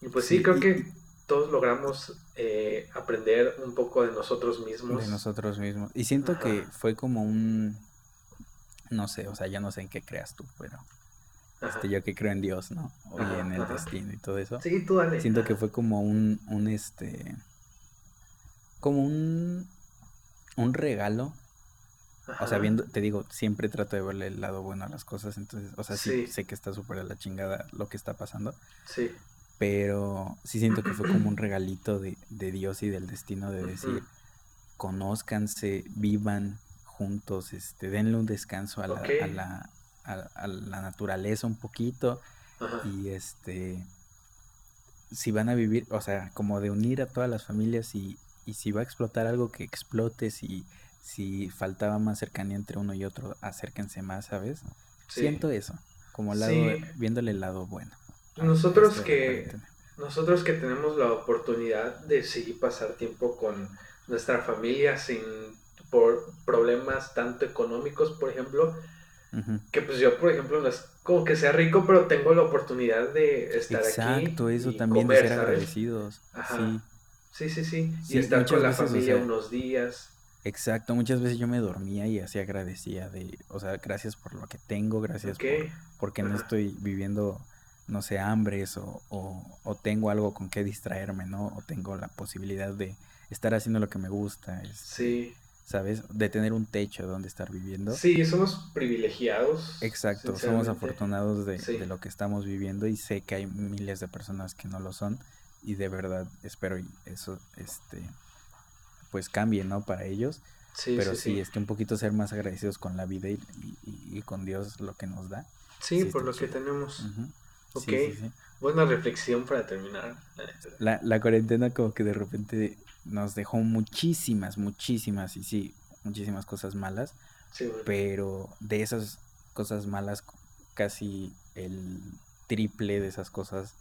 Speaker 1: Y pues sí, creo que todos logramos eh, aprender un poco de nosotros mismos.
Speaker 2: De nosotros mismos. Y siento que fue como un, no sé, o sea, ya no sé en qué creas tú, pero este, yo que creo en Dios, ¿no? O en el destino y todo eso.
Speaker 1: Sí, tú dale.
Speaker 2: Siento que fue como un, un este, como un, un regalo. O sea, viendo, te digo, siempre trato de verle el lado bueno a las cosas, entonces, o sea, sí, sé que está súper a la chingada lo que está pasando.
Speaker 1: Sí.
Speaker 2: Pero sí siento que fue como un <clears throat> regalito de, de Dios y del destino de decir, conózcanse, vivan juntos, este, denle un descanso a la, a la, a, la naturaleza un poquito y este si van a vivir, o sea, como de unir a todas las familias y, y si va a explotar algo que explote, si, si faltaba más cercanía entre uno y otro, acérquense más, ¿sabes? Siento eso, como lado, viéndole el lado bueno.
Speaker 1: Nosotros que, nosotros que tenemos la oportunidad de seguir pasar tiempo con nuestra familia sin por problemas tanto económicos, por ejemplo, Que pues yo, por ejemplo, no es como que sea rico, pero tengo la oportunidad de estar
Speaker 2: Exacto,
Speaker 1: aquí.
Speaker 2: Exacto, eso
Speaker 1: y
Speaker 2: también
Speaker 1: comer,
Speaker 2: de ser agradecidos. Sí.
Speaker 1: Sí, sí, sí.
Speaker 2: Sí,
Speaker 1: y estar con la
Speaker 2: veces, o
Speaker 1: familia
Speaker 2: sea,
Speaker 1: unos días.
Speaker 2: Exacto, muchas veces yo me dormía y así agradecía de, o sea, gracias por lo que tengo, gracias
Speaker 1: Ok.
Speaker 2: por, porque no
Speaker 1: Ajá.
Speaker 2: estoy viviendo, no sé, hambres o, o, o tengo algo con que distraerme, ¿no? O tengo la posibilidad de estar haciendo lo que me gusta, este,
Speaker 1: Sí.
Speaker 2: ¿sabes? De tener un techo donde estar viviendo.
Speaker 1: Sí, somos privilegiados.
Speaker 2: Exacto, somos afortunados de,
Speaker 1: Sí.
Speaker 2: de lo que estamos viviendo y sé que hay miles de personas que no lo son y de verdad espero y eso, este, pues cambie, ¿no? Para ellos.
Speaker 1: Sí,
Speaker 2: Pero
Speaker 1: sí,
Speaker 2: sí,
Speaker 1: sí.
Speaker 2: este, un poquito ser más agradecidos con la vida y, y- y con Dios lo que nos da.
Speaker 1: Sí, por lo que tenemos. Ok.
Speaker 2: Sí, sí, sí.
Speaker 1: Buena reflexión para terminar. la neta.
Speaker 2: La, la cuarentena como que de repente nos dejó muchísimas, muchísimas, y sí, muchísimas cosas malas,
Speaker 1: Sí, bueno.
Speaker 2: pero de esas cosas malas casi el triple de esas cosas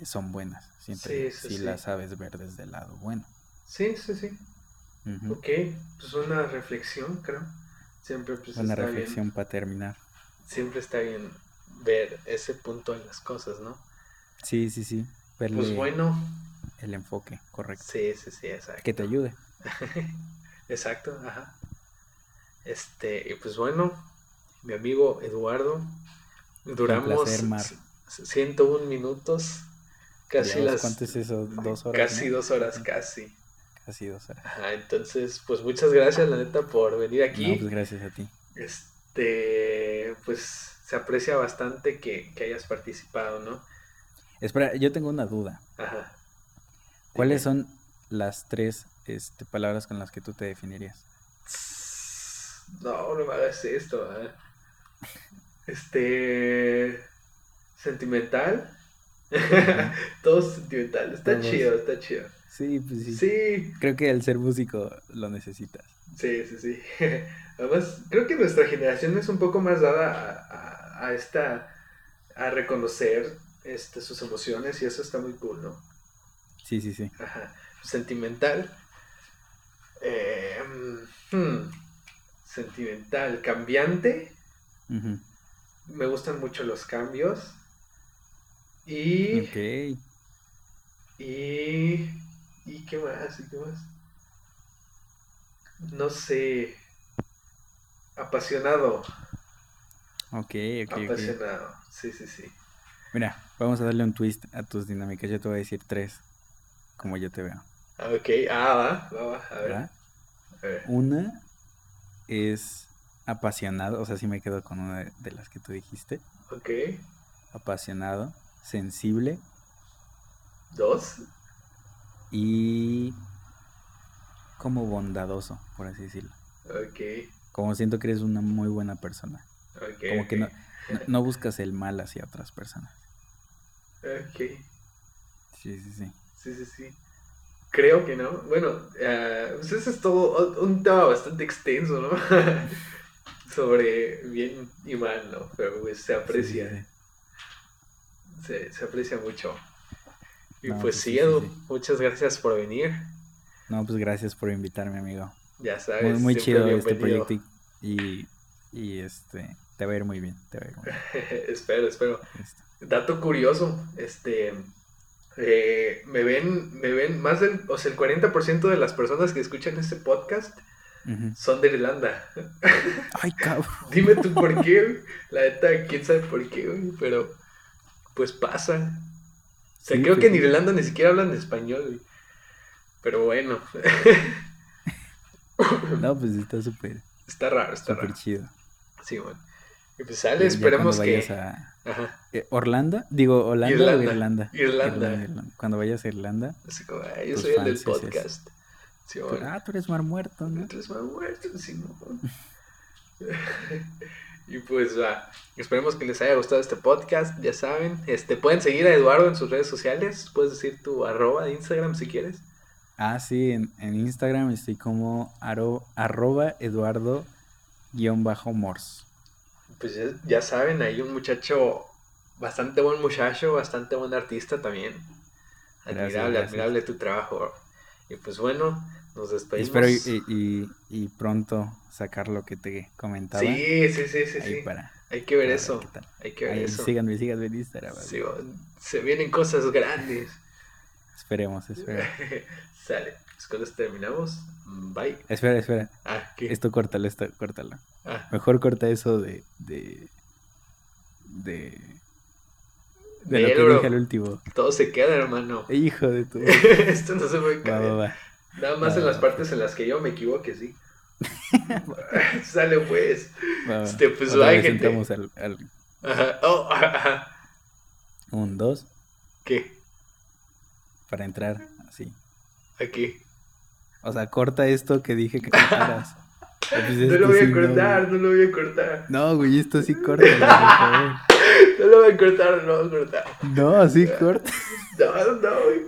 Speaker 2: eh, son buenas. Siento
Speaker 1: Sí, sí,
Speaker 2: si
Speaker 1: sí.
Speaker 2: las sabes ver desde el lado bueno.
Speaker 1: Sí, sí, sí.
Speaker 2: Ujú.
Speaker 1: Ok, pues una reflexión, creo. Siempre pues está
Speaker 2: reflexión
Speaker 1: bien.
Speaker 2: para terminar.
Speaker 1: Siempre está bien ver ese punto en las cosas, ¿no?
Speaker 2: Sí, sí, sí. Verle
Speaker 1: Pues bueno,
Speaker 2: el enfoque correcto.
Speaker 1: sí, sí, sí, exacto.
Speaker 2: Que te ayude. <laughs>
Speaker 1: Exacto, ajá. Este, y pues bueno, mi amigo Eduardo, duramos
Speaker 2: placer, Mar.
Speaker 1: c- 101 minutos, casi las
Speaker 2: ¿Cuánto es eso? ¿Dos horas?
Speaker 1: casi
Speaker 2: no?
Speaker 1: dos horas, casi.
Speaker 2: Casi dos horas.
Speaker 1: Ajá, entonces, pues muchas gracias, la neta, por venir aquí.
Speaker 2: No, pues gracias a ti.
Speaker 1: Este, pues se aprecia bastante que, que hayas participado, ¿no?
Speaker 2: Espera, yo tengo una duda.
Speaker 1: Ajá.
Speaker 2: ¿Cuáles son las tres este, palabras con las que tú te definirías?
Speaker 1: No, no me hagas esto. ¿eh? Este. Sentimental. <laughs> Todo sentimental. Está
Speaker 2: Todos.
Speaker 1: chido, está chido.
Speaker 2: Sí, pues sí.
Speaker 1: Sí,
Speaker 2: Creo que al ser músico lo necesitas.
Speaker 1: sí, sí, sí. <laughs> Además, creo que nuestra generación es un poco más dada a, a- a esta. a reconocer este, sus emociones y eso está muy cool, ¿no?
Speaker 2: Sí, sí, sí.
Speaker 1: Ajá. Sentimental. Eh, hmm, Sentimental. Cambiante. Me gustan mucho los cambios. Y.
Speaker 2: Ok.
Speaker 1: Y. ¿Y qué más? ¿Y qué más? No sé. Apasionado.
Speaker 2: Ok, ok.
Speaker 1: Apasionado. Sí, sí, sí.
Speaker 2: Mira, vamos a darle un twist a tus dinámicas. Yo te voy a decir tres, como yo te veo.
Speaker 1: Ah, Ok. Ah, va, va, va. A ver. A ver.
Speaker 2: Una es apasionado, o sea, sí me quedo con una de, de las que tú dijiste.
Speaker 1: Ok.
Speaker 2: Apasionado, sensible
Speaker 1: Dos.
Speaker 2: y como bondadoso, por así decirlo.
Speaker 1: Ok.
Speaker 2: Como siento que eres una muy buena persona.
Speaker 1: Ok.
Speaker 2: Como que no, no, buscas el mal hacia otras personas.
Speaker 1: Ok.
Speaker 2: Sí, sí, sí.
Speaker 1: Sí, sí, sí. Creo que no. Bueno, eh, pues ese es todo un tema bastante extenso, ¿no? <laughs> Sobre bien y mal, ¿no? Pero pues se
Speaker 2: Sí, sí,
Speaker 1: aprecia,
Speaker 2: sí.
Speaker 1: Se, se aprecia mucho. Y
Speaker 2: No,
Speaker 1: pues
Speaker 2: pues
Speaker 1: sí, Edu, muchas gracias por venir.
Speaker 2: No, pues gracias por invitarme, amigo.
Speaker 1: Ya sabes,
Speaker 2: Muy, muy chido este proyecto y, y, este te va a ir muy bien, te va a ir muy bien. <laughs>
Speaker 1: espero, espero.
Speaker 2: Listo.
Speaker 1: Dato curioso, este, eh, me ven, me ven más del, o sea, el 40% de las personas que escuchan este podcast son de Irlanda. <laughs>
Speaker 2: Ay, cabrón.
Speaker 1: Dime tú por qué, güey. La neta, quién sabe por qué, güey, pero pues pasa. O sea,
Speaker 2: Sí,
Speaker 1: creo
Speaker 2: pues
Speaker 1: que en. Irlanda ni siquiera hablan español. Pero bueno, <laughs> <laughs>
Speaker 2: No, pues está súper,
Speaker 1: está raro, está
Speaker 2: súper
Speaker 1: raro.
Speaker 2: chido.
Speaker 1: Sí, bueno. Y pues sale,
Speaker 2: ya
Speaker 1: esperemos que...
Speaker 2: a
Speaker 1: Ajá.
Speaker 2: eh, ¿Orlanda? Digo, ¿Holanda
Speaker 1: Irlanda,
Speaker 2: o Irlanda?
Speaker 1: Irlanda.
Speaker 2: Irlanda. Cuando vayas a Irlanda,
Speaker 1: Así como, ay, yo soy el del podcast. Sí,
Speaker 2: tú-
Speaker 1: bueno.
Speaker 2: ah, tú eres mar muerto, ¿no?
Speaker 1: Entonces va muerto, Simón. <laughs> y pues va. Esperemos que les haya gustado este podcast. Ya saben, este pueden seguir a Eduardo en sus redes sociales. Puedes decir tu arroba de Instagram si quieres.
Speaker 2: Ah, sí, en, en Instagram estoy como aro- arroba eduardo guion bajo mors.
Speaker 1: Pues ya, ya saben, hay un muchacho, bastante buen muchacho, bastante buen artista también. Admirable,
Speaker 2: gracias.
Speaker 1: admirable tu trabajo. Y pues bueno, nos despedimos.
Speaker 2: espero y, y- y pronto sacar lo que te comentaba.
Speaker 1: Sí, sí, sí, sí, sí.
Speaker 2: para,
Speaker 1: Hay que ver eso. Hay que ver
Speaker 2: Ahí,
Speaker 1: eso.
Speaker 2: síganme, síganme en Instagram.
Speaker 1: Sí, se vienen cosas grandes.
Speaker 2: Esperemos, espera. <laughs>
Speaker 1: Sale. Pues con esto terminamos. Bye.
Speaker 2: Espera, espera.
Speaker 1: Ah, ¿qué?
Speaker 2: Esto córtalo, esto córtalo.
Speaker 1: Ah,
Speaker 2: Mejor corta eso de. de. de. de lo que
Speaker 1: bro.
Speaker 2: dije al último.
Speaker 1: todo se queda, hermano.
Speaker 2: Hijo de tu. <laughs>
Speaker 1: Esto no se puede caer.
Speaker 2: va, va.
Speaker 1: Nada más en las partes en las que yo me equivoque, sí. <laughs> <laughs> Sale pues. Este, pues,
Speaker 2: Otra
Speaker 1: bye, gente.
Speaker 2: al, al.
Speaker 1: Ajá. Oh, ajá.
Speaker 2: Un, dos.
Speaker 1: ¿Qué?
Speaker 2: Para entrar.
Speaker 1: Aquí.
Speaker 2: O sea, corta esto que dije que cortaras. <laughs> Pues
Speaker 1: No lo voy a cortar, no lo voy a cortar.
Speaker 2: No, güey, esto sí corta, favor. <laughs>
Speaker 1: No lo voy a cortar, no lo voy a cortar.
Speaker 2: No, sí corta.
Speaker 1: No, no, güey.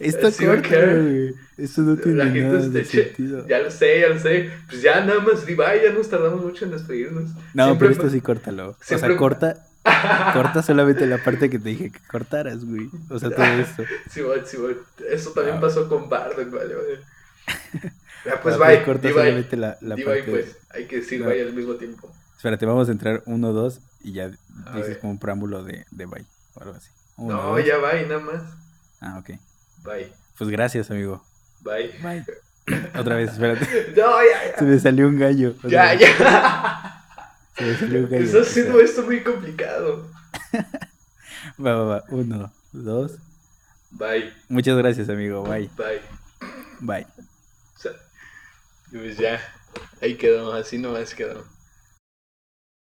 Speaker 2: Esto
Speaker 1: Así va a
Speaker 2: corta, güey. Esto no tiene
Speaker 1: La gente
Speaker 2: nada de sentido.
Speaker 1: Ya lo sé, ya lo sé. Pues ya nada más, bye, ya nos tardamos mucho en despedirnos.
Speaker 2: No,
Speaker 1: Siempre
Speaker 2: pero esto sí córtalo. O
Speaker 1: siempre-
Speaker 2: sea, corta, <laughs> corta solamente la parte que te dije que cortaras, güey. O sea, todo <laughs> esto.
Speaker 1: Sí, voy, sí, voy. Eso también
Speaker 2: Ah.
Speaker 1: pasó con Bardock, vale, vale. <laughs> Ya, pues bye,
Speaker 2: corta
Speaker 1: di bye.
Speaker 2: solamente la, la parte.
Speaker 1: pues. Hay que decir
Speaker 2: No.
Speaker 1: bye al mismo tiempo.
Speaker 2: Espérate, vamos a entrar uno, dos y ya dices como un preámbulo de, de bye o algo así. Uno,
Speaker 1: No,
Speaker 2: dos.
Speaker 1: ya bye, nada más.
Speaker 2: Ah, ok.
Speaker 1: Bye,
Speaker 2: Pues gracias, amigo.
Speaker 1: bye.
Speaker 2: Bye. <coughs> Otra vez, espérate. <laughs>
Speaker 1: No, ya,
Speaker 2: Se me salió un gallo.
Speaker 1: ya.
Speaker 2: sea,
Speaker 1: Ya, ya.
Speaker 2: Se me salió un gallo. <laughs>
Speaker 1: Estás
Speaker 2: o sea,
Speaker 1: haciendo esto muy complicado. <laughs>
Speaker 2: Va, va, va. Uno, dos.
Speaker 1: Bye,
Speaker 2: Muchas gracias, amigo. Bye.
Speaker 1: bye.
Speaker 2: Bye.
Speaker 1: O sea, pues ya, ahí quedó, así nomás quedó.